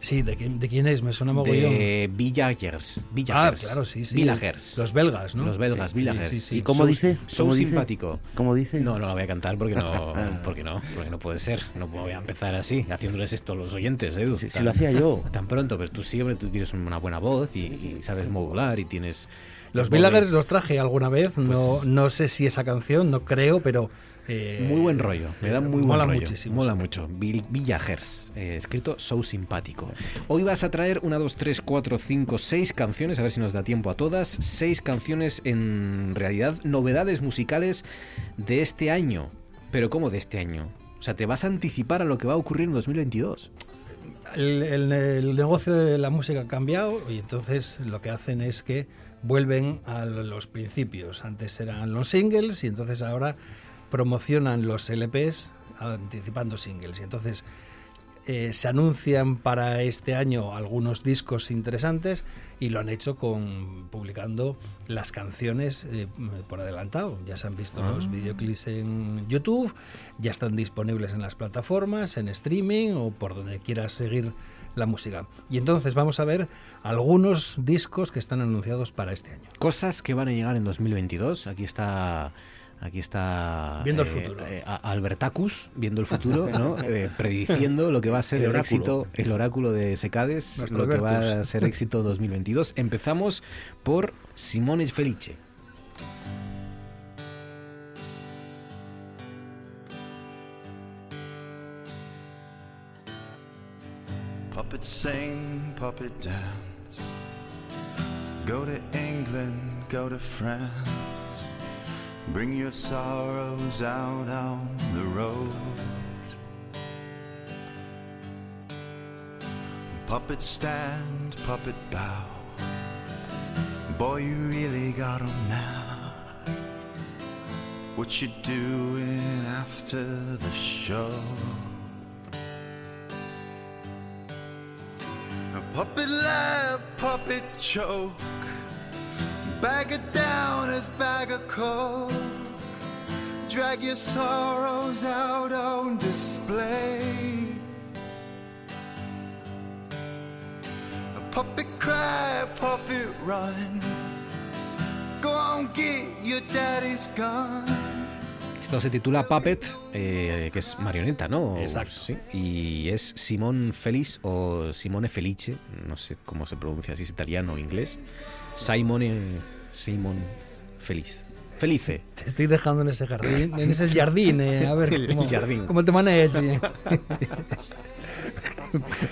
Sí, ¿de quién, de quién es? Me suena mogollón. De Villagers. Ah, Villagers. claro, sí, sí. Villagers. Los belgas, ¿no? Los belgas, Sí, Villagers. sí, sí. ¿Y cómo So- dice? So ¿Cómo dice? simpático. ¿Cómo dice? No, no la voy a cantar porque no, porque no, porque no puede ser. No voy a empezar así, haciéndoles esto a los oyentes, Edu. Si- si lo hacía yo. Tan pronto, pero tú sí, hombre, tú tienes una buena voz y, y sabes modular y tienes... Los Villagers los traje alguna vez, no, Pues- no sé si esa canción, no creo, pero... eh, Muy buen rollo, me da muy mola buen rollo. muchísimo. Mola sí. mucho. Vill- Villagers, eh, escrito So Simpático. Hoy vas a traer una, dos, tres, cuatro, cinco, seis canciones, a ver si nos da tiempo a todas. Seis canciones en realidad, novedades musicales de este año. Pero ¿cómo de este año? O sea, te vas a anticipar a lo que va a ocurrir en 2022. El, el- el negocio de la música ha cambiado y entonces lo que hacen es que vuelven a los principios. Antes eran los singles y entonces ahora promocionan los LPs anticipando singles. Y entonces eh, se anuncian para este año algunos discos interesantes y lo han hecho con publicando las canciones eh, por adelantado. Ya se han visto Ah. los videoclips en YouTube, ya están disponibles en las plataformas, en streaming o por donde quieras seguir la música. Y entonces vamos a ver algunos discos que están anunciados para este año. Cosas que van a llegar en 2022. Aquí está. Aquí está Viendo el eh, futuro. eh, Albertacus viendo el futuro, ¿no? Eh, prediciendo lo que va a ser El el, oráculo. éxito, el oráculo de Secades, Nuestro lo que va a Albertus. ser éxito 2022. Empezamos por Simone Felice. Puppet sing, puppet dance. Go to England, go to France. Bring your sorrows out on the road. Puppet stand, puppet bow. Boy, you really got 'em now. What you doing after the show? A puppet laugh, puppet choke. Bag it down as bag of coke. drag your sorrows out on display. A puppet cry, puppet run. Go on, get your daddy's gun. Esto se titula Puppet, eh, que es marioneta, ¿no? Exacto. Sí. Y es Simón Feliz o Simone Felice, no sé cómo se pronuncia, si es italiano o inglés. Simone, Simón Feliz. Felice. Te estoy dejando en ese jardín, en ese jardín, eh, a ver El cómo, jardín. cómo te manejas.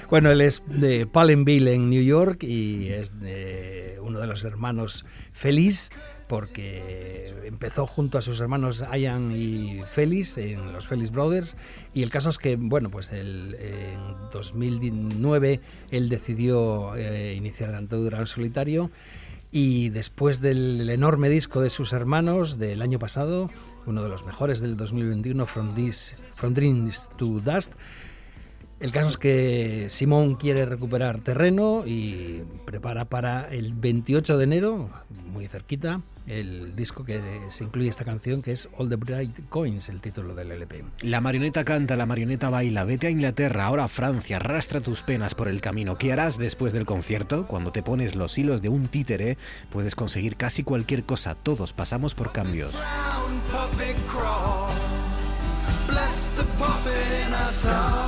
bueno, él es de Palenville en New York y es de uno de los hermanos Feliz porque empezó junto a sus hermanos Ian y Félix en los Félix Brothers y el caso es que bueno pues el- en 2009 él decidió eh, iniciar la andadura en solitario y después del enorme disco de sus hermanos del año pasado, uno de los mejores del 2021, From, Dreams to Dust, el caso es que Simón quiere recuperar terreno y prepara para el 28 de enero, muy cerquita, el disco que se incluye esta canción que es All the Bright Coins, el título del LP. La marioneta canta, la marioneta baila, vete a Inglaterra, ahora a Francia, arrastra tus penas por el camino. ¿Qué harás después del concierto? Cuando te pones los hilos de un títere, puedes conseguir casi cualquier cosa. Todos pasamos por cambios. Brown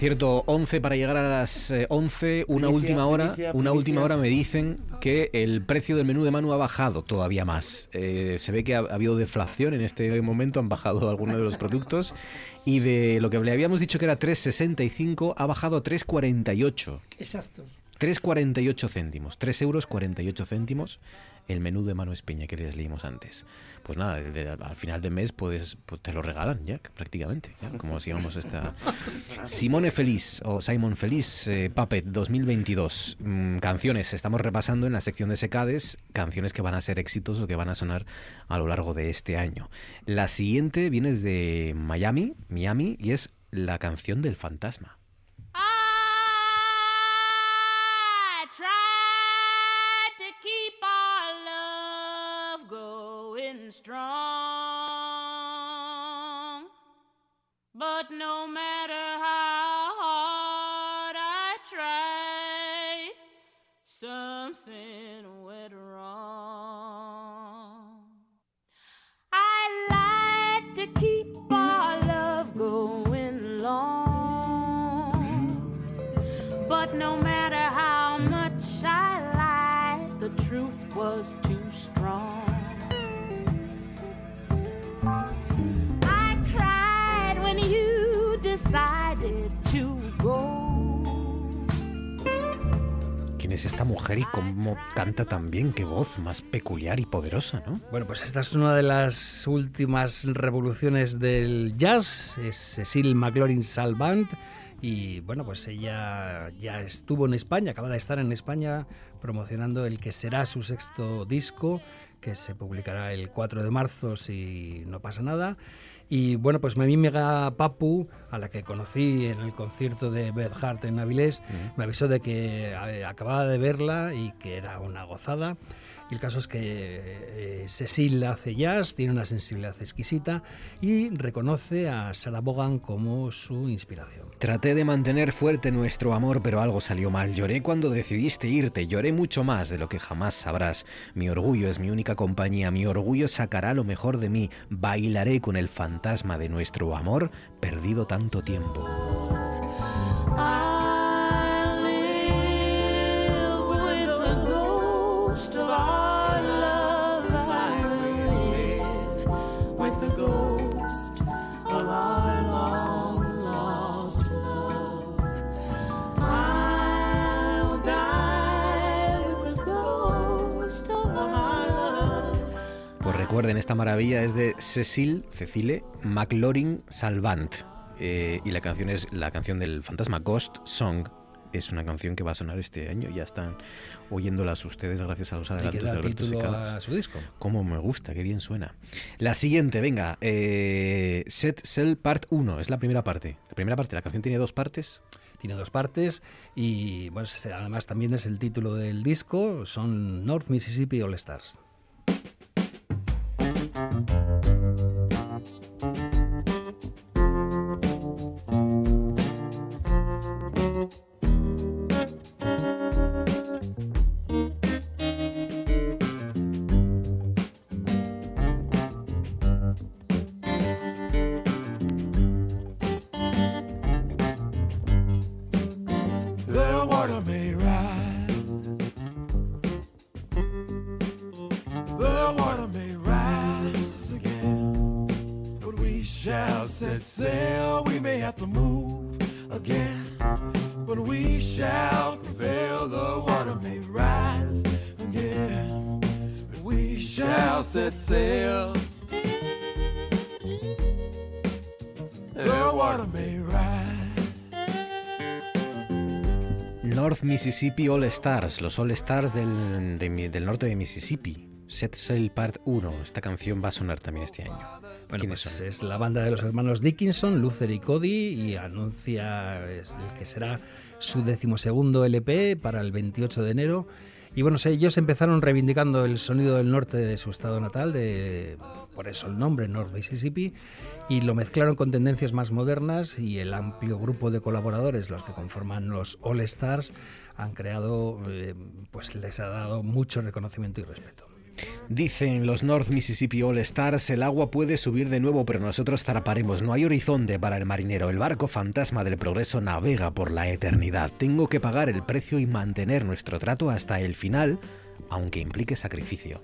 cierto, 11 para llegar a las eh, 11, una Primicia, última hora, primicia, una primicia. última hora me dicen que el precio del menú de Manu ha bajado todavía más. Eh, se ve que ha, ha habido deflación en este momento, han bajado algunos de los productos y de lo que le habíamos dicho que era 3,65 ha bajado a 3,48. Exacto. 3,48 céntimos, 3 euros 48 céntimos el menú de Manu Espeña que les leímos antes. Pues nada, de- de- al final de mes puedes, pues te lo regalan ya, prácticamente, ya, como sigamos esta... Simone Feliz o Simon Feliz, eh, Puppet 2022. Mm, canciones, estamos repasando en la sección de secades, canciones que van a ser éxitos o que van a sonar a lo largo de este año. La siguiente viene de Miami, Miami, y es la canción del fantasma. Strong. But no matter how hard I tried, something went wrong. I like to keep our love going long. But no matter how much I lied, the truth was es esta mujer y cómo canta tan bien? Qué voz más peculiar y poderosa, ¿no? Bueno, pues esta es una de las últimas revoluciones del jazz, es Cecil McLaurin Salvant y bueno, pues ella ya estuvo en España, acaba de estar en España promocionando el que será su sexto disco, que se publicará el 4 de marzo si no pasa nada. Y bueno, pues mi amiga Papu, a la que conocí en el concierto de Beth Hart en Avilés, me avisó de que eh, acababa de verla y que era una gozada. Y el caso es que eh, Cecil hace jazz, tiene una sensibilidad exquisita y reconoce a Sarah Vaughan como su inspiración. Traté de mantener fuerte nuestro amor, pero algo salió mal. Lloré cuando decidiste irte, lloré mucho más de lo que jamás sabrás. Mi orgullo es mi única compañía, mi orgullo sacará lo mejor de mí. Bailaré con el fantasma de nuestro amor perdido tanto tiempo. I ghost of our love. I live with the ghost of our long lost love. I'll die with the ghost of our love. Pues recuerden, esta maravilla es de Cecil, Cecile McLaurin Salvant. Eh, y la canción es la canción del fantasma Ghost Song es una canción que va a sonar este año. Ya están oyéndolas ustedes gracias a los adelantos de Alberto a su disco. Cómo me gusta, qué bien suena. La siguiente, venga, eh, Set Cell Part 1, es la primera parte. La primera parte, la canción tiene dos partes. Tiene dos partes y bueno, además también es el título del disco, son North Mississippi All Stars. Mississippi All Stars, los All Stars del, de del norte de Mississippi. Set Sail Part 1, esta canción va a sonar también este año. Bueno, ¿Quiénes pues son? es la banda de los hermanos Dickinson, Luther y Cody, y anuncia el que será su decimosegundo LP para el 28 de enero. Y bueno, ellos empezaron reivindicando el sonido del norte de su estado natal, de, por eso el nombre, North Mississippi, y lo mezclaron con tendencias más modernas y el amplio grupo de colaboradores, los que conforman los All Stars, han creado, eh, pues les ha dado mucho reconocimiento y respeto. Dicen los North Mississippi All Stars, el agua puede subir de nuevo, pero nosotros zarparemos. No hay horizonte para el marinero. El barco fantasma del progreso navega por la eternidad. Tengo que pagar el precio y mantener nuestro trato hasta el final, aunque implique sacrificio.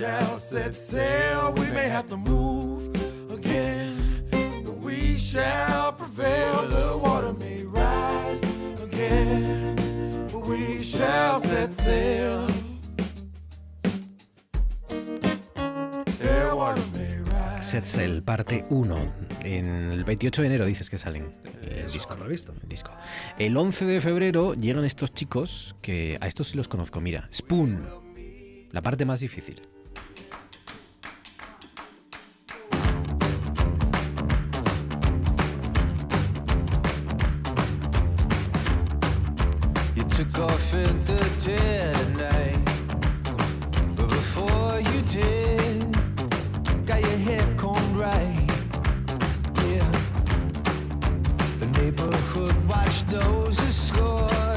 Shall set sail. We may have to move again. But we shall prevail. The water may rise again. But we shall set sail. Set Sail, parte 1. En el 28 de enero dices que salen. El Eso está previsto. el disco. El 11 de febrero llegan estos chicos que a estos sí los conozco. Mira, Spoon, la parte más difícil. Took off in the dead of night. But before you did, got your hair combed right. Yeah. The neighborhood watch noses score. And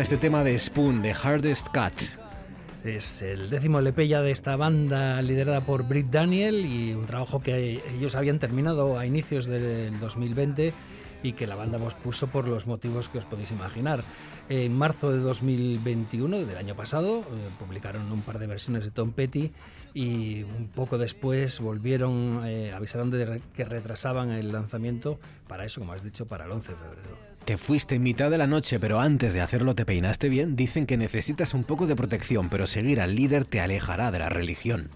este tema de Spoon, de Hardest Cut. Es el décimo LP ya de esta banda liderada por Britt Daniel y un trabajo que ellos habían terminado a inicios del 2020 y que la banda pues, puso por los motivos que os podéis imaginar. En marzo de 2021, del año pasado, eh, publicaron un par de versiones de Tom Petty y un poco después volvieron, eh, avisaron de re- que retrasaban el lanzamiento para eso, como has dicho, para el 11 de febrero. Te fuiste en mitad de la noche, pero antes de hacerlo te peinaste bien. Dicen que necesitas un poco de protección, pero seguir al líder te alejará de la religión.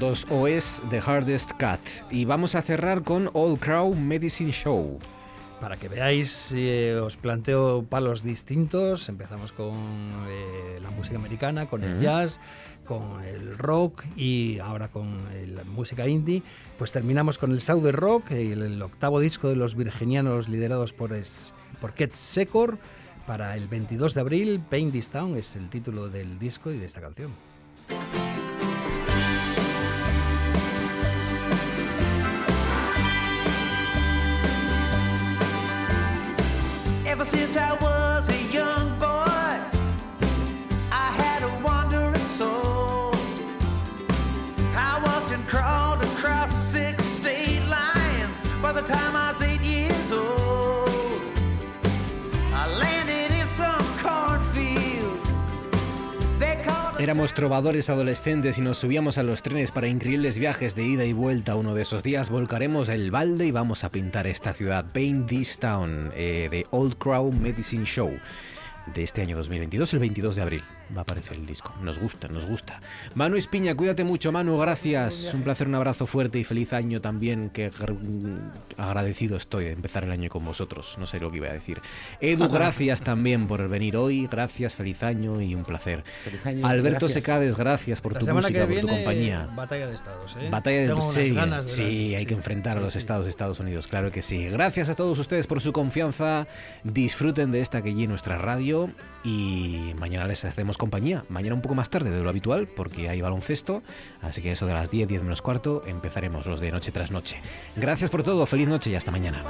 Dos OS The Hardest Cat. Y vamos a cerrar con All Crow Medicine Show. Para que veáis, eh, os planteo palos distintos. Empezamos con eh, la música americana, con el jazz, con el rock y ahora con eh, la música indie. Pues terminamos con el Southern Rock, el, el octavo disco de los virginianos liderados por, es, por Ket Secor. Para el 22 de abril, Pain This Town es el título del disco y de esta canción. Ever since I was a young boy, I had a wandering soul. I walked and crawled across six state lines by the time I Éramos trovadores adolescentes y nos subíamos a los trenes para increíbles viajes de ida y vuelta. Uno de esos días volcaremos el balde y vamos a pintar esta ciudad. Paint This Town, eh, de Old Crow Medicine Show. De este año 2022, el 22 de abril. Va a aparecer el disco. Nos gusta, nos gusta. Manu Espiña, cuídate mucho, Manu. Gracias. Un placer, un abrazo fuerte y feliz año también. Que gr- agradecido estoy de empezar el año con vosotros. No sé lo que iba a decir. Edu, gracias también por venir hoy. Gracias, feliz año y un placer. Feliz año, Alberto gracias. Secades, gracias por La tu música, que por tu compañía. batalla de estados. ¿eh? Batalla de Tengo unas sí, ganas de sí, la- hay que enfrentar a los estados de Estados Unidos, claro que sí. Gracias a todos ustedes por su confianza. Disfruten de esta que allí nuestra radio y mañana les hacemos compañía. Mañana un poco más tarde de lo habitual porque hay baloncesto, así que eso de las 10, 10 menos cuarto empezaremos los de noche tras noche. Gracias por todo, feliz noche y hasta mañana.